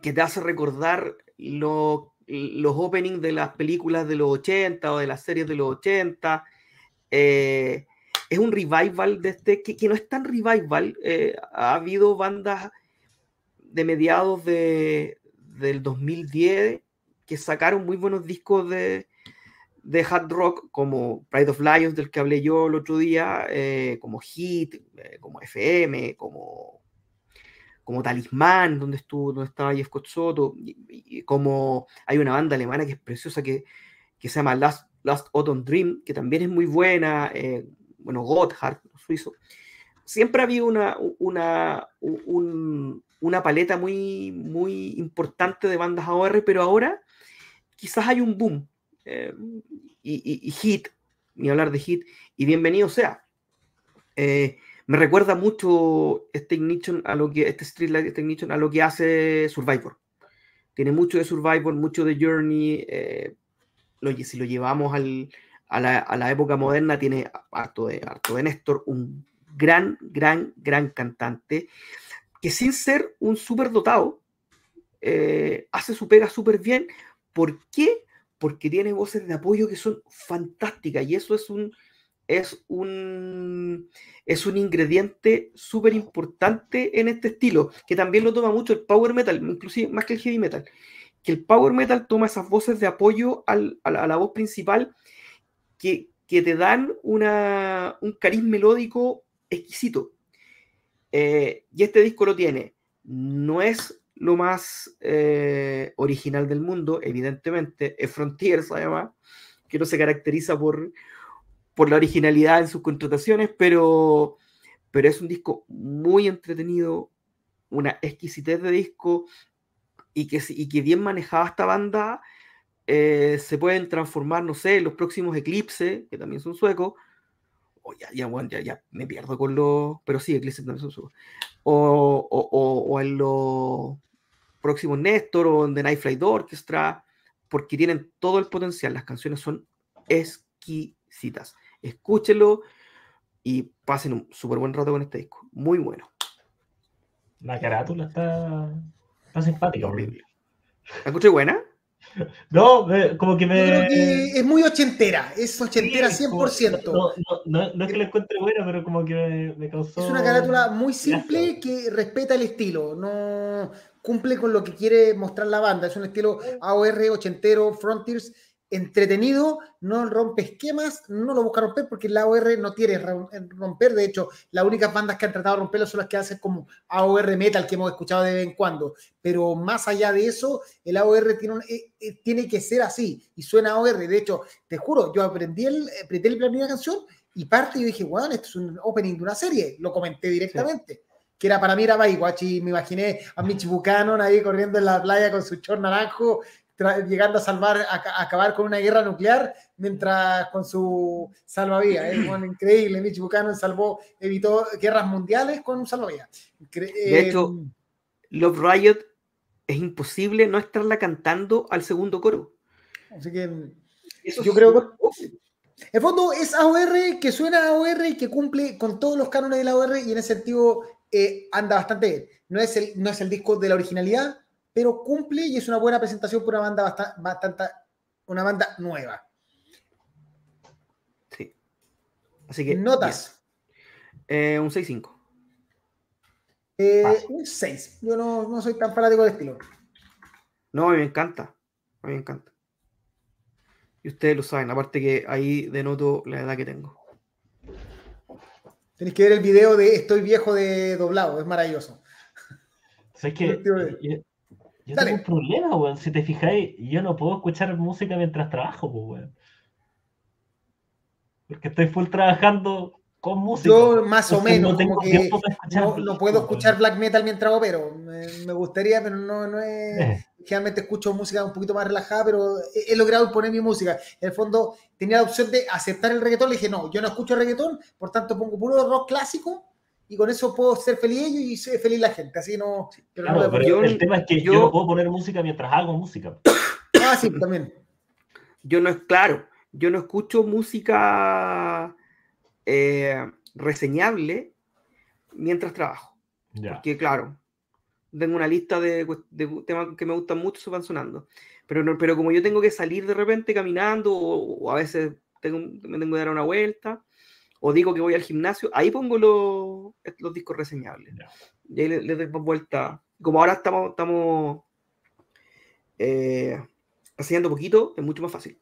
que te hace recordar los openings de las películas de los 80 o de las series de los 80. Eh, es un revival de este, que, no es tan revival. Eh, ha habido bandas de mediados de, del 2010 que sacaron muy buenos discos de, de hard rock, como Pride of Lions, del que hablé yo el otro día, como Hit, como FM, como como Talismán, donde estuvo, donde estaba Jeff Soto, y, como hay una banda alemana que es preciosa que, que se llama Last, Last Autumn Dream, que también es muy buena, eh, bueno, Gotthard, suizo. Siempre ha habido una, una, una paleta muy, muy importante de bandas AOR, pero ahora quizás hay un boom. Eh, y, y, Hit, ni hablar de Hit, y bienvenido sea. Eh, me recuerda mucho este Ignition a lo que, este Streetlight, este Ignition a lo que hace Survivor. Tiene mucho de Survivor, mucho de Journey. Eh, si lo llevamos al, a, la, a, la, época moderna, tiene harto de, harto de Néstor, un gran, gran, gran cantante que sin ser un súper dotado, eh, hace su pega súper bien. ¿Por qué? Porque tiene voces de apoyo que son fantásticas y eso es un, es un, es un ingrediente súper importante en este estilo, que también lo toma mucho el power metal, inclusive más que el heavy metal, que el power metal toma esas voces de apoyo a, la, voz principal que, te dan una, un cariz melódico exquisito. Eh, y este disco lo tiene. No es lo más eh, original del mundo, evidentemente, es Frontiers además, que no se caracteriza por, por la originalidad en sus contrataciones, pero, pero es un disco muy entretenido, una exquisitez de disco y que, y que bien manejada esta banda eh, se pueden transformar, no sé, en los próximos Eclipse, que también son suecos, o ya, ya, ya, ya, me pierdo con los, pero sí, Eclipse también son suecos, o, o, o, en los próximos Néstor o en The Night Flight Orchestra, porque tienen todo el potencial, las canciones son exquisitas escúchenlo y pasen un súper buen rato con este disco. Muy bueno. La carátula está, está simpática. Horrible. ¿La escuché buena? No, como que me. es muy ochentera, es ochentera 100%. No, no, no, es que la encuentre buena, pero como que me, causó. Es una carátula muy simple que respeta el estilo, no cumple con lo que quiere mostrar la banda. Es un estilo AOR ochentero, Frontiers entretenido, no rompe esquemas, no lo busca romper porque la AOR no tiene romper. De hecho, las únicas bandas que han tratado de romperlo son las que hacen como AOR Metal que hemos escuchado de vez en cuando. Pero más allá de eso, el AOR tiene, eh, eh, tiene que ser así y suena AOR. De hecho, te juro, yo aprendí el, aprendí la primera canción y parte y dije, bueno, esto es un opening de una serie. Lo comenté directamente. Que era para mí era Baywatch y me imaginé a Mitch Buchanan ahí corriendo en la playa con su chor naranjo llegando a salvar, a, acabar con una guerra nuclear mientras con su salvavidas. Es increíble. Mitch Buchanan salvó, evitó guerras mundiales con un salvavidas. de hecho, eh, Love Riot es imposible no estarla cantando al segundo coro. Así que yo creo que en fondo es AOR que suena a AOR y que cumple con todos los cánones de la AOR y en ese sentido eh, anda bastante bien. No es, el, no es el disco de la originalidad, pero cumple y es una buena presentación por una banda bastante, una banda nueva. Sí. Así que. Notas. Eh, un 6-5. Eh, un 6. Yo no, no, soy tan fanático del estilo. No, a mí me encanta. A mí me encanta. Y ustedes lo saben, aparte que ahí denoto la edad que tengo. Tenéis que ver el video de Estoy viejo de doblado, es maravilloso. ¿Sabes que yo, tengo un problema, weón. Si te fijáis, yo no puedo escuchar música mientras trabajo, pues, weón. Porque estoy full trabajando con música. Yo más o menos, no, tengo que no, puedo escuchar black metal mientras opero. Me, me gustaría, pero no, no es. Eh. Generalmente escucho música un poquito más relajada, pero he, logrado poner mi música. En el fondo tenía la opción de aceptar el reggaetón. Le dije, no, yo no escucho reggaetón, por tanto pongo puro rock clásico y con eso puedo ser feliz ellos y ser feliz la gente. Así no. Pero, pero el tema es que yo, no puedo poner música mientras hago música. Ah, sí, también. Yo no es claro. Yo no escucho música eh, reseñable mientras trabajo. Porque, claro, tengo una lista de, temas que me gustan mucho, se van sonando. Pero, no, pero como yo tengo que salir de repente caminando, o, a veces tengo, me tengo que dar una vuelta, o digo que voy al gimnasio, ahí pongo los, los discos reseñables. Y ahí le, doy vuelta. Como ahora estamos, estamos eh, enseñando poquito, es mucho más fácil.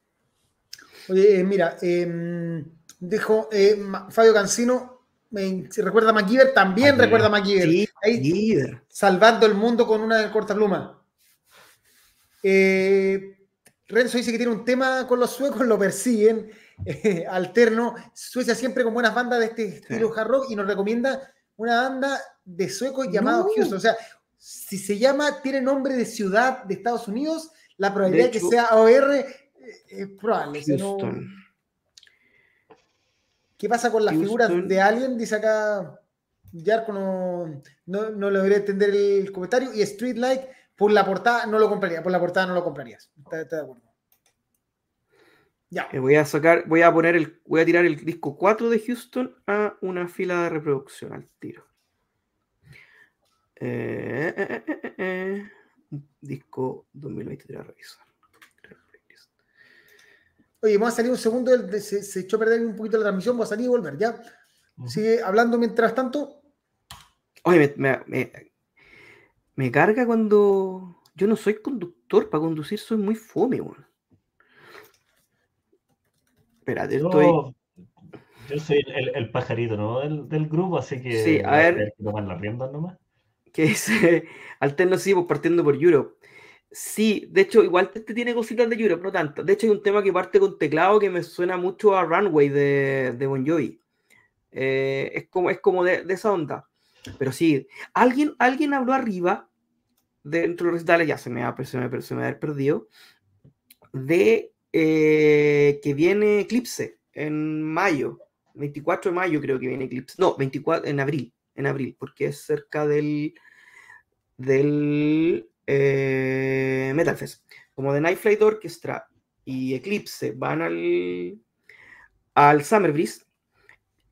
Oye, eh, mira, eh, dijo eh, Fabio Cancino, me recuerda a MacGyver, también recuerda a MacGyver. salvando el mundo con una corta pluma. Eh, Renzo dice que tiene un tema con los suecos, lo persiguen, eh, alterno. Suecia siempre con buenas bandas de este estilo hard rock y nos recomienda una banda de suecos llamado Houston. O sea, si se llama, tiene nombre de ciudad de Estados Unidos, la probabilidad de que sea OR es probable. ¿Qué pasa con las figuras de Alien? Dice acá Yarko, no, no, no logré entender el comentario. Y Street Light, por la portada no lo compraría. Por la portada no lo comprarías. ¿Está, de acuerdo? Ya. Eh, voy a sacar, voy a poner el, voy a tirar el disco 4 de Houston a una fila de reproducción al tiro. Eh, eh, disco 2023 a revisar. Oye, vamos a salir un segundo, se, echó a perder un poquito la transmisión, vamos a salir y volver, ¿ya? Sigue hablando mientras tanto. Oye, me, carga cuando yo no soy conductor, para conducir soy muy fome, weón. Espérate, yo, estoy... Yo soy el, pajarito, ¿no? Del, grupo, así que... Sí, a ver... Que dice, alternativos pues, partiendo por Europe. Sí, de hecho, igual este tiene cositas de Europe, no tanto. De hecho, hay un tema que parte con teclado que me suena mucho a Runway de, de Bon Jovi. Eh, es como, es como de, esa onda. Pero sí, alguien, alguien habló arriba, dentro de los recitales, ya se me ha, se me, se me perdido, de eh, que viene Eclipse en mayo, 24 de mayo creo que viene Eclipse. No, 24 en abril, en abril, porque es cerca del del eh, Metal Fest. Como The Night Flight Orchestra y Eclipse van al, al Summer Breeze,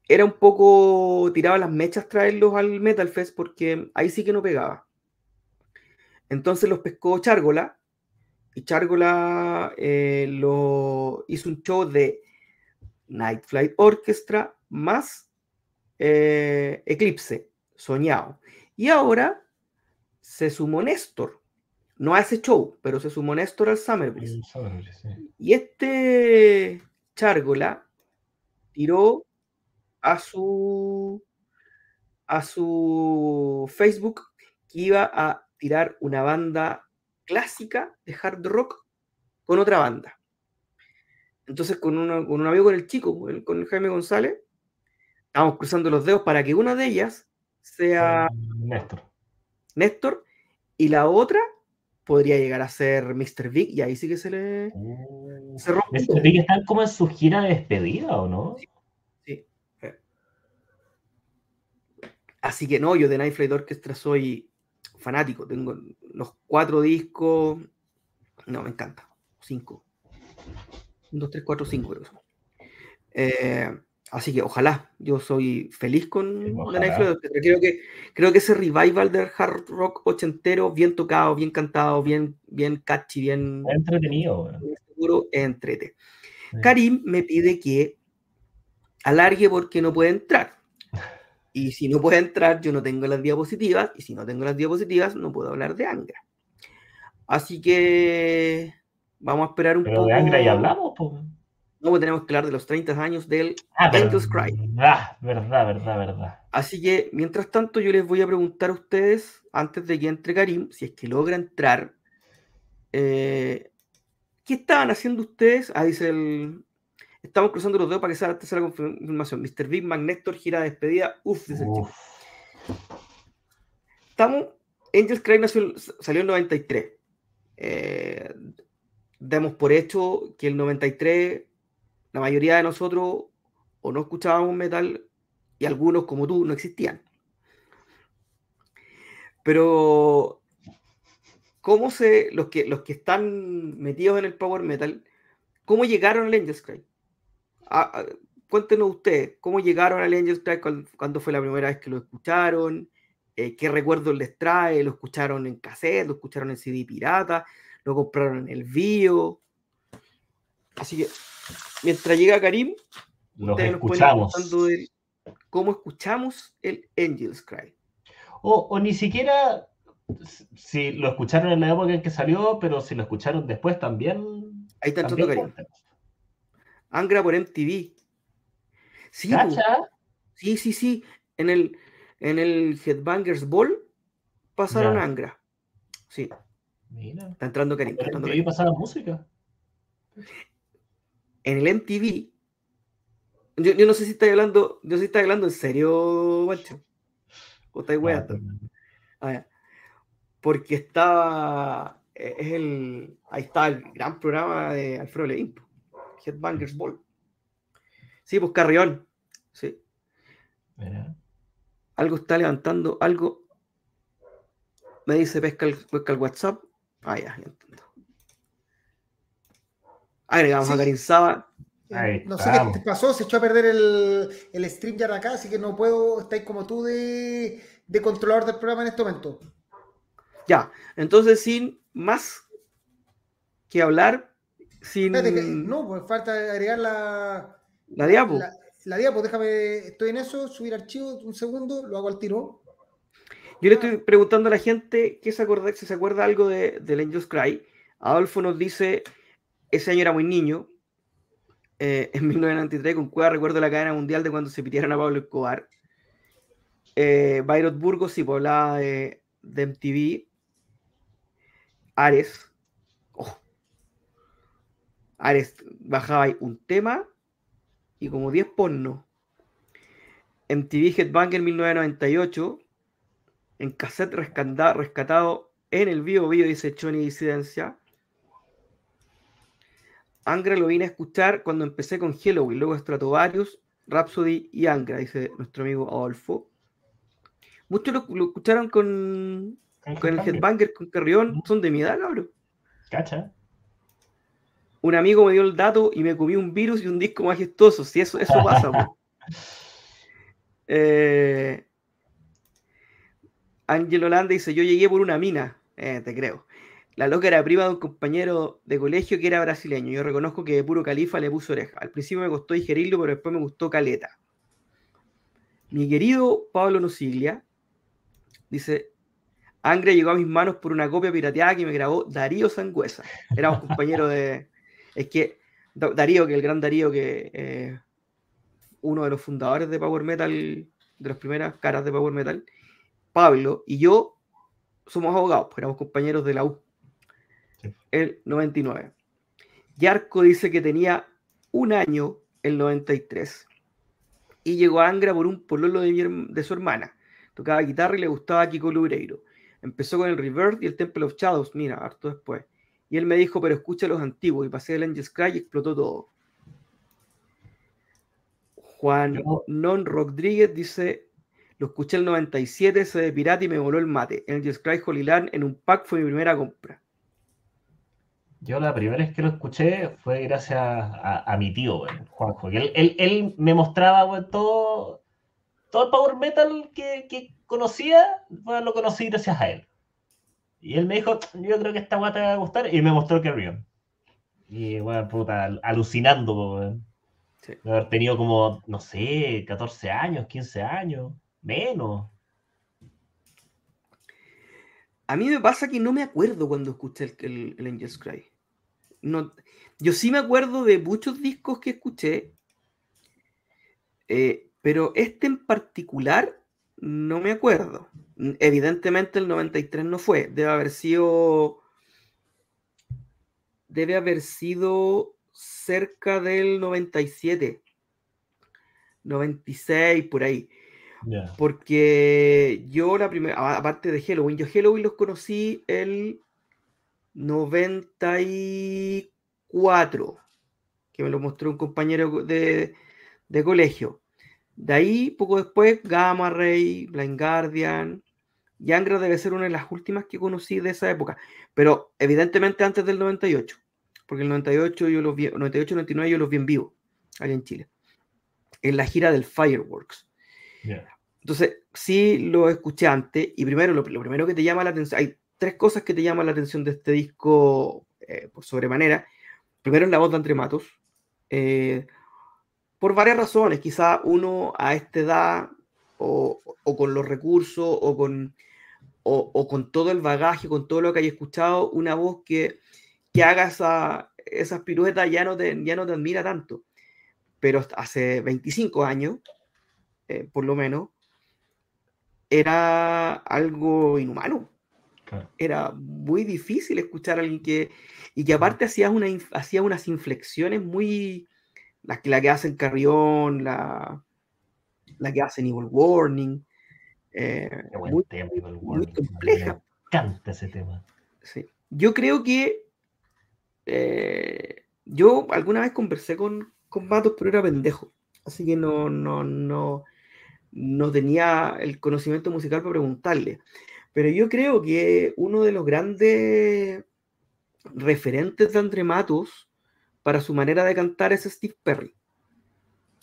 era un poco tiraba las mechas traerlos al Metal Fest porque ahí sí que no pegaba. Entonces los pescó Chargola y Chargola eh, lo hizo un show de Night Flight Orchestra más eh, Eclipse, soñado. Y ahora se sumó Néstor, no a ese show, pero se sumó Néstor al Summer Breeze. Y este Chargola tiró a su a su Facebook que iba a tirar una banda clásica de hard rock con otra banda. Entonces, con, con un amigo, con el chico, con el Jaime González, estábamos cruzando los dedos para que una de ellas sea Néstor. Néstor y la otra podría llegar a ser Mr. Big y ahí sí que se le uh, se rompe. Mr. Big están como en su gira de despedida, ¿o no? Sí. Así que no, yo de Night Flight Orchestra soy fanático. Tengo los cuatro discos. No, me encanta. Cinco. Un, dos, tres, cuatro, cinco creo Eh, Así que ojalá, yo soy feliz con The Night Creo que, creo que ese revival del hard rock ochentero, bien tocado, bien cantado, bien, bien catchy, bien entretenido. Seguro, entrete. Karim me pide que alargue porque no puede entrar. Y si no puede entrar, yo no tengo las diapositivas. Y si no tengo las diapositivas, no puedo hablar de Angra. Así que vamos a esperar un Pero poco. de Angra ya hablamos, Luego tenemos que hablar de los 30 años del Ah, Angels Cry. verdad, verdad, verdad, verdad. Así que, mientras tanto, yo les voy a preguntar a ustedes, antes de que entre Karim, si es que logra entrar, eh, ¿qué estaban haciendo ustedes? Ah, dice el... Estamos cruzando los dedos para que sea la tercera confirmación. Mr. Big Magnetor, gira de despedida. Uf, dice el chico. Estamos. Angels Cry nació- salió en 93. Eh, demos por hecho que el 93, la mayoría de nosotros o no escuchábamos metal y algunos como tú no existían. Pero, ¿cómo se. Los que, los que están metidos en el power metal, ¿cómo llegaron al Angels Cry? Ah, ah, cuéntenos ustedes, ¿cómo llegaron al Angels Cry? ¿Cuándo, fue la primera vez que lo escucharon? eh, qué recuerdos les trae, lo escucharon en cassette, lo escucharon en CD pirata, lo compraron en el bio. Así que mientras llega Karim, nos escuchamos. contando del- cómo escuchamos el Angels Cry. O, o ni siquiera si lo escucharon en la época en que salió, pero si lo escucharon después también. Ahí está también Karim. Angra por MTV. Sí, sí, sí, sí. En el, en el Headbangers Ball pasaron Ya. Angra. Sí, Mira. está entrando entrando ahí Karim. pasaba música. en el MTV. Yo, yo no sé si estáis hablando, yo sé si estáis hablando en serio, Guancho. O estáis weando. Ah. Porque estaba. eh, Es el. Ahí está el gran programa de Alfredo Levin. Headbangers Ball. Sí, pues Carrión. Sí. Mira. Algo está levantando, algo. Me dice pesca el, pesca el WhatsApp. Ah, ya, ya entiendo. Agregamos a Sí. Karim Saba. Ahí no sé qué te pasó, se echó a perder el, el stream ya de acá, así que no puedo, estáis como tú de, de controlador del programa en este momento. Ya, entonces sin más que hablar, sin Espérate que- no, pues falta agregar la, la diapo. la, la diapo, déjame, estoy en eso, subir archivo, un segundo, lo hago al tiro. Yo le estoy preguntando a la gente qué se acuerda, si se acuerda algo de, del Angels Cry. Adolfo nos dice, ese año era muy niño, eh, en 1993, con cueva recuerdo la cadena mundial de cuando se pidieron a Pablo Escobar. Eh, Bayrot Burgos, sí, pues, de, de MTV. Ares. Ares bajaba ahí un tema y como 10 porno. MTV Headbanger 1998 en cassette rescanda- rescatado en el vivo video, dice Choni Disidencia. Angra lo vine a escuchar cuando empecé con Halloween, luego Stratovarius, Rhapsody y Angra, dice nuestro amigo Adolfo. Muchos lo, lo escucharon con, con el Headbanger, con Carrión, son de mi edad, cabrón. ¿Cacha? Un amigo me dio el dato y me comí un virus y un disco majestuoso. Si eso, eso pasa. Eh, Ángel Holanda dice: Yo llegué por una mina. Eh, te creo. La loca era prima de un compañero de colegio que era brasileño. Yo reconozco que de puro califa le puso oreja. Al principio me costó digerirlo, pero después me gustó caleta. Mi querido Pablo Nusiglia dice: Angra llegó a mis manos por una copia pirateada que me grabó Darío Sangüesa. Éramos compañeros de. Es que Da- Darío, que el gran Darío, que eh, uno de los fundadores de Power Metal, de las primeras caras de Power Metal, Pablo y yo somos abogados, pues éramos compañeros de la U. Sí. El 99. Yarko dice que tenía un año el 93 y llegó a Angra por un pololo de, mi de su hermana. Tocaba guitarra y le gustaba Kiko Loureiro. Empezó con el Revert y el Temple of Shadows, mira, harto después. Y él me dijo, pero escucha los antiguos. Y pasé el Angels Cry y explotó todo. Juan Non Rodríguez dice, lo escuché el 97, ese de pirata y me voló el mate. Angels Cry Holy Land en un pack fue mi primera compra. Yo la primera vez que lo escuché fue gracias a, a mi tío, Juanjo. él, él- él me mostraba todo, todo el power metal que, que conocía, weón, lo conocí gracias a él. Y él me dijo, yo creo que esta guata te va a gustar, y me mostró Carrion. Y bueno, puta, al- alucinando, po, weón. Sí. De haber tenido como, no sé, 14 años, 15 años, menos. A mí me pasa que no me acuerdo cuando escuché el, el, el Angels Cry. No, Yo sí me acuerdo de muchos discos que escuché, eh, pero este en particular no me acuerdo. Evidentemente el 93 no fue, debe haber sido debe haber sido cerca del 97, 96, por ahí. Porque yo la primera, aparte de Halloween, yo Halloween los conocí el 94, que me lo mostró un compañero de, de colegio. De ahí, poco después, Gamma Ray, Blind Guardian. Yangra debe ser una de las últimas que conocí de esa época, pero evidentemente antes del 98 porque el 98 yo los vi, 98, 99 yo los vi en vivo, allá en Chile, en la gira del Fireworks. Entonces, sí lo escuché antes, y primero, lo, primero que te llama la atención, hay tres cosas que te llaman la atención de este disco eh, por sobremanera. Primero es la voz de Andre Matos, eh, por varias razones, quizá uno a esta edad, o, o con los recursos, o con, o, o, con todo el bagaje, con todo lo que haya escuchado, una voz que que haga esa, esas piruetas ya no, te, ya no te admira tanto. Pero hace 25 años, eh, por lo menos, era algo inhumano. Era muy difícil escuchar a alguien que. Y que aparte hacía, una, hacía unas inflexiones muy. La, la que hacen Carrión, la, la que hacen Evil Warning. Eh, muy, muy compleja. Me encanta ese tema. Sí. Yo creo que eh, yo alguna vez conversé con, con Matos, pero era pendejo. Así que no, no, no, no tenía el conocimiento musical para preguntarle. Pero yo creo que uno de los grandes referentes de Andre Matos para su manera de cantar es Steve Perry,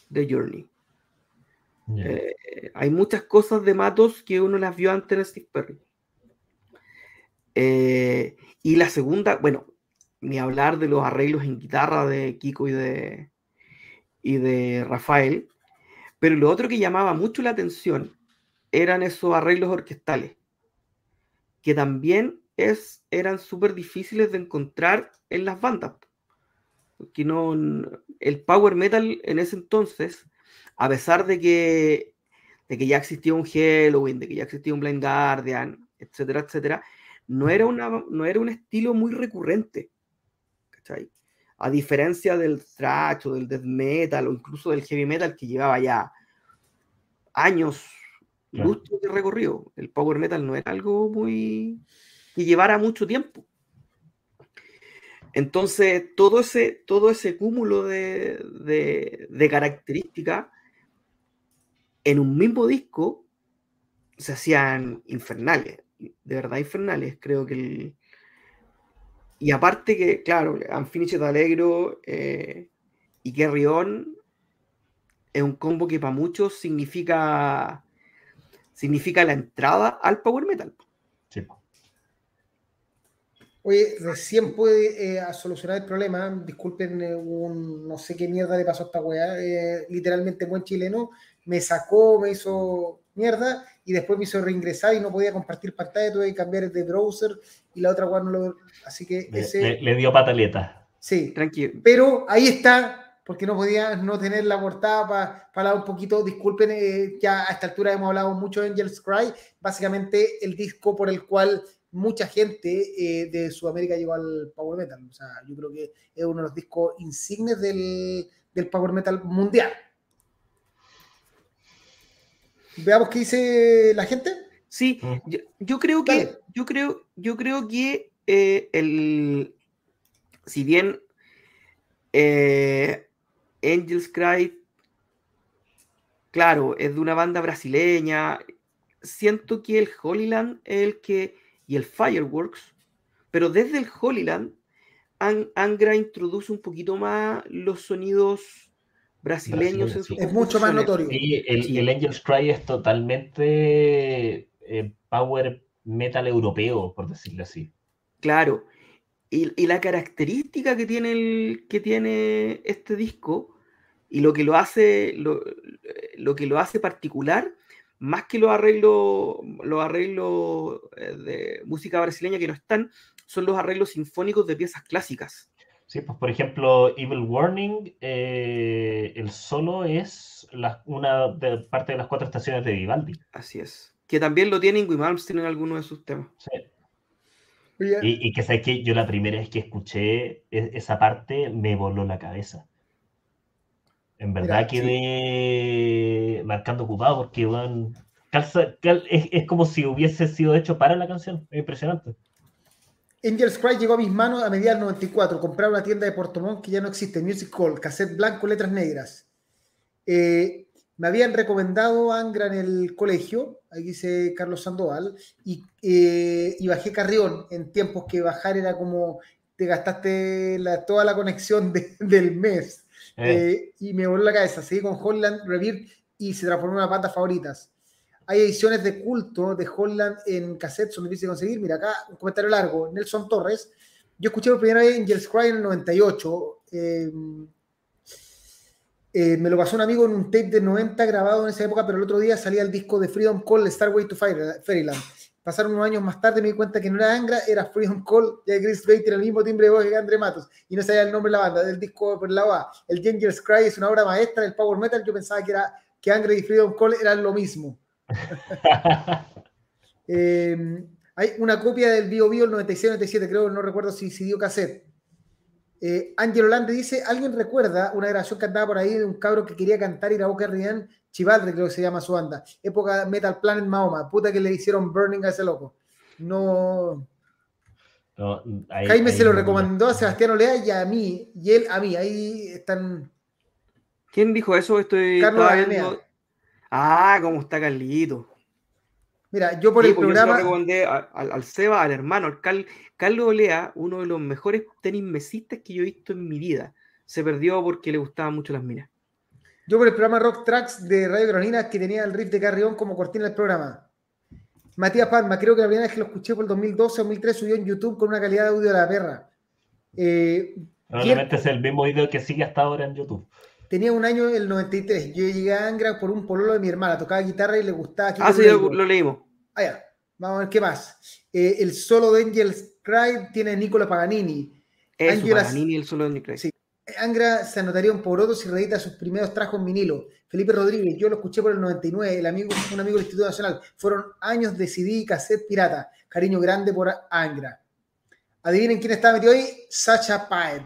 de Journey. Eh, hay muchas cosas de Matos que uno las vio antes de Steve Perry. Eh, y la segunda, bueno, ni hablar de los arreglos en guitarra de Kiko y de, y de Rafael, pero lo otro que llamaba mucho la atención eran esos arreglos orquestales, que también es, eran súper difíciles de encontrar en las bandas. Porque no, el power metal en ese entonces, a pesar de que, de que ya existía un Halloween, de que ya existía un Blind Guardian, etcétera, etcétera, no era, una, no era un estilo muy recurrente. A diferencia del thrash o del death metal o incluso del heavy metal que llevaba ya años de recorrido, el power metal no era algo muy que llevara mucho tiempo. Entonces, todo ese, todo ese cúmulo de, de, de características en un mismo disco se hacían infernales, de verdad infernales. Creo que el, y aparte que, claro, Unfinished Alegro eh, y Kerrion es un combo que para muchos significa, significa la entrada al power metal. Sí. Oye, recién puede eh, solucionar el problema. Disculpen, eh, un, no sé qué mierda le pasó a esta weá. literalmente, buen chileno. Me sacó, me hizo mierda y después me hizo reingresar y no podía compartir pantalla, tuve que cambiar de browser y la otra no lo... Así que ese... Le, dio pataleta. Sí, tranquilo. Pero ahí está, porque no podía no tener la portada para hablar un poquito, disculpen, eh, ya a esta altura hemos hablado mucho de Angels Cry, básicamente el disco por el cual mucha gente eh, de Sudamérica llegó al Power Metal. O sea, yo creo que es uno de los discos insignes del, del Power Metal mundial. Veamos qué dice la gente. Sí, yo, creo que, yo creo, yo creo que eh, el, si bien eh, Angels Cry, claro, es de una banda brasileña, siento que el Holyland es el que, y el Fireworks, pero desde el Holyland, Angra introduce un poquito más los sonidos brasileños Es mucho más notorio. el, el Angel's Cry es totalmente eh, power metal europeo, por decirlo así. Claro. Y, la característica que tiene, el, que tiene este disco y lo que lo hace, lo, que lo hace particular, más que los arreglos, los arreglos eh, de música brasileña que no están, son los arreglos sinfónicos de piezas clásicas. Sí, pues por ejemplo, Evil Warning, eh, el solo es la- una de, parte de las cuatro estaciones de Vivaldi. Así es. Que también lo tiene Ingrid Malmsteen en alguno de sus temas. Sí. Y, y que sabes que yo la primera vez que escuché e- esa parte me voló la cabeza. En verdad Mira, sí. quedé marcando ocupado porque weón, calza- cal- es, es como si hubiese sido hecho para la canción. Es impresionante. Angel's Cry llegó a mis manos a mediados del 94. Compraba una tienda de Puerto Montt que ya no existe, Music Hall, cassette blanco, letras negras. Eh, me habían recomendado Angra en el colegio, ahí dice Carlos Sandoval, y, eh, y bajé Carrión en tiempos que bajar era como te gastaste la- toda la conexión de- del mes. Eh, y me voló la cabeza. Seguí con Holland, Revere y se transformó en una de favoritas. Hay ediciones de culto de Holland en cassette, son difíciles de conseguir. Mira, acá un comentario largo. Nelson Torres. Yo escuché por primera vez Angels Cry en el 98. eh, eh, me lo pasó un amigo en un tape de 90 grabado en esa época, pero el otro día salía el disco de Freedom Call, Starway to Fairyland. Pasaron unos años más tarde me di cuenta que no era Angra, era Freedom Call, ya Chris Bay tiene el mismo timbre de voz que Andre Matos, y no sabía el nombre de la banda, del disco por la A. El Angels Cry es una obra maestra del power metal, yo pensaba que, era, que Angra y Freedom Call eran lo mismo. Eh, hay una copia del Bio Bio el 96-97, creo, no recuerdo si, si dio cassette. Eh, Ángel Holande dice, ¿alguien recuerda una grabación que andaba por ahí de un cabro que quería cantar y grabó Rian Chivalry, creo que se llama su banda. Época Metal Planet Mahoma. Puta que le hicieron burning a ese loco. No... no, ahí- Jaime ahí se lo no- recomendó a Sebastián Olea y a mí, y él a mí. Ahí están... ¿Quién dijo eso? Estoy Carlos viendo- Ah, cómo está Carlito. Mira, yo por Sí, el pues yo se lo programa... recomendé al, al Seba, al hermano, al Cal- Carlos Olea, uno de los mejores tenis mesistas que yo he visto en mi vida. Se perdió porque le gustaban mucho las minas. Yo por el programa Rock Tracks de Radio Carolina que tenía el riff de Carrión como cortina del programa. Matías Palma, creo que la primera vez que lo escuché por el 2012 o 2003 subió en YouTube con una calidad de audio de la perra. Eh, Probablemente es el mismo video que sigue hasta ahora en YouTube. Tenía un año el 93. Yo llegué a Angra por un pololo de mi hermana. Tocaba guitarra y le gustaba. Ah, sí, lo, lo leímos. Ah, ya. Vamos a ver qué más. Eh, el solo de Angels Cry tiene Nicola Paganini. Eso, Paganini, el solo de New Sí. Angra se anotaría un poroto si reedita sus primeros trajos en vinilo. Felipe Rodríguez, yo lo escuché por el 99, el amigo, un amigo del Instituto Nacional. Fueron años de CD y cassette pirata. Cariño grande por Angra. Adivinen quién estaba metido ahí, Sacha Paet.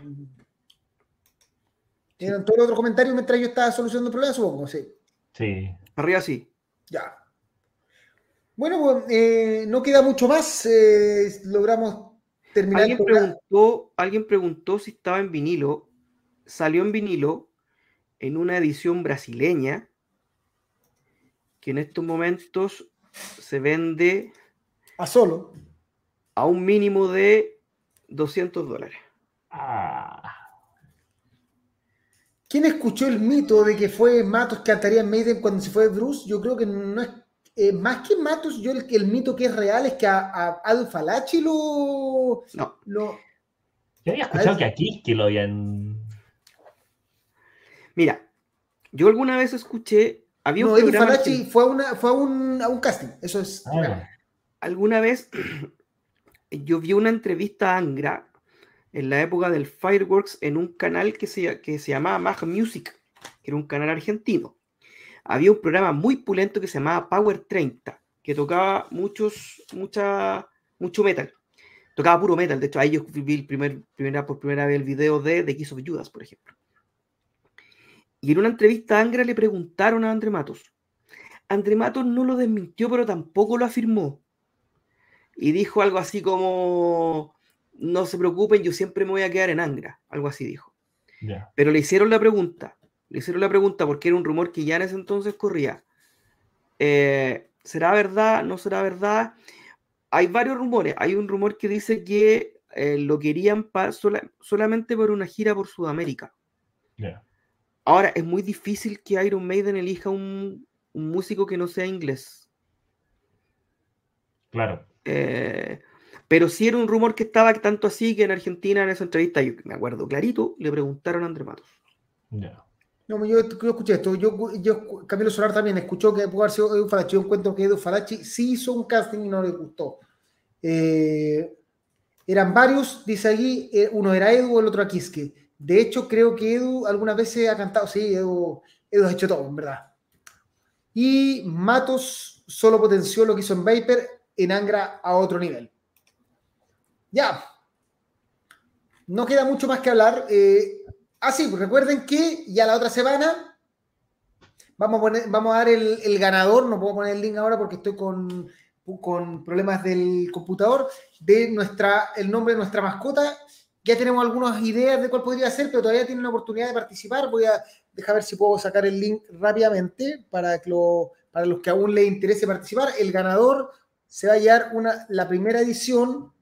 ¿Vieron todos los otros comentarios mientras yo estaba solucionando el problema? Supongo, sí. Sí. Arriba sí. Ya. Bueno, pues, eh, no queda mucho más. eh, logramos terminar el Alguien preguntó, alguien preguntó si estaba en vinilo. Salió en vinilo en una edición brasileña que en estos momentos se vende a solo. a un mínimo de 200 dólares. Ah, ¿Quién escuchó el mito de que fue Matos que cantaría en Maiden cuando se fue Bruce? Yo creo que no es. eh, más que Matos, yo el, el mito que es real es que a, a Adu Falachi lo. No, lo yo había escuchado que aquí que lo habían. mira, yo alguna vez escuché, había no, un programa Falachi fue, a una, fue a, un, a un casting. Eso es. Ah, alguna vez yo vi una entrevista a Angra en la época del Fireworks en un canal que se, que se llamaba Mag Music, que era un canal argentino. Había un programa muy pulento que se llamaba Power 30, que tocaba muchos, mucho metal. Tocaba puro metal. De hecho, ahí yo vi el primer, primera, por primera vez el video de The Kiss of Judas, por ejemplo. Y en una entrevista a Angra le preguntaron a André Matos. André Matos no lo desmintió, pero tampoco lo afirmó y dijo algo así como, no se preocupen, yo siempre me voy a quedar en Angra, algo así dijo. Pero le hicieron la pregunta, le hicieron la pregunta porque era un rumor que ya en ese entonces corría. Eh, ¿Será verdad? ¿No será verdad? Hay varios rumores. Hay un rumor que dice que eh, lo querían pa- sola- solamente por una gira por Sudamérica. Ahora, es muy difícil que Iron Maiden elija un, un músico que no sea inglés. Claro. Eh, pero sí era un rumor que estaba tanto así que en Argentina en esa entrevista, yo me acuerdo clarito, le preguntaron a André Matos. Ya. No, yo, yo escuché esto. Yo, yo, Camilo Solar también escuchó que pudo haber sido Edu Falachi. Yo encuentro que Edu Falachi sí hizo un casting y no le gustó. Eh, Eran varios, dice allí, eh, uno era Edu, el otro Aquisque. De hecho, creo que Edu algunas veces ha cantado, sí, Edu, Edu ha hecho todo, en verdad. Y Matos solo potenció lo que hizo en Viper en Angra a otro nivel. Ya. No queda mucho más que hablar. Eh, ah, sí, pues recuerden que ya la otra semana vamos a, dar el, ganador. No puedo poner el link ahora porque estoy con, con problemas del computador. De nuestra, el nombre de nuestra mascota. Ya tenemos algunas ideas de cuál podría ser, pero todavía tienen la oportunidad de participar. Voy a dejar ver si puedo sacar el link rápidamente para, que para los que aún les interese participar. El ganador se va a llevar una, la primera edición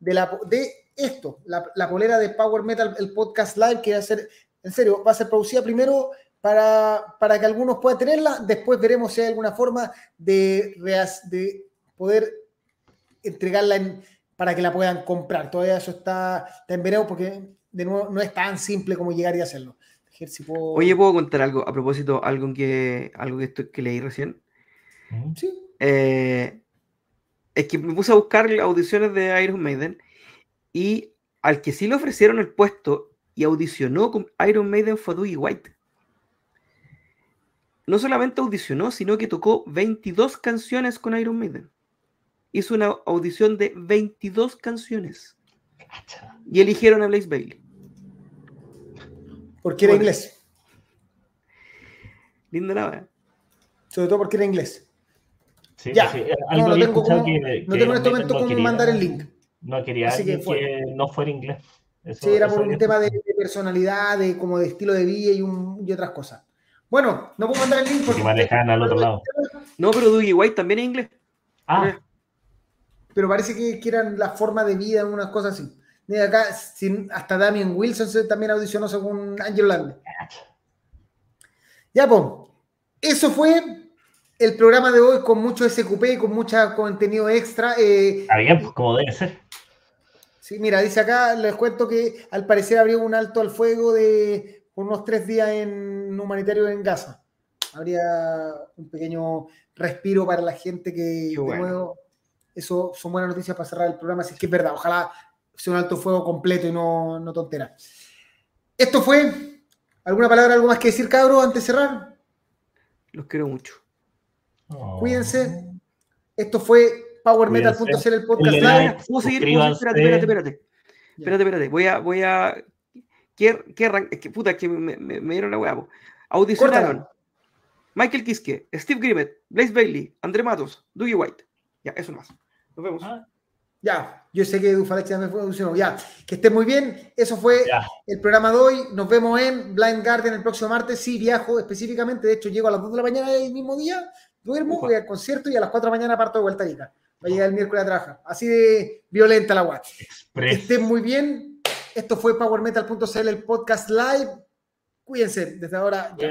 de, la, de esto, la, la, polera de Power Metal, el podcast live, que va a ser, en serio, va a ser producida primero para, para que algunos puedan tenerla, después veremos si hay alguna forma de, de poder entregarla en, para que la puedan comprar. Todavía eso está, está en veremos porque de nuevo no es tan simple como llegar y hacerlo. Si puedo... Oye, ¿puedo contar algo a propósito, algo que, algo que, estoy, que leí recién? Sí. Eh, es que me puse a buscar audiciones de Iron Maiden y al que sí le ofrecieron el puesto y audicionó con Iron Maiden fue Dougie White. No solamente audicionó, sino que tocó 22 canciones con Iron Maiden. Hizo una audición de 22 canciones. Y eligieron a Blaze Bailey. Porque era inglés. Linda la Sobre todo porque era inglés. Sí, ya. Sí. no, no tengo, como, que, no tengo en este momento no cómo mandar el link. No quería Así que, que, no fuera inglés. Eso, sí, era por un tema de, de, personalidad, de como de estilo de vida y, un, y otras cosas. Bueno, no puedo mandar el link porque. manejan al otro lado. No, pero Dougie White también es inglés. Ah. Pero parece que, que eran la forma de vida, unas cosas así. Mira acá, sin, hasta Damien Wilson también audicionó según Angel Land. Ya, pues. Eso fue el programa de hoy con mucho SQP, con mucho contenido extra. Eh, Está bien, pues como debe ser. Sí, mira, dice acá, les cuento que al parecer habría un alto al fuego de unos tres días en humanitario en Gaza. Habría un pequeño respiro para la gente que, de nuevo, eso son buenas noticias para cerrar el programa, si es que es verdad. Ojalá sea un alto fuego completo y no, no tontera. Esto fue. ¿Alguna palabra, algo más que decir, cabro, antes de cerrar? Los quiero mucho. Cuídense. Esto fue PowerMetal.cl el podcast live. ¿Puedo seguir? Espérate, espérate, espérate. Espérate, espérate. Voy a, voy a. ¿Qué, qué es que puta, que me, me, me dieron la hueá. Audicionaron Michael Kiske, Steve Grimmett, Blaze Bailey, André Matos, Dougie White. Ya, eso más. Nos vemos. Ah. Ya, yo sé que Dufalex ya me funcionó. Ya, que esté muy bien. Eso fue ya. el programa de hoy. Nos vemos en Blind Garden el próximo martes. Sí, viajo específicamente. De hecho, llego a las 2 de la mañana del mismo día duermo, voy al concierto y a las 4 de la mañana parto de vuelta a Ica. Va a llegar el miércoles a trabajar. Así de violenta la guay. Estén muy bien. Esto fue PowerMetal.cl, el podcast live. Cuídense desde ahora. Ya.